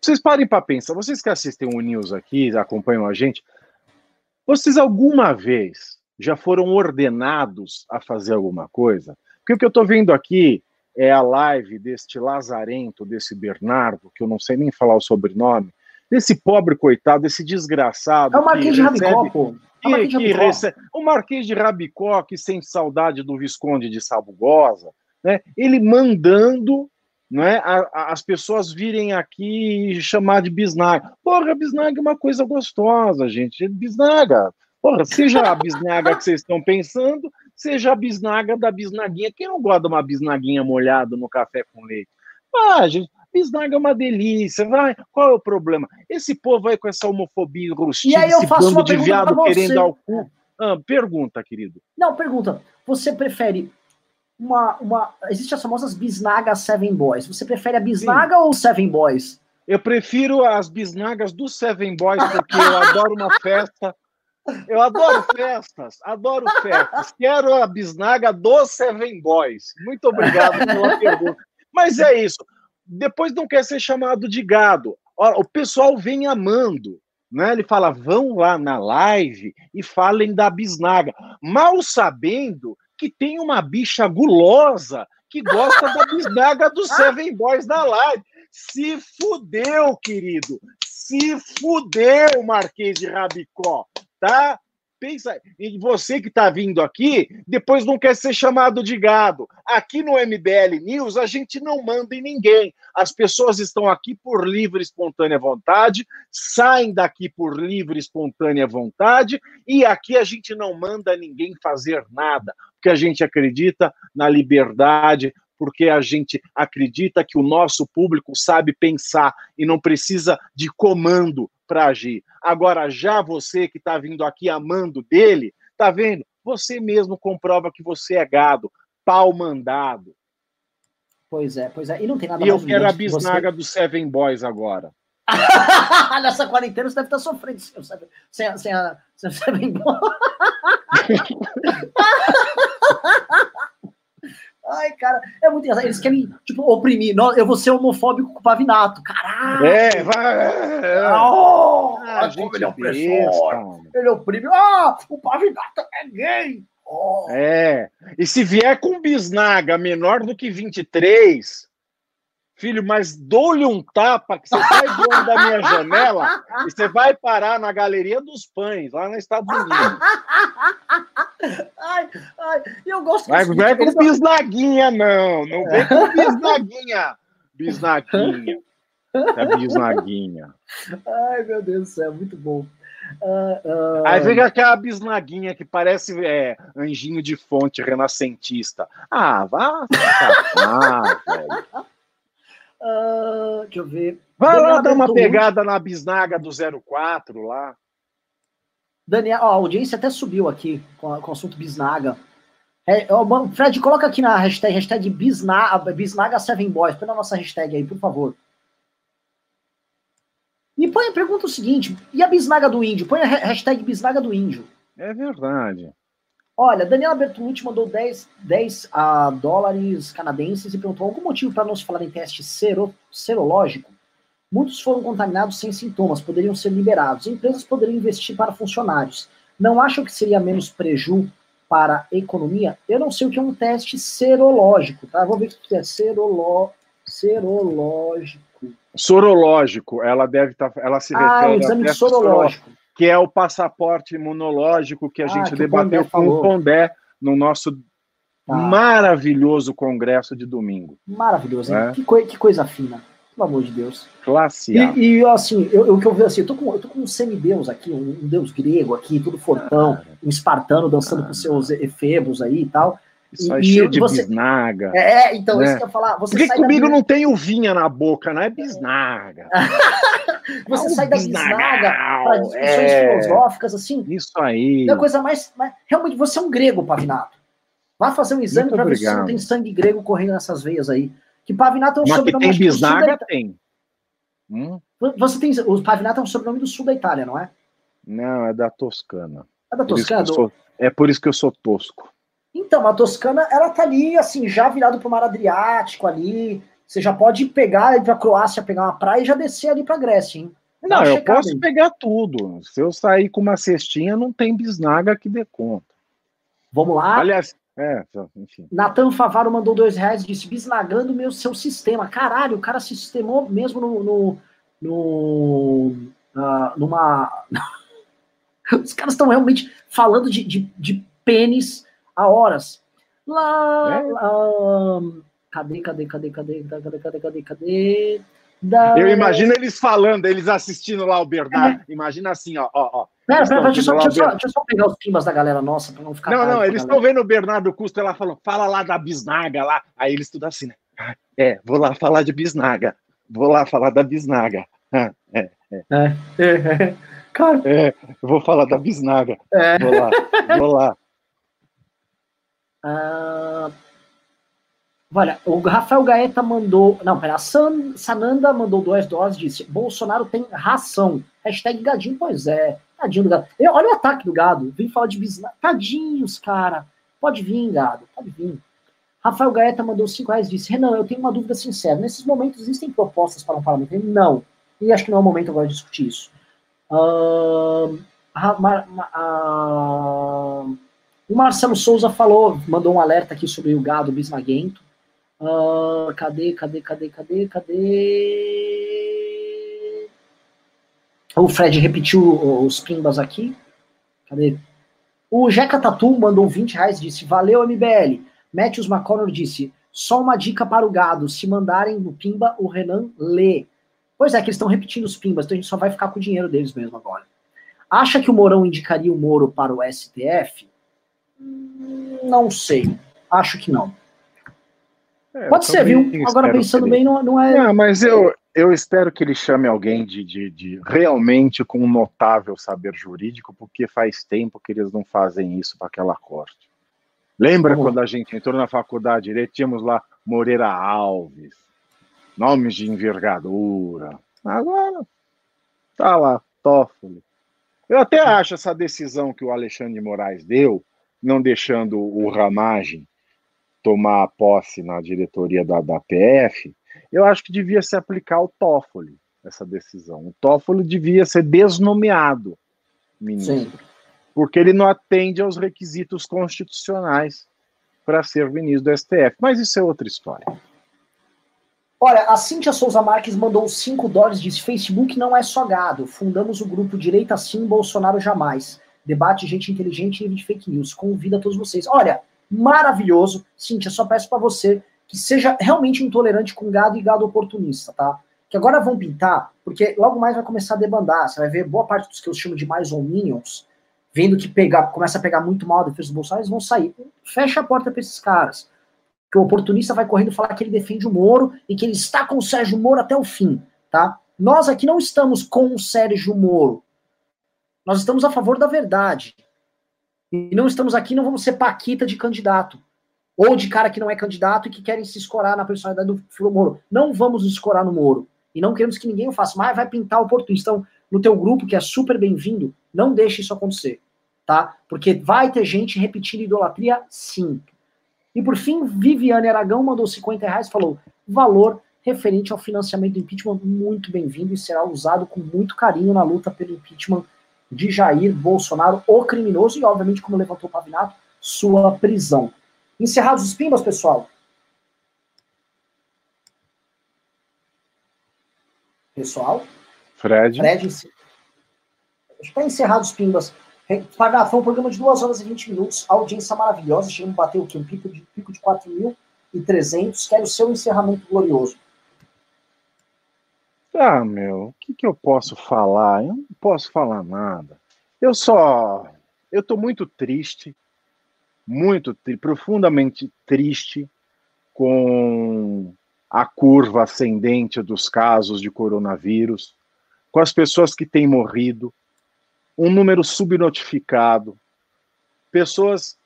Vocês parem para pensar, vocês que assistem o News aqui, acompanham a gente, vocês alguma vez já foram ordenados a fazer alguma coisa? Porque o que eu estou vendo aqui é a live deste lazarento, desse Bernardo, que eu não sei nem falar o sobrenome, desse pobre coitado, desse desgraçado. É o Marquês de Rabicó, pô. É o, que, que recebe, o Marquês de Rabicó, que sente saudade do Visconde de Sabugosa, né? ele mandando né, a, as pessoas virem aqui e chamar de bisnaga. Porra, bisnaga é uma coisa gostosa, gente. Bisnaga. Porra, seja a bisnaga que vocês estão pensando, seja a bisnaga da bisnaguinha. Quem não gosta de uma bisnaguinha molhada no café com leite? Ah, gente, bisnaga é uma delícia, vai. Qual é o problema? Esse povo aí com essa homofobia eu esse faço uma de viado querendo ao cu. Ah, pergunta, querido. Não, pergunta. Você prefere uma, uma. Existe as famosas bisnagas Seven Boys. Você prefere a bisnaga Sim. ou Seven Boys? Eu prefiro as bisnagas do Seven Boys, porque eu adoro uma festa eu adoro festas, adoro festas. Quero a bisnaga dos Seven Boys. Muito obrigado pela (laughs) pergunta. Mas é isso. Depois não quer ser chamado de gado. O pessoal vem amando. Né? Ele fala: vão lá na live e falem da bisnaga. Mal sabendo que tem uma bicha gulosa que gosta da bisnaga dos (laughs) Seven Boys na live. Se fudeu, querido. Se fudeu, Marquês de Rabicó. tá? Pensa, você que está vindo aqui, depois não quer ser chamado de gado. Aqui no MBL News, a gente não manda em ninguém. As pessoas estão aqui por livre e espontânea vontade, saem daqui por livre e espontânea vontade, e aqui a gente não manda ninguém fazer nada, porque a gente acredita na liberdade, porque a gente acredita que o nosso público sabe pensar e não precisa de comando para agir. Agora, já você que está vindo aqui amando dele, tá vendo? Você mesmo comprova que você é gado, pau mandado. Pois é, pois é. E não tem nada E eu quero a bisnaga você... do Seven Boys agora. (laughs) Nessa quarentena você deve estar sofrendo sem, sem, sem, a, sem a Seven Boys. (laughs) Ai, cara, é muito engraçado. Eles querem, tipo, oprimir. eu vou ser homofóbico com o Pavinato. Caralho! É, vai. É. Oh, ah, como ele é opressor. Ele oprime. Ah, o Pavinato é gay. Oh. É. E se vier com bisnaga menor do que 23, Filho, mas dou-lhe um tapa que você sai voando da minha janela e você vai parar na Galeria dos Pães, lá nos Estados Unidos. (laughs) Ai, ai, eu gosto Vai, Não é com bisnaguinha, não. Não vem com bisnaguinha. Bisnaguinha. É bisnaguinha. Ai, meu Deus do céu, muito bom. Uh, uh... Aí vem aquela bisnaguinha que parece é, anjinho de fonte renascentista. Ah, vá. (laughs) Ah, velho. Uh, deixa eu ver. Vai Daniel lá dar uma pegada na bisnaga do 04 lá. Daniel, ó, a audiência até subiu aqui com, o assunto bisnaga. É, ó, Fred, coloca aqui na hashtag, hashtag bisnaga, bisnaga Seven Boys. Põe na nossa hashtag aí, por favor. E põe, pergunta o seguinte: e a bisnaga do índio? Põe a hashtag bisnaga do índio. É verdade. Olha, Daniela Bertolucci mandou 10, 10 uh, dólares canadenses e perguntou algum motivo para não se falar em teste sero, serológico? Muitos foram contaminados sem sintomas, poderiam ser liberados. Empresas poderiam investir para funcionários. Não acham que seria menos preju para a economia? Eu não sei o que é um teste serológico, tá? Vou ver o que é serolo, serológico. Sorológico, ela deve estar, tá, ela se refere ah, o exame sorológico que é o passaporte imunológico que a ah, gente que debateu o com o Pondé no nosso tá. maravilhoso congresso de domingo. Maravilhoso, é? que, coi que, coisa fina, pelo amor de Deus. Classe A. E, e assim, eu, eu, que eu vi assim, eu tô com, eu tô com um semideus aqui, um, um deus grego aqui, tudo fortão, um espartano dançando com seus efebos aí e tal. Isso aí cheio de você... bisnaga. É, então, né? isso que eu falar. Você Por que comigo da... não tem uvinha na boca, não é bisnaga? (laughs) você não, sai da bisnaga para discussões é... filosóficas, assim. Isso aí. É a coisa mais, mais, Realmente, você é um grego, Pavinato. Vá fazer um exame para ver se não tem sangue grego correndo nessas veias aí. Que Pavinato é um Mas sobrenome... Mas tem bisnaga, tem. Hum? Você tem... O Pavinato é um sobrenome do sul da Itália, não é? Não, é da Toscana. É da Toscana? Por sou... É por isso que eu sou tosco. Então, a Toscana, ela tá ali, assim, já virado para o mar Adriático ali. Você já pode pegar, ir para a Croácia, pegar uma praia e já descer ali para Grécia, hein? Não, eu posso aí. pegar tudo. Se eu sair com uma cestinha, não tem bisnaga que dê conta. Vamos lá. Aliás, é, enfim. Natan Favaro mandou dois reais e disse: bislagando meu seu sistema. Caralho, o cara se sistemou mesmo no. no, no uh, numa. (laughs) Os caras estão realmente falando de, de, de, pênis a horas. Lá. É? lá cadê, cadê, cadê, cadê, cadê, cadê, cadê, cadê? cadê? Da... Eu imagino eles falando, eles assistindo lá o Bernardo. É. Imagina assim, ó, ó, ó. Pera, pera, deixa, só, deixa, só, deixa eu só pegar os pimbas da galera nossa para não ficar. Não, não, eles estão vendo o Bernardo Custa lá falando, fala lá da bisnaga lá. Aí eles tudo assim, né? Ah, é, vou lá falar de bisnaga. Vou lá falar da bisnaga. Ah, é, é. É, é, é. Cara. É, vou falar da bisnaga. É. Vou lá, vou lá. Uh, (laughs) olha, o Rafael Gaeta mandou. Não, pera, a San, Sananda mandou duas doses disse: Bolsonaro tem ração. Hashtag gadinho, pois é. Tadinho do gado. Eu, olha o ataque do gado. Vem falar de bisnaga. Tadinhos, cara. Pode vir, gado. Pode vir. Rafael Gaeta mandou cinco reais disse: Renan, eu tenho uma dúvida sincera. Nesses momentos existem propostas para um parlamento? Não. E acho que não é o momento agora de discutir isso. Uh, uh, o Marcelo Souza falou, mandou um alerta aqui sobre o gado bisnaguento. Uh, cadê, cadê, cadê, cadê, cadê? O Fred repetiu os pimbas aqui. Cadê? O Jeca Tatu mandou 20 reais disse: Valeu, MBL. Matthews McConnell disse: Só uma dica para o gado: se mandarem no Pimba, o Renan lê. Pois é, que eles estão repetindo os Pimbas, então a gente só vai ficar com o dinheiro deles mesmo agora. Acha que o Mourão indicaria o Moro para o STF? Não sei. Acho que não. É, Pode ser, viu? Agora pensando bem, não, não é. Não, mas eu, eu espero que ele chame alguém de, de, de, realmente com um notável saber jurídico, porque faz tempo que eles não fazem isso para aquela corte. Lembra quando a gente entrou na faculdade de direito, tínhamos lá Moreira Alves, nomes de envergadura. Agora tá lá, Toffoli. Eu até acho essa decisão que o Alexandre de Moraes deu, não deixando o Ramagem tomar posse na diretoria da, da PF, eu acho que devia se aplicar ao Toffoli, essa decisão. O Toffoli devia ser desnomeado ministro, Sim. porque ele não atende aos requisitos constitucionais para ser ministro do STF. Mas isso é outra história. Olha, a Cíntia Souza Marques mandou 5 dólares, disse: Facebook não é só gado. Fundamos o grupo Direita Sim, Bolsonaro Jamais. Debate gente inteligente e de fake news. Convido a todos vocês. Olha, maravilhoso. Cíntia, só peço para você que seja realmente intolerante com gado e gado oportunista, tá? Que agora vão pintar, porque logo mais vai começar a debandar. Você vai ver boa parte dos que eu chamo de mais ou minions, vendo que pegar, começa a pegar muito mal a defesa do Bolsonaro, eles vão sair. Fecha a porta para esses caras. Que o oportunista vai correndo falar que ele defende o Moro e que ele está com o Sérgio Moro até o fim, tá? Nós aqui não estamos com o Sérgio Moro. Nós estamos a favor da verdade. E não estamos aqui, não vamos ser paquita de candidato ou de cara que não é candidato e que querem se escorar na personalidade do Moro. Não vamos nos escorar no Moro. E não queremos que ninguém o faça, mas vai pintar o oportunista. Então, no teu grupo, que é super bem-vindo, não deixe isso acontecer, tá? Porque vai ter gente repetindo idolatria, sim. E por fim, Viviane Aragão mandou 50 reais e falou: valor referente ao financiamento do impeachment, muito bem-vindo e será usado com muito carinho na luta pelo impeachment de Jair Bolsonaro, o criminoso, e obviamente, como levantou o Pavinato, sua prisão. Encerrados os pimbas, pessoal. Pessoal. Fred. Fred. Está encerrados os pimbas. Foi um programa de 2 horas e 20 minutos. audiência maravilhosa. Chegamos a bater o quê? Um pico de, pico de 4.300. Quero o seu encerramento glorioso. Ah, meu, o que, que eu posso falar? Eu não posso falar nada. Eu só. Eu tô muito triste muito profundamente triste com a curva ascendente dos casos de coronavírus, com as pessoas que têm morrido, um número subnotificado, pessoas,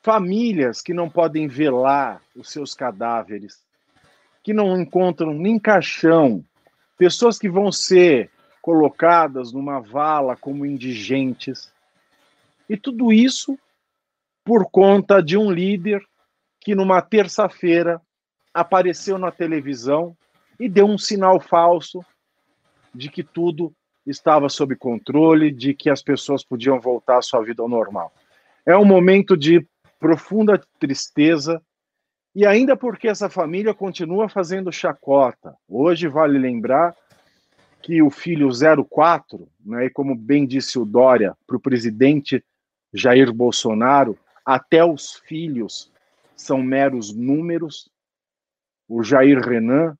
famílias que não podem velar os seus cadáveres, que não encontram nem caixão, pessoas que vão ser colocadas numa vala como indigentes, e tudo isso por conta de um líder que, numa terça-feira, apareceu na televisão e deu um sinal falso de que tudo estava sob controle, de que as pessoas podiam voltar à sua vida ao normal. É um momento de profunda tristeza e ainda porque essa família continua fazendo chacota. Hoje vale lembrar que o filho 04, né, como bem disse o Dória para o presidente Jair Bolsonaro, até os filhos são meros números. O Jair Renan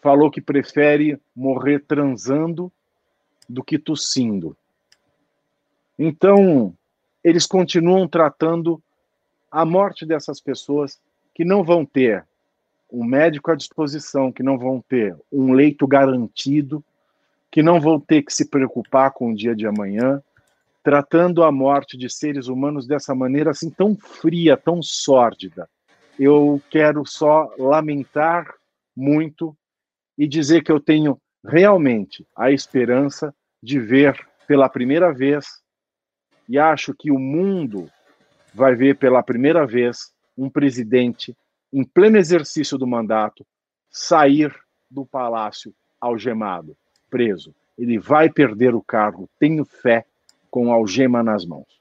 falou que prefere morrer transando do que tossindo. Então, eles continuam tratando a morte dessas pessoas que não vão ter um médico à disposição, que não vão ter um leito garantido, que não vão ter que se preocupar com o dia de amanhã, tratando a morte de seres humanos dessa maneira assim tão fria, tão sórdida. Eu quero só lamentar muito e dizer que eu tenho realmente a esperança de ver pela primeira vez e acho que o mundo vai ver pela primeira vez um presidente em pleno exercício do mandato sair do palácio algemado, preso. Ele vai perder o cargo, tenho fé com algema nas mãos.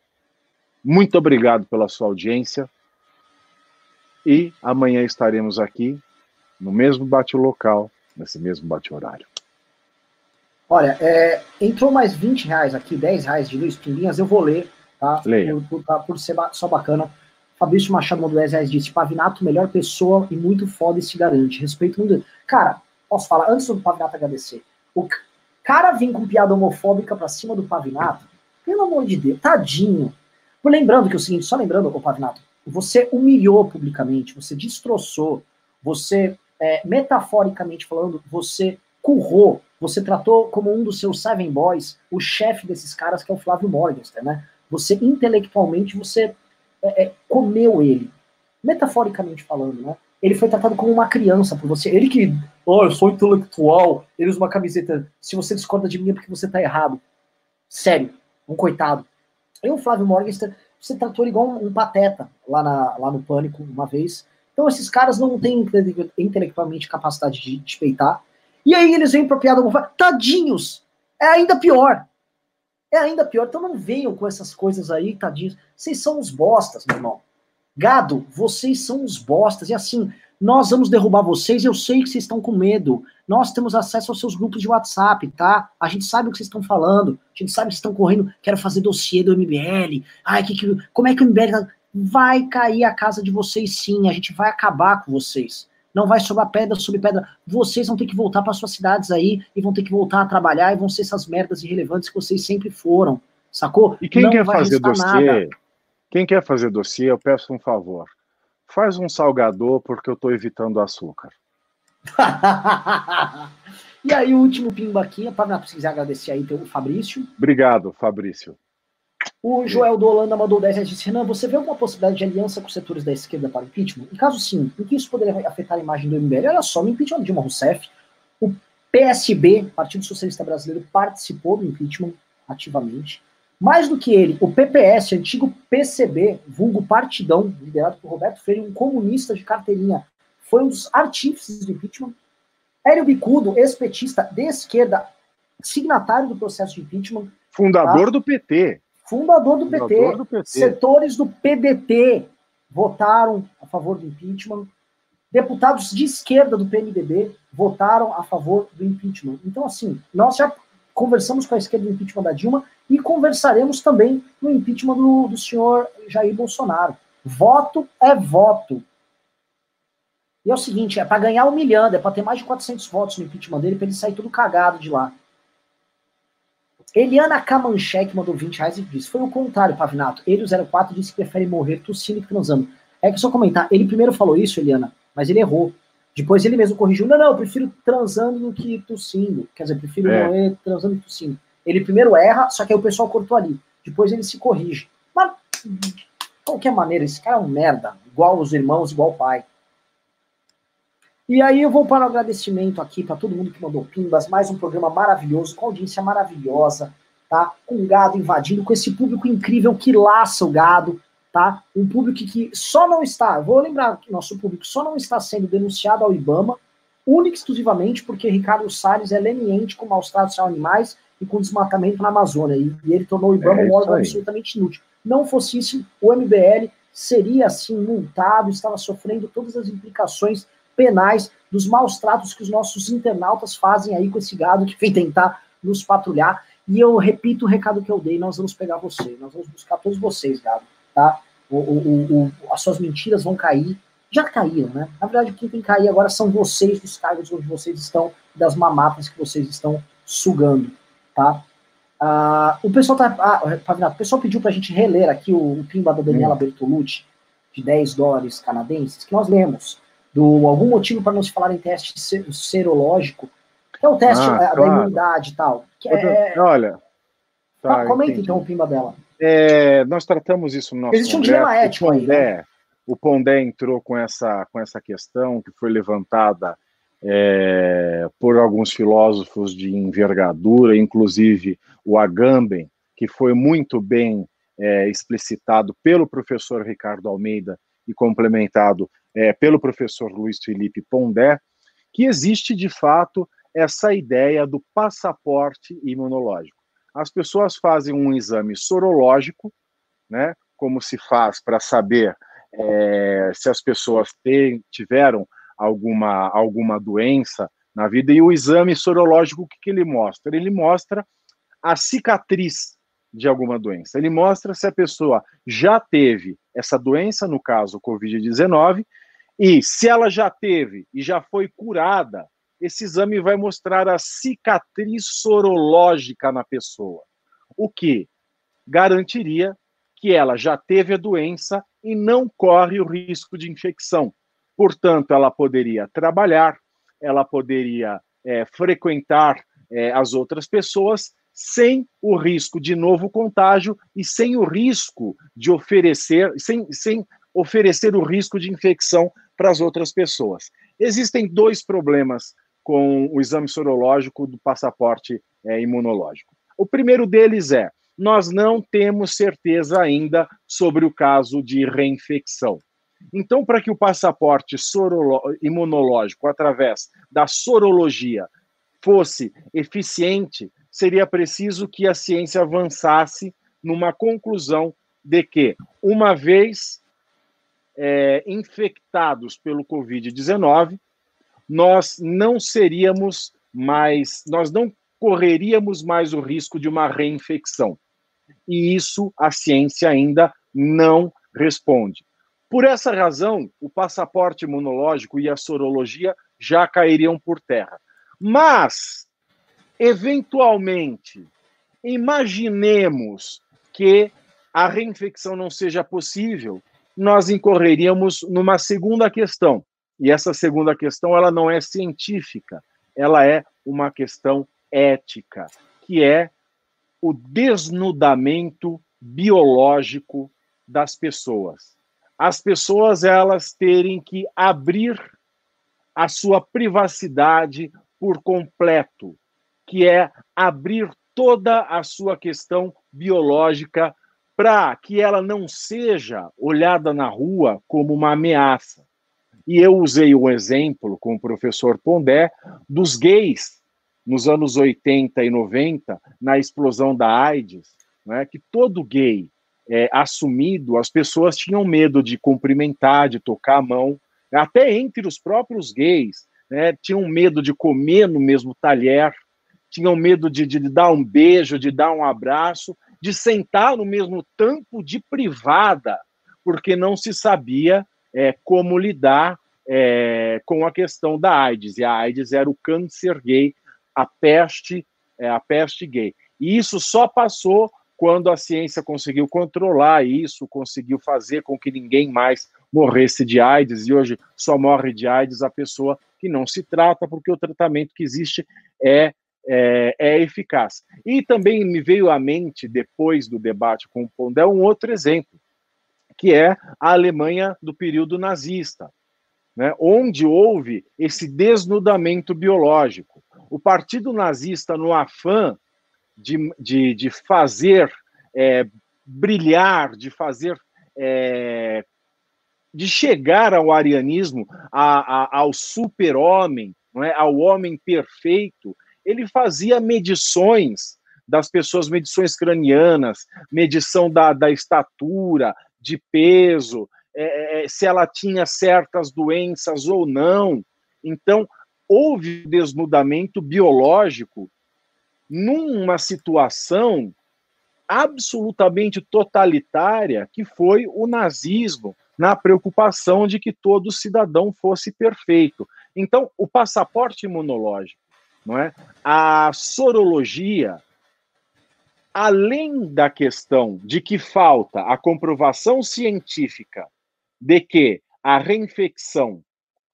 Muito obrigado pela sua audiência e amanhã estaremos aqui no mesmo bate-local, nesse mesmo bate-horário. Olha, é, entrou mais 20 reais aqui, 10 reais de Luiz Pimbinhas, eu vou ler, tá? Leia. Por, por, tá, por ser só bacana. Fabrício Machado 10 reais disse: Pavinato, melhor pessoa e muito foda e se garante. Respeito muito. Cara, posso falar, antes do Pavinato agradecer. O cara vir com piada homofóbica pra cima do Pavinato, pelo amor de Deus, tadinho. Lembrando que é o seguinte, só lembrando, o Pavinato, você humilhou publicamente, você destroçou, você, é, metaforicamente falando, você currou, você tratou como um dos seus seven boys o chefe desses caras, que é o Flávio Morgenstern, né? Você, intelectualmente, você é, é, comeu ele. Metaforicamente falando, né? Ele foi tratado como uma criança por você. Ele que, oh, eu sou intelectual, ele usa uma camiseta. Se você discorda de mim é porque você tá errado. Sério, um coitado. Eu, Flávio Morgenstern, você tratou ele igual um, um pateta lá, na, lá no Pânico uma vez. Então esses caras não têm intelectualmente capacidade de, de peitar. E aí eles vêm pra piada. Tadinhos! É ainda pior. É ainda pior. Então não venham com essas coisas aí, tadinhos. Vocês são os bostas, meu irmão. Gado, vocês são os bostas. E assim, nós vamos derrubar vocês. Eu sei que vocês estão com medo. Nós temos acesso aos seus grupos de WhatsApp, tá? A gente sabe o que vocês estão falando. A gente sabe que vocês estão correndo. Quero fazer dossiê do MBL. Ai, que, que, como é que o MBL. Tá? Vai cair a casa de vocês, sim. A gente vai acabar com vocês não vai sobrar pedra sobre pedra. Vocês vão ter que voltar para suas cidades aí e vão ter que voltar a trabalhar e vão ser essas merdas irrelevantes que vocês sempre foram, sacou? E quem não quer fazer dossiê, nada. quem quer fazer dossiê, eu peço um favor. Faz um salgador porque eu estou evitando açúcar. (laughs) e aí, o último pimba aqui, para se quiser agradecer aí, tem o Fabrício. Obrigado, Fabrício. O Joel do Holanda mandou 10 reais e disse: Renan, você vê alguma possibilidade de aliança com os setores da esquerda para o impeachment? E caso sim, em que isso poderia afetar a imagem do MBL? Olha só, no impeachment de Dilma Rousseff, o PSB, Partido Socialista Brasileiro, participou do impeachment ativamente. Mais do que ele, o PPS, antigo PCB, vulgo Partidão, liderado por Roberto Freire, um comunista de carteirinha, foi um dos artífices do impeachment. Hélio Bicudo, ex-petista de esquerda, signatário do processo de impeachment. Fundador tá? do PT fundador do, fundador PT, do PT, setores do PDT votaram a favor do impeachment, deputados de esquerda do PMDB votaram a favor do impeachment. Então, assim, nós já conversamos com a esquerda do impeachment da Dilma e conversaremos também no impeachment do, do senhor Jair Bolsonaro. Voto é voto. E é o seguinte, é para ganhar humilhando, é para ter mais de 400 votos no impeachment dele, para ele sair tudo cagado de lá. Eliana Kamanchek mandou 20 reais e disse: Foi o contrário, Pavinato. Ele, o 04, disse que prefere morrer tossindo que transando. É que só comentar, ele primeiro falou isso, Eliana, mas ele errou. Depois ele mesmo corrigiu: Não, não, eu prefiro transando do que tossindo. Quer dizer, prefiro é. morrer transando que tossindo. Ele primeiro erra, só que aí o pessoal cortou ali. Depois ele se corrige. Mas, de qualquer maneira, esse cara é um merda. Igual os irmãos, igual o pai. E aí eu vou para o agradecimento aqui para todo mundo que mandou pimbas, mais um programa maravilhoso, com audiência maravilhosa, tá? Com gado invadindo, com esse público incrível que laça o gado, tá? Um público que só não está, vou lembrar que nosso público só não está sendo denunciado ao IBAMA, única e exclusivamente porque Ricardo Salles é leniente com maus tratos a animais e com desmatamento na Amazônia, e, e ele tornou o IBAMA é, um órgão absolutamente inútil. Não fosse isso, o MBL seria assim multado, estava sofrendo todas as implicações penais dos maus tratos que os nossos internautas fazem aí com esse gado que vem tentar nos patrulhar. E eu repito o recado que eu dei, nós vamos pegar você, nós vamos buscar todos vocês, gado, tá? O, o, o, as suas mentiras vão cair, já caíram, né? Na verdade, quem tem que cair agora são vocês dos cargos onde vocês estão, das mamatas que vocês estão sugando, tá? Ah, o pessoal tá. Ah, o pessoal pediu pra gente reler aqui o, o pimba da Daniela hum. Bertolucci, de 10 dólares canadenses, que nós lemos do algum motivo para não se falar em teste serológico, que é o teste ah, da, claro. imunidade e tal. É... Olha. Tá, comenta entendi. então o pimba dela. É, nós tratamos isso no nosso Existe um dilema ético Pondé, aí. Né? O Pondé entrou com essa, com essa questão que foi levantada é, por alguns filósofos de envergadura, inclusive o Agamben, que foi muito bem é, explicitado pelo professor Ricardo Almeida e complementado é, pelo professor Luiz Felipe Pondé, que existe de fato essa ideia do passaporte imunológico. As pessoas fazem um exame sorológico, né, como se faz para saber é, se as pessoas têm, tiveram alguma, alguma doença na vida. E o exame sorológico, o que, que ele mostra? Ele mostra a cicatriz de alguma doença. Ele mostra se a pessoa já teve essa doença, no caso, Covid-19, e se ela já teve e já foi curada, esse exame vai mostrar a cicatriz sorológica na pessoa, o que garantiria que ela já teve a doença e não corre o risco de infecção. Portanto, ela poderia trabalhar, ela poderia é, frequentar é, as outras pessoas sem o risco de novo contágio e sem o risco de oferecer, sem, sem oferecer o risco de infecção para as outras pessoas. Existem dois problemas com o exame sorológico do passaporte é, imunológico. O primeiro deles é: nós não temos certeza ainda sobre o caso de reinfecção. Então, para que o passaporte imunológico, através da sorologia, fosse eficiente, seria preciso que a ciência avançasse numa conclusão de que, uma vez é, infectados pelo Covid-19, nós não seríamos mais, nós não correríamos mais o risco de uma reinfecção. E isso a ciência ainda não responde. Por essa razão, o passaporte imunológico e a sorologia já cairiam por terra. Mas, eventualmente, imaginemos que a reinfecção não seja possível, nós incorreríamos numa segunda questão. E essa segunda questão, ela não é científica, ela é uma questão ética, que é o desnudamento biológico das pessoas. As pessoas elas terem que abrir a sua privacidade por completo, que é abrir toda a sua questão biológica para que ela não seja olhada na rua como uma ameaça. E eu usei um exemplo com o professor Pondé dos gays nos anos 80 e 90, na explosão da AIDS, né, que todo gay é, assumido, as pessoas tinham medo de cumprimentar, de tocar a mão, até entre os próprios gays, né, tinham medo de comer no mesmo talher, tinham medo de, de dar um beijo, de dar um abraço, de sentar no mesmo tampo de privada, porque não se sabia é, como lidar é, com a questão da AIDS. E a AIDS era o câncer gay, a peste, é, a peste gay. E isso só passou quando a ciência conseguiu controlar isso, conseguiu fazer com que ninguém mais morresse de AIDS, e hoje só morre de AIDS a pessoa que não se trata, porque o tratamento que existe é, é, é eficaz. E também me veio à mente, depois do debate com o Pondé, um outro exemplo, que é a Alemanha do período nazista, né, onde houve esse desnudamento biológico. O Partido Nazista, no afã de, de, de fazer é, brilhar, de fazer. É, de chegar ao arianismo, a, a, ao super-homem, é? ao homem perfeito, ele fazia medições das pessoas, medições cranianas, medição da, da estatura, de peso, é, é se ela tinha certas doenças ou não. Então, houve desnudamento biológico numa situação absolutamente totalitária que foi o nazismo, na preocupação de que todo cidadão fosse perfeito. Então, o passaporte imunológico, não é? A sorologia, além da questão de que falta a comprovação científica de que a reinfecção,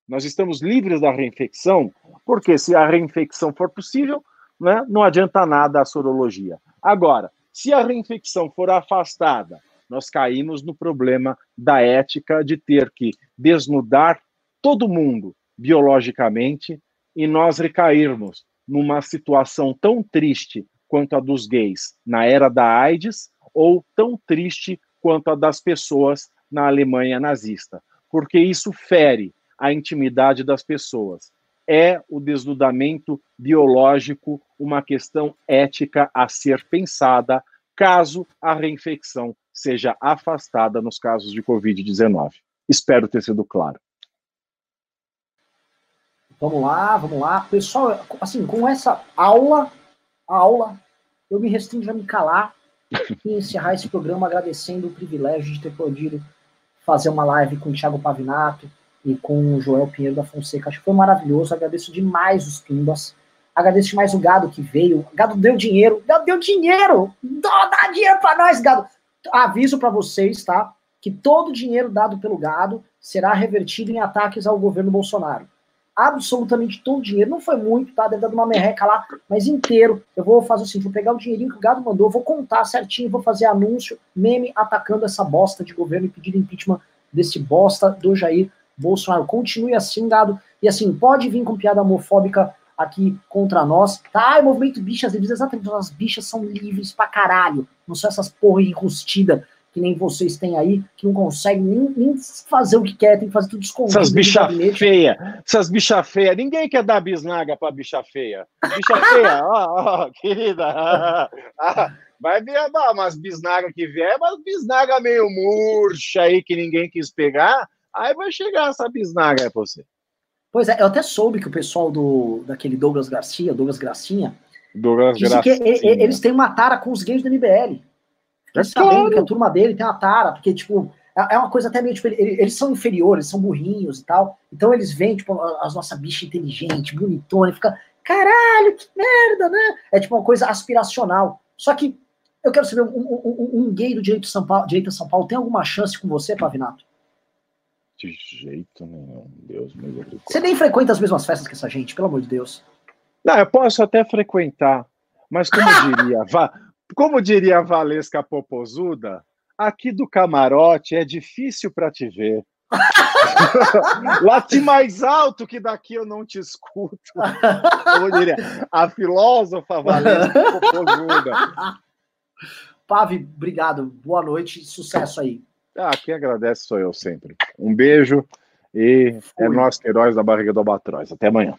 nós estamos livres da reinfecção, porque se a reinfecção for possível, né, não adianta nada a sorologia. Agora, se a reinfecção for afastada, nós caímos no problema da ética de ter que desnudar todo mundo biologicamente e nós recairmos numa situação tão triste quanto a dos gays na era da AIDS ou tão triste quanto a das pessoas na Alemanha nazista, porque isso fere a intimidade das pessoas é o desnudamento biológico uma questão ética a ser pensada caso a reinfecção seja afastada nos casos de Covid-19. Espero ter sido claro. Vamos lá, vamos lá. Pessoal, assim, com essa aula, aula, eu me restringo a me calar e encerrar esse programa agradecendo o privilégio de ter podido fazer uma live com o Thiago Pavinato e com o Joel Pinheiro da Fonseca. Acho que foi maravilhoso. Agradeço demais os Pimbas. Agradeço demais o Gado que veio. Gado deu dinheiro. Gado deu dinheiro. Dá dinheiro para nós, Gado. Aviso para vocês, tá? Que todo o dinheiro dado pelo Gado será revertido em ataques ao governo Bolsonaro absolutamente todo o dinheiro. Não foi muito, tá? Deve dar uma merreca lá, mas inteiro. Eu vou fazer seguinte: vou pegar o dinheirinho que o gado mandou, vou contar certinho, vou fazer anúncio, meme atacando essa bosta de governo e pedindo impeachment desse bosta do Jair Bolsonaro. Continue assim, gado. E assim, pode vir com piada homofóbica aqui contra nós, tá? O movimento bichas livres, exatamente, as bichas são livres pra caralho. Não são essas porra enrustida que nem vocês têm aí, que não conseguem nem, nem fazer o que quer, tem que fazer tudo escondido. Essas bicha feia, essas bicha feia, ninguém quer dar bisnaga pra bicha feia. Bicha feia, (laughs) ó, ó, querida, (laughs) vai ver umas bisnaga que vier, mas bisnaga meio murcha aí que ninguém quis pegar, aí vai chegar essa bisnaga aí pra você. Pois é, eu até soube que o pessoal do daquele Douglas Garcia, Douglas Gracinha, Douglas Gracinha. eles têm uma tara com os gays do MBL. É sabendo claro. que a turma dele tem uma tara, porque, tipo, é, é uma coisa até meio, tipo, eles são inferiores, são burrinhos e tal, então eles veem, tipo, as nossas bichas inteligentes, bonitona, e fica, caralho, que merda, né? É tipo uma coisa aspiracional. Só que eu quero saber, um, um, um gay do direito de São Paulo, direito São Paulo tem alguma chance com você, Pavinato? De jeito nenhum, Deus me Você nem frequenta as mesmas festas que essa gente, pelo amor de Deus. Não, eu posso até frequentar, mas como (laughs) diria, vá, como diria a Valesca Popozuda, aqui do camarote é difícil para te ver. (laughs) Late mais alto que daqui eu não te escuto. Como diria a filósofa Valesca Popozuda. Pave, obrigado. Boa noite e sucesso aí. Ah, quem agradece sou eu sempre. Um beijo e é Fui. é nós, heróis da barriga do Albatroz. Até amanhã.